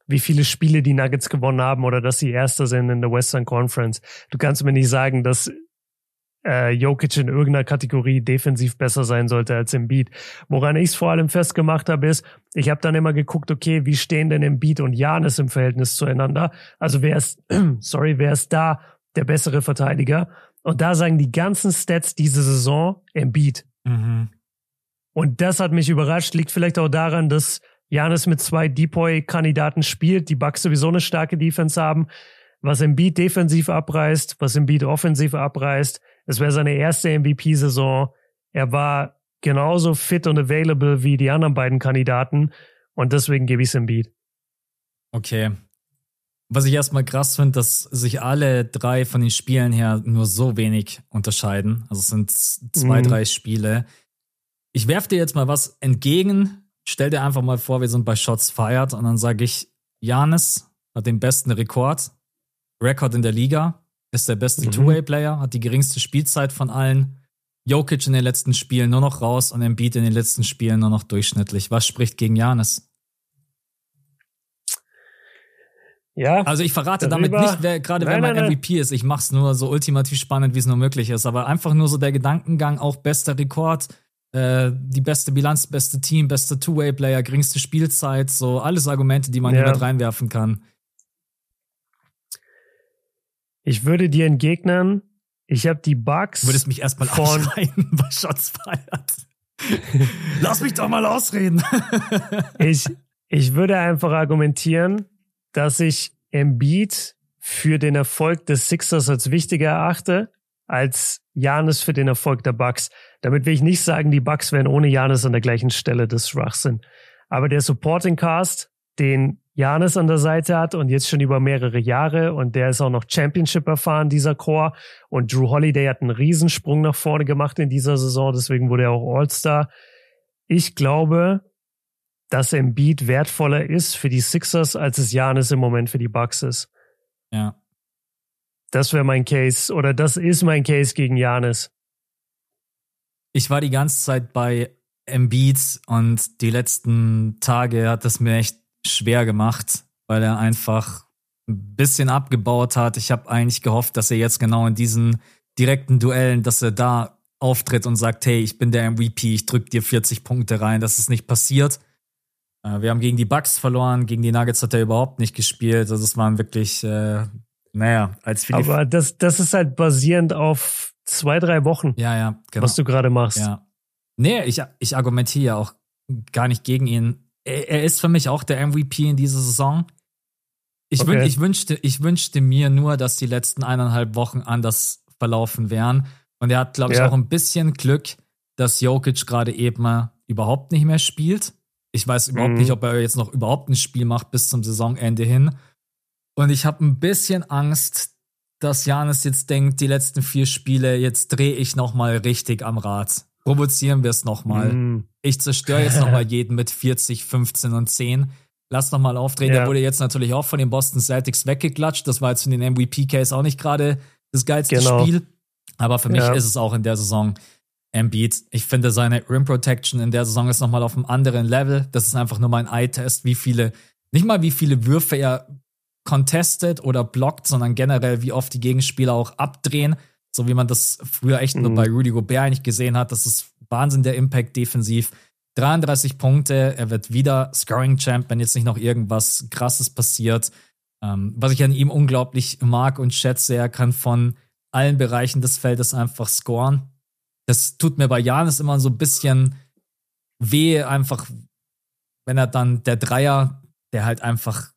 wie viele Spiele die Nuggets gewonnen haben oder dass sie Erster sind in der Western Conference. Du kannst mir nicht sagen, dass äh, Jokic in irgendeiner Kategorie defensiv besser sein sollte als Embiid. Woran ich es vor allem festgemacht habe, ist, ich habe dann immer geguckt, okay, wie stehen denn Embiid und Janis im Verhältnis zueinander? Also wer ist, sorry, wer ist da der bessere Verteidiger? Und da sagen die ganzen Stats diese Saison Embiid. Mhm. Und das hat mich überrascht. Liegt vielleicht auch daran, dass Janis mit zwei Depoy-Kandidaten spielt, die Bucks sowieso eine starke Defense haben. Was Embiid defensiv abreißt, was Embiid offensiv abreißt. Es wäre seine erste MVP-Saison. Er war genauso fit und available wie die anderen beiden Kandidaten. Und deswegen gebe ich es Embiid. Okay. Was ich erstmal krass finde, dass sich alle drei von den Spielen her nur so wenig unterscheiden. Also es sind zwei, mhm. drei Spiele. Ich werfe dir jetzt mal was entgegen. Stell dir einfach mal vor, wir sind bei Shots Fired und dann sage ich, Janis hat den besten Rekord, Rekord in der Liga, ist der beste mhm. Two-Way-Player, hat die geringste Spielzeit von allen. Jokic in den letzten Spielen nur noch raus und Embiid in den letzten Spielen nur noch durchschnittlich. Was spricht gegen Janis? Ja. Also ich verrate darüber, damit nicht, wer, gerade wer mein nein, MVP nein. ist. Ich mach's nur so ultimativ spannend, wie es nur möglich ist. Aber einfach nur so der Gedankengang, auch bester Rekord, äh, die beste Bilanz, beste Team, beste Two-Way-Player, geringste Spielzeit, so alles Argumente, die man ja. hier mit reinwerfen kann. Ich würde dir entgegnen, ich habe die Bugs. Du würdest mich erstmal ausschreien bei Shots feiert. Lass mich doch mal ausreden. ich, ich würde einfach argumentieren, dass ich Embiid für den Erfolg des Sixers als wichtiger erachte als Janis für den Erfolg der Bucks. Damit will ich nicht sagen, die Bucks wären ohne Janis an der gleichen Stelle des Schwachsinn. Aber der Supporting Cast, den Janis an der Seite hat und jetzt schon über mehrere Jahre und der ist auch noch Championship erfahren, dieser Core. Und Drew Holiday hat einen Riesensprung nach vorne gemacht in dieser Saison, deswegen wurde er auch All-Star. Ich glaube, dass Embiid wertvoller ist für die Sixers, als es Janis im Moment für die Bucks ist. Ja. Das wäre mein Case oder das ist mein Case gegen Janis. Ich war die ganze Zeit bei Embiid und die letzten Tage hat es mir echt schwer gemacht, weil er einfach ein bisschen abgebaut hat. Ich habe eigentlich gehofft, dass er jetzt genau in diesen direkten Duellen, dass er da auftritt und sagt, hey, ich bin der MVP, ich drück dir 40 Punkte rein. Das ist nicht passiert. Äh, wir haben gegen die Bucks verloren, gegen die Nuggets hat er überhaupt nicht gespielt. Also es waren wirklich äh, naja, als Philipp. Aber das, das ist halt basierend auf zwei, drei Wochen. Ja, ja, genau. Was du gerade machst. Ja. Nee, ich, ich argumentiere ja auch gar nicht gegen ihn. Er, ist für mich auch der MVP in dieser Saison. Ich, okay. wün ich, wünschte, ich wünschte mir nur, dass die letzten eineinhalb Wochen anders verlaufen wären. Und er hat, glaube ich, ja. auch ein bisschen Glück, dass Jokic gerade eben überhaupt nicht mehr spielt. Ich weiß überhaupt mhm. nicht, ob er jetzt noch überhaupt ein Spiel macht bis zum Saisonende hin. Und ich habe ein bisschen Angst, dass Janis jetzt denkt, die letzten vier Spiele, jetzt drehe ich noch mal richtig am Rad. Provozieren wir es noch mal. Mm. Ich zerstöre jetzt noch mal jeden mit 40, 15 und 10. Lass noch mal aufdrehen. Ja. Der wurde jetzt natürlich auch von den Boston Celtics weggeklatscht. Das war jetzt für den MVP-Case auch nicht gerade das geilste genau. Spiel. Aber für mich ja. ist es auch in der Saison Embiid. Ich finde seine Rim Protection in der Saison ist noch mal auf einem anderen Level. Das ist einfach nur mein Eye-Test, wie viele, nicht mal wie viele Würfe er contestet oder blockt, sondern generell, wie oft die Gegenspieler auch abdrehen. So wie man das früher echt mhm. nur bei Rudy Gobert eigentlich gesehen hat. Das ist Wahnsinn, der Impact defensiv. 33 Punkte, er wird wieder Scoring Champ, wenn jetzt nicht noch irgendwas krasses passiert. Ähm, was ich an ihm unglaublich mag und schätze, er kann von allen Bereichen des Feldes einfach scoren. Das tut mir bei Janis immer so ein bisschen weh, einfach, wenn er dann der Dreier, der halt einfach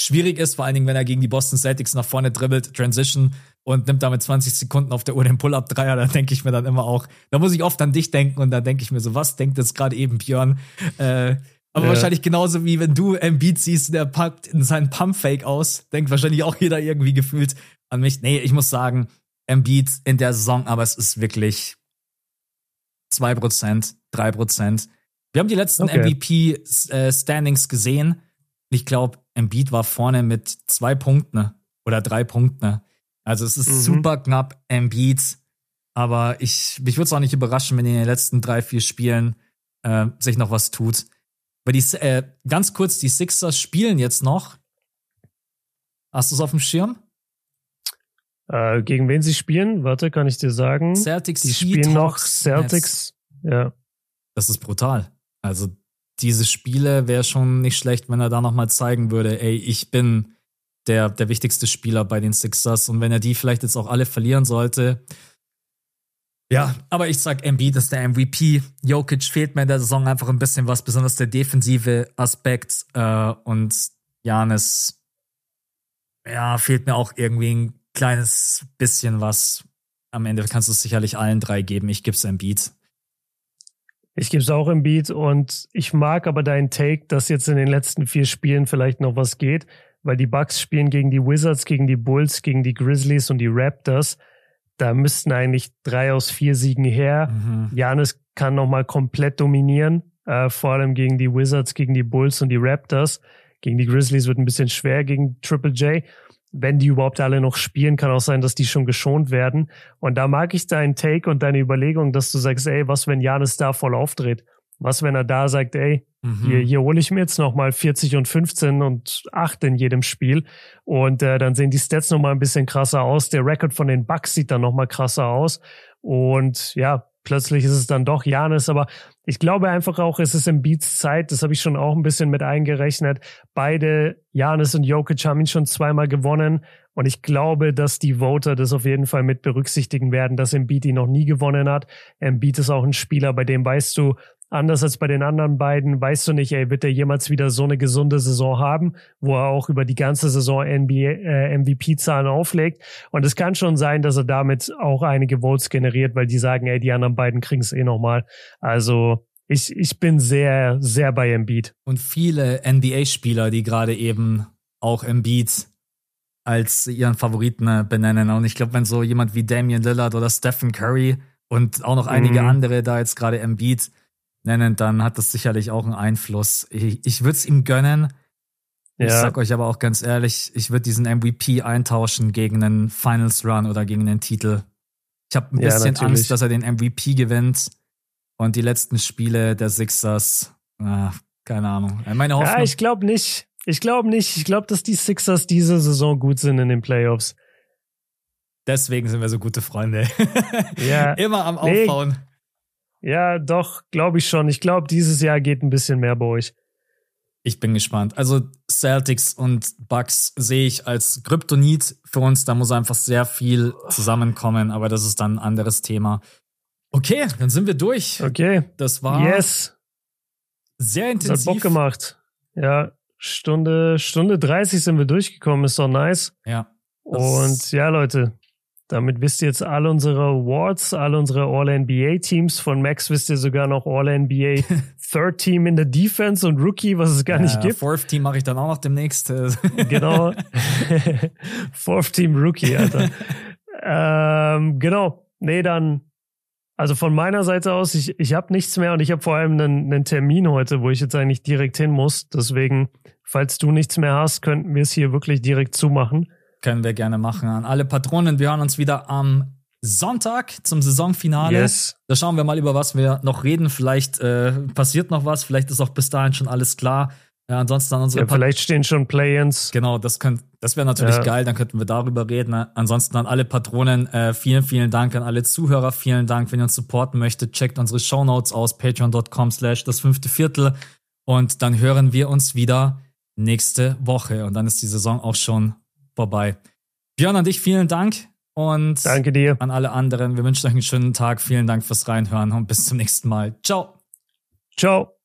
schwierig ist, vor allen Dingen, wenn er gegen die Boston Celtics nach vorne dribbelt, Transition und nimmt damit 20 Sekunden auf der Uhr den Pull-Up-Dreier, da denke ich mir dann immer auch, da muss ich oft an dich denken und da denke ich mir so, was denkt jetzt gerade eben Björn? Äh, aber ja. wahrscheinlich genauso wie wenn du Embiid siehst, der packt in seinen Pump-Fake aus, denkt wahrscheinlich auch jeder irgendwie gefühlt an mich. Nee, ich muss sagen, Embiid in der Saison, aber es ist wirklich 2%, 3%. Wir haben die letzten okay. MVP-Standings äh, gesehen. Ich glaube, Embiid war vorne mit zwei Punkten oder drei Punkten. Also es ist mhm. super knapp, Embiid. Aber ich, mich würde es auch nicht überraschen, wenn in den letzten drei, vier Spielen äh, sich noch was tut. Aber die, äh, ganz kurz, die Sixers spielen jetzt noch. Hast du es auf dem Schirm? Äh, gegen wen sie spielen? Warte, kann ich dir sagen. Celtics. Die spielen noch Celtics. Nets. Ja. Das ist brutal. Also diese Spiele wäre schon nicht schlecht, wenn er da nochmal zeigen würde, ey, ich bin der, der wichtigste Spieler bei den Sixers. Und wenn er die vielleicht jetzt auch alle verlieren sollte. Ja, aber ich sag, Embiid ist der MVP. Jokic fehlt mir in der Saison einfach ein bisschen was, besonders der defensive Aspekt. Äh, und Janis, ja, fehlt mir auch irgendwie ein kleines bisschen was. Am Ende kannst du es sicherlich allen drei geben. Ich gebe es Embiid. Ich gebe es auch im Beat und ich mag aber deinen Take, dass jetzt in den letzten vier Spielen vielleicht noch was geht, weil die Bucks spielen gegen die Wizards, gegen die Bulls, gegen die Grizzlies und die Raptors. Da müssten eigentlich drei aus vier Siegen her. Mhm. Janis kann nochmal komplett dominieren, äh, vor allem gegen die Wizards, gegen die Bulls und die Raptors. Gegen die Grizzlies wird ein bisschen schwer gegen Triple J wenn die überhaupt alle noch spielen, kann auch sein, dass die schon geschont werden. Und da mag ich deinen Take und deine Überlegung, dass du sagst, ey, was, wenn Janis da voll aufdreht? Was, wenn er da sagt, ey, mhm. hier, hier hole ich mir jetzt nochmal 40 und 15 und 8 in jedem Spiel. Und äh, dann sehen die Stats nochmal ein bisschen krasser aus. Der Record von den Bucks sieht dann nochmal krasser aus. Und ja, plötzlich ist es dann doch Janis, aber ich glaube einfach auch, es ist im Beats Zeit, das habe ich schon auch ein bisschen mit eingerechnet. Beide, Janis und Jokic, haben ihn schon zweimal gewonnen und ich glaube, dass die Voter das auf jeden Fall mit berücksichtigen werden, dass Embiid ihn noch nie gewonnen hat. Embiid ist auch ein Spieler, bei dem weißt du, Anders als bei den anderen beiden weißt du nicht, ey, wird er jemals wieder so eine gesunde Saison haben, wo er auch über die ganze Saison NBA, äh, MVP-Zahlen auflegt. Und es kann schon sein, dass er damit auch einige Votes generiert, weil die sagen, ey, die anderen beiden kriegen es eh nochmal. Also ich, ich bin sehr, sehr bei Embiid. Und viele NBA-Spieler, die gerade eben auch Embiid als ihren Favoriten äh, benennen. Und ich glaube, wenn so jemand wie Damian Lillard oder Stephen Curry und auch noch einige mhm. andere da jetzt gerade Embiid nennen, dann hat das sicherlich auch einen Einfluss. Ich, ich würde es ihm gönnen. Ja. Ich sag euch aber auch ganz ehrlich, ich würde diesen MVP eintauschen gegen einen Finals Run oder gegen einen Titel. Ich habe ein bisschen ja, Angst, dass er den MVP gewinnt und die letzten Spiele der Sixers, ah, keine Ahnung. Meine Hoffnung. Ja, ich glaube nicht. Ich glaube nicht. Ich glaube, dass die Sixers diese Saison gut sind in den Playoffs. Deswegen sind wir so gute Freunde. Ja. Immer am Aufbauen. Nee, ja, doch, glaube ich schon. Ich glaube, dieses Jahr geht ein bisschen mehr bei euch. Ich bin gespannt. Also Celtics und Bucks sehe ich als Kryptonit für uns. Da muss einfach sehr viel zusammenkommen, aber das ist dann ein anderes Thema. Okay, dann sind wir durch. Okay. Das war yes. sehr intensiv. Das hat Bock gemacht. Ja, Stunde, Stunde 30 sind wir durchgekommen, ist doch nice. Ja. Und ja, Leute, damit wisst ihr jetzt alle unsere Awards, alle unsere All-NBA-Teams. Von Max wisst ihr sogar noch All-NBA Third Team in der Defense und Rookie, was es gar ja, nicht gibt. Fourth Team mache ich dann auch noch demnächst. genau. Fourth Team Rookie, Alter. ähm, genau. Nee, dann also von meiner Seite aus, ich, ich habe nichts mehr und ich habe vor allem einen, einen Termin heute, wo ich jetzt eigentlich direkt hin muss. Deswegen, falls du nichts mehr hast, könnten wir es hier wirklich direkt zumachen. Können wir gerne machen. An alle Patronen, wir hören uns wieder am Sonntag zum Saisonfinale. Yes. Da schauen wir mal, über was wir noch reden. Vielleicht äh, passiert noch was, vielleicht ist auch bis dahin schon alles klar. Ja, ansonsten an unsere ja, vielleicht stehen schon Play-ins. Genau, das, könnt, das wäre natürlich ja. geil, dann könnten wir darüber reden. Ansonsten an alle Patronen, äh, vielen, vielen Dank an alle Zuhörer, vielen Dank, wenn ihr uns supporten möchtet, checkt unsere Shownotes aus, patreon.com slash das fünfte Viertel und dann hören wir uns wieder nächste Woche und dann ist die Saison auch schon vorbei. Björn, an dich vielen Dank und Danke dir. an alle anderen, wir wünschen euch einen schönen Tag, vielen Dank fürs Reinhören und bis zum nächsten Mal. Ciao. Ciao.